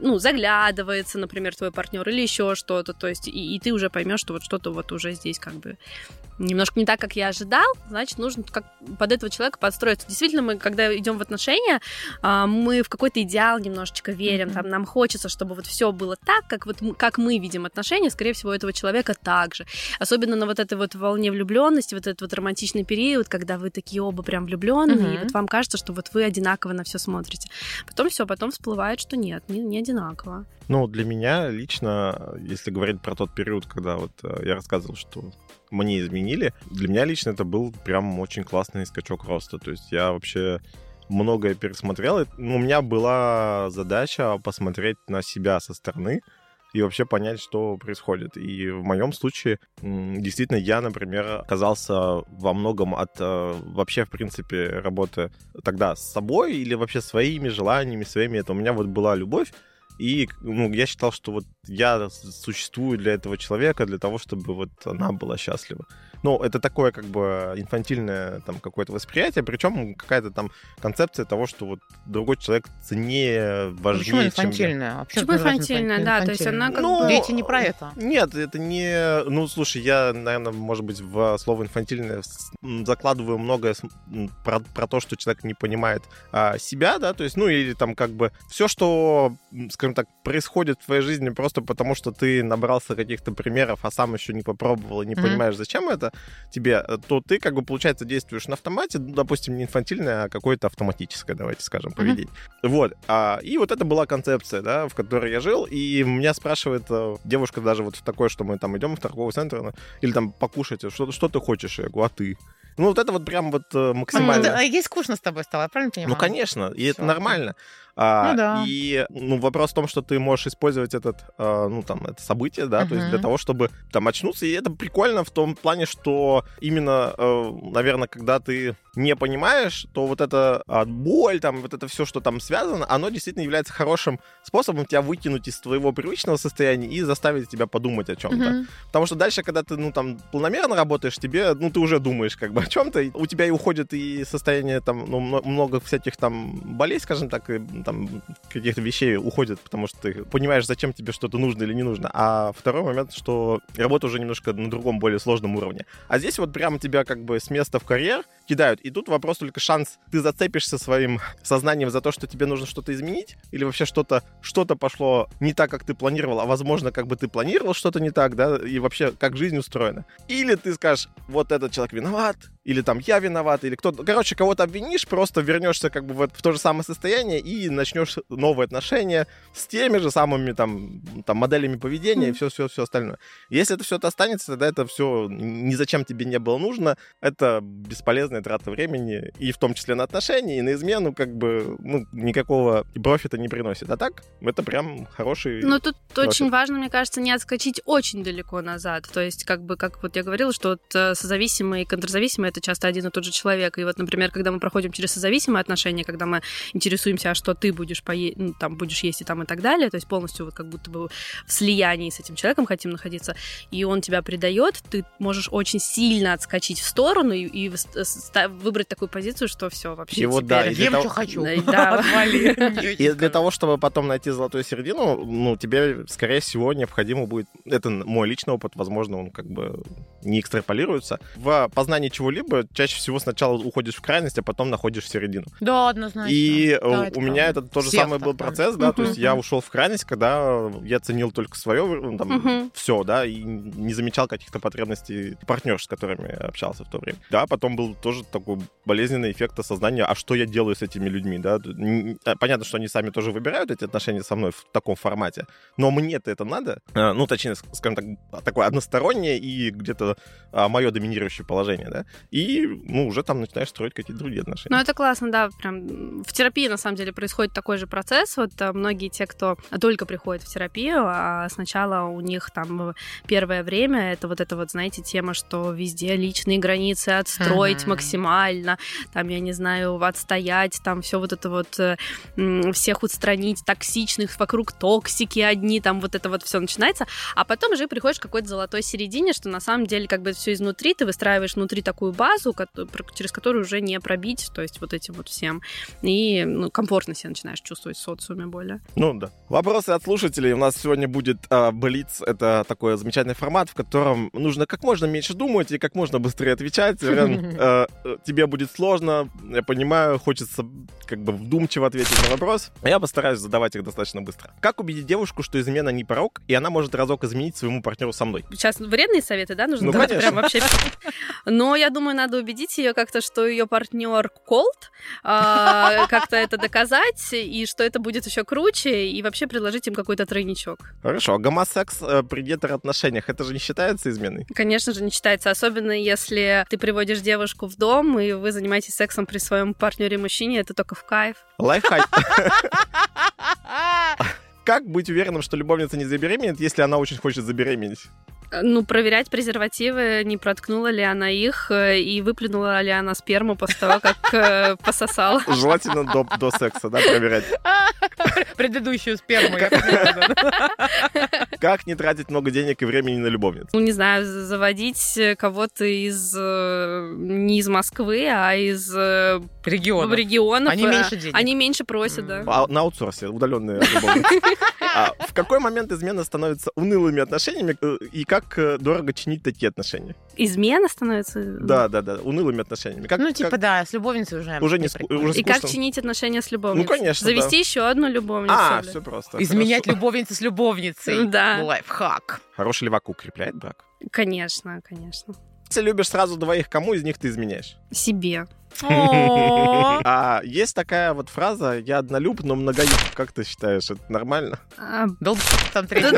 ну, заглядывается, например, например, твой партнер, или еще что-то, то есть, и, и ты уже поймешь, что вот что-то вот уже здесь как бы немножко не так, как я ожидал, значит, нужно как под этого человека подстроиться. Действительно, мы, когда идем в отношения, а, мы в какой-то идеал немножечко верим, mm-hmm. там нам хочется, чтобы вот все было так, как вот как мы видим отношения, скорее всего, у этого человека также. Особенно на вот этой вот волне влюбленности, вот этот вот романтичный период, когда вы такие оба прям влюбленные, mm-hmm. и вот вам кажется, что вот вы одинаково на все смотрите. Потом все, потом всплывает, что нет, не, не одинаково. Ну, для меня лично, если говорить про тот период, когда вот э, я рассказывал, что мне изменили, для меня лично это был прям очень классный скачок роста. То есть я вообще многое пересмотрел. Ну, у меня была задача посмотреть на себя со стороны и вообще понять, что происходит. И в моем случае, действительно, я, например, оказался во многом от э, вообще, в принципе, работы тогда с собой или вообще своими желаниями, своими. Это у меня вот была любовь, и ну, я считал, что вот я существую для этого человека, для того, чтобы вот она была счастлива. Ну, это такое как бы инфантильное там какое-то восприятие, причем какая-то там концепция того, что вот другой человек ценнее, важнее, Почему инфантильное? Чем... Почему инфантильное, да, то есть она как ну, бы... Дети не про это. Нет, это не... Ну, слушай, я, наверное, может быть, в слово инфантильное закладываю многое про, про то, что человек не понимает а, себя, да, то есть, ну, или там как бы все, что, скажем так, происходит в твоей жизни просто потому, что ты набрался каких-то примеров, а сам еще не попробовал и не mm-hmm. понимаешь, зачем это, тебе, э, то ты, как бы, получается, действуешь на автомате, ну, допустим, не инфантильное, а какое-то автоматическое, давайте скажем, поведение. Mm-hmm. Вот. А, и вот это была концепция, да, в которой я жил, и меня спрашивает э, девушка даже вот в такое, что мы там идем в торговый центр, ну, или там покушать, что, что ты хочешь? Я говорю, а ты? Ну, вот это вот прям вот э, максимально... А, ей скучно с тобой стало, я правильно понимаю? Ну, конечно, и Всё. это нормально. А, ну, да. И ну, вопрос в том, что ты можешь использовать этот, а, ну, там, это событие, да, uh-huh. то есть для того, чтобы там очнуться. И это прикольно в том плане, что именно, э, наверное, когда ты не понимаешь, то вот эта а, боль, там, вот это все, что там связано, оно действительно является хорошим способом тебя вытянуть из твоего привычного состояния и заставить тебя подумать о чем-то. Uh-huh. Потому что дальше, когда ты, ну, там, планомерно работаешь, тебе, ну, ты уже думаешь как бы о чем-то, у тебя и уходит и состояние, там, ну, много всяких там болей, скажем так, и там каких-то вещей уходит, потому что ты понимаешь, зачем тебе что-то нужно или не нужно. А второй момент, что работа уже немножко на другом, более сложном уровне. А здесь вот прямо тебя как бы с места в карьер кидают. И тут вопрос только шанс, ты зацепишься своим сознанием за то, что тебе нужно что-то изменить, или вообще что-то что пошло не так, как ты планировал, а возможно, как бы ты планировал что-то не так, да, и вообще как жизнь устроена. Или ты скажешь, вот этот человек виноват, или там я виноват, или кто-то... Короче, кого-то обвинишь, просто вернешься как бы в, в то же самое состояние и начнешь новые отношения с теми же самыми там, там моделями поведения и все-все-все остальное. Если это все это останется, тогда это все ни зачем тебе не было нужно, это бесполезная трата времени, и в том числе на отношения, и на измену, как бы, ну, никакого профита не приносит. А так, это прям хороший... Ну, тут профит. очень важно, мне кажется, не отскочить очень далеко назад. То есть, как бы, как вот я говорила, что вот э, созависимые и контрзависимые это часто один и тот же человек. И вот, например, когда мы проходим через созависимые отношения, когда мы интересуемся, а что ты будешь пое... ну, там будешь есть и там и так далее, то есть полностью вот как будто бы в слиянии с этим человеком хотим находиться, и он тебя предает, ты можешь очень сильно отскочить в сторону и, и выбрать такую позицию, что все вообще. И вот да, ем, того... что хочу. И для того, чтобы потом найти золотую середину, ну тебе, скорее всего, необходимо будет. Это мой личный опыт, возможно, он как бы не экстраполируется. В познании чего-либо чаще всего сначала уходишь в крайность, а потом находишь середину. Да, однозначно. И да, у меня это тот же самый был процесс, да, то есть я ушел в крайность, когда я ценил только свое, ну, там, все, да, и не замечал каких-то потребностей партнерш, с которыми общался в то время. Да, потом был тоже такой болезненный эффект осознания, а что я делаю с этими людьми, да. А, понятно, что они сами тоже выбирают эти отношения со мной в таком формате, но мне-то это надо, а, ну, точнее, скажем так, такое одностороннее и где-то а, мое доминирующее положение, да, и, ну, уже там начинаешь строить какие-то другие отношения. Ну, это классно, да, прям в терапии, на самом деле, происходит такой же процесс, вот многие те, кто только приходит в терапию, а сначала у них там первое время это вот это вот, знаете, тема, что везде личные границы отстроить uh-huh. Максимально, там, я не знаю, отстоять, там все вот это вот, э, всех устранить, токсичных, вокруг токсики одни, там вот это вот все начинается, а потом уже приходишь к какой-то золотой середине, что на самом деле как бы все изнутри, ты выстраиваешь внутри такую базу, через которую уже не пробить, то есть вот этим вот всем, и ну, комфортно себя начинаешь чувствовать в социуме более. Ну да. Вопросы от слушателей. У нас сегодня будет э, Блиц. Это такой замечательный формат, в котором нужно как можно меньше думать и как можно быстрее отвечать. Рен, э, э, тебе будет сложно, я понимаю, хочется как бы вдумчиво ответить на вопрос. Я постараюсь задавать их достаточно быстро. Как убедить девушку, что измена не порог, и она может разок изменить своему партнеру со мной? Сейчас вредные советы, да, нужно ну, давать прям вообще. Но я думаю, надо убедить ее как-то, что ее партнер колд, как-то это доказать, и что это будет еще круче, и вообще предложить им какой-то тройничок. Хорошо. А гомосекс э, при гетероотношениях, это же не считается изменой? Конечно же, не считается. Особенно если ты приводишь девушку в дом, и вы занимаетесь сексом при своем партнере-мужчине, это только в кайф. Лайфхак. Как быть уверенным, что любовница не забеременеет, если она очень хочет забеременеть? Ну, проверять презервативы, не проткнула ли она их э, и выплюнула ли она сперму после того, как э, пососала. Желательно до, до секса, да, проверять. Предыдущую сперму. Как не тратить много денег и времени на любовниц? Ну, не знаю, заводить кого-то из э, не из Москвы, а из регионов. регионов. Они меньше денег. Они меньше просят, да. А на аутсорсе, удаленные любовницы. А в какой момент измена становится унылыми отношениями и как э, дорого чинить такие отношения? Измена становится? Да, да, да, унылыми отношениями. Как, ну, типа, как... да, с любовницей уже. Уже не, уже И как чинить отношения с любовницей? Ну, конечно, Завести да. еще одну любовницу. А, все просто. Изменять любовницу с любовницей. Да. Лайфхак. Хороший левак укрепляет брак? Конечно, конечно. Если любишь сразу двоих, кому из них ты изменяешь? Себе. А есть такая вот фраза «я однолюб, но многолюб». Как ты считаешь, это нормально? А, Долб там третий.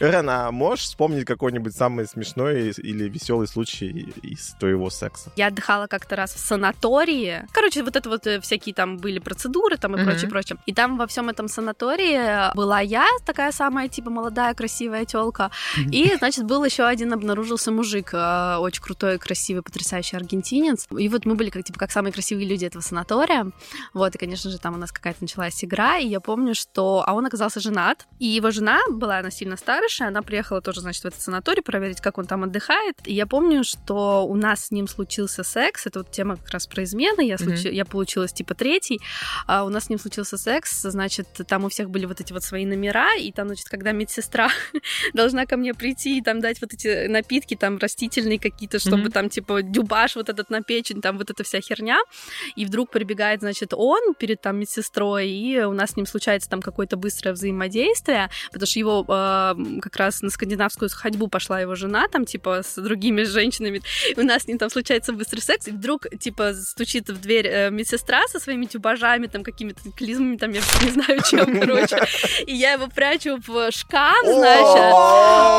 Рен, а можешь вспомнить какой-нибудь самый смешной или веселый случай из твоего секса? Я отдыхала как-то раз в санатории. Короче, вот это вот э, всякие там были процедуры там и прочее, прочее. И там во всем этом санатории была я, такая самая типа молодая, красивая телка. И, значит, был еще один обнаружился мужик, э, очень крутой, красивый, потрясающий аргентин аргентинец. И вот мы были как, типа, как самые красивые люди этого санатория. Вот, и, конечно же, там у нас какая-то началась игра, и я помню, что... А он оказался женат, и его жена была, она сильно старше, она приехала тоже, значит, в этот санаторий проверить, как он там отдыхает. И я помню, что у нас с ним случился секс, это вот тема как раз про измены, я, случ... mm-hmm. я получилась, типа, третий, а у нас с ним случился секс, значит, там у всех были вот эти вот свои номера, и там, значит, когда медсестра должна ко мне прийти и там дать вот эти напитки, там, растительные какие-то, чтобы mm-hmm. там, типа, дюбаш вот этот на печень, там вот эта вся херня, и вдруг прибегает, значит, он перед там медсестрой, и у нас с ним случается там какое-то быстрое взаимодействие, потому что его э, как раз на скандинавскую ходьбу пошла его жена, там, типа, с другими женщинами, и у нас с ним там случается быстрый секс, и вдруг, типа, стучит в дверь э, медсестра со своими тюбажами, там, какими-то клизмами, там, я не знаю, чем, короче, и я его прячу в шкаф, значит,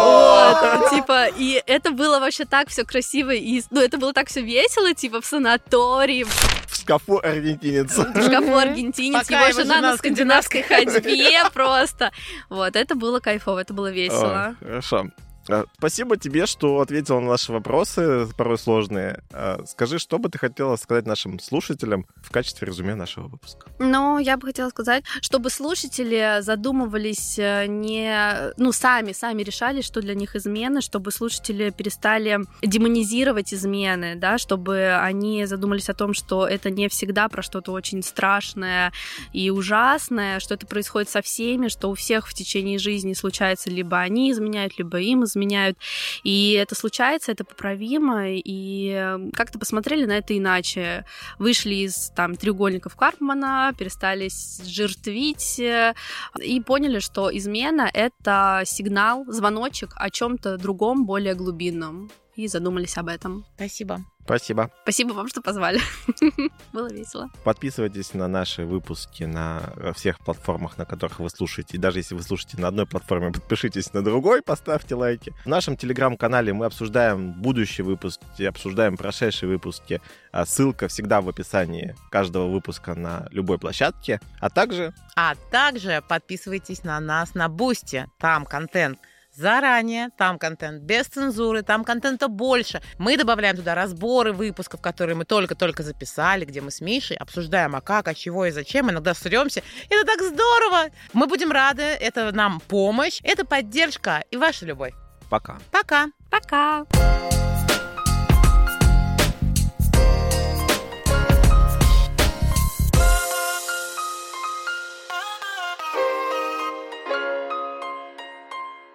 вот, типа, и это было вообще так все красиво, и, ну, это было так все весело, типа, в санатории. В шкафу аргентинец. В шкафу аргентинец, его жена на скандинавской ходьбе просто. Вот, это было кайфово, это было весело. Хорошо. А, спасибо тебе, что ответила на наши вопросы, порой сложные. А, скажи, что бы ты хотела сказать нашим слушателям в качестве резюме нашего выпуска? Ну, я бы хотела сказать, чтобы слушатели задумывались э, не... Ну, сами, сами решали, что для них измены, чтобы слушатели перестали демонизировать измены, да, чтобы они задумались о том, что это не всегда про что-то очень страшное и ужасное, что это происходит со всеми, что у всех в течение жизни случается либо они изменяют, либо им изменяют, изменяют. И это случается, это поправимо, и эм, как-то посмотрели на это иначе. Вышли из там треугольников Карпмана, перестали жертвить э, и поняли, что измена — это сигнал, звоночек о чем-то другом, более глубинном. И задумались об этом. Спасибо. Спасибо. Спасибо вам, что позвали. Было весело. Подписывайтесь на наши выпуски на всех платформах, на которых вы слушаете. И даже если вы слушаете на одной платформе, подпишитесь на другой, поставьте лайки. В нашем телеграм-канале мы обсуждаем будущие выпуски, обсуждаем прошедшие выпуски. А ссылка всегда в описании каждого выпуска на любой площадке. А также... А также подписывайтесь на нас на Бусти. Там контент заранее, там контент без цензуры, там контента больше. Мы добавляем туда разборы выпусков, которые мы только-только записали, где мы с Мишей обсуждаем, а как, а чего и зачем, иногда сремся. Это так здорово! Мы будем рады, это нам помощь, это поддержка и ваша любовь. Пока. Пока. Пока.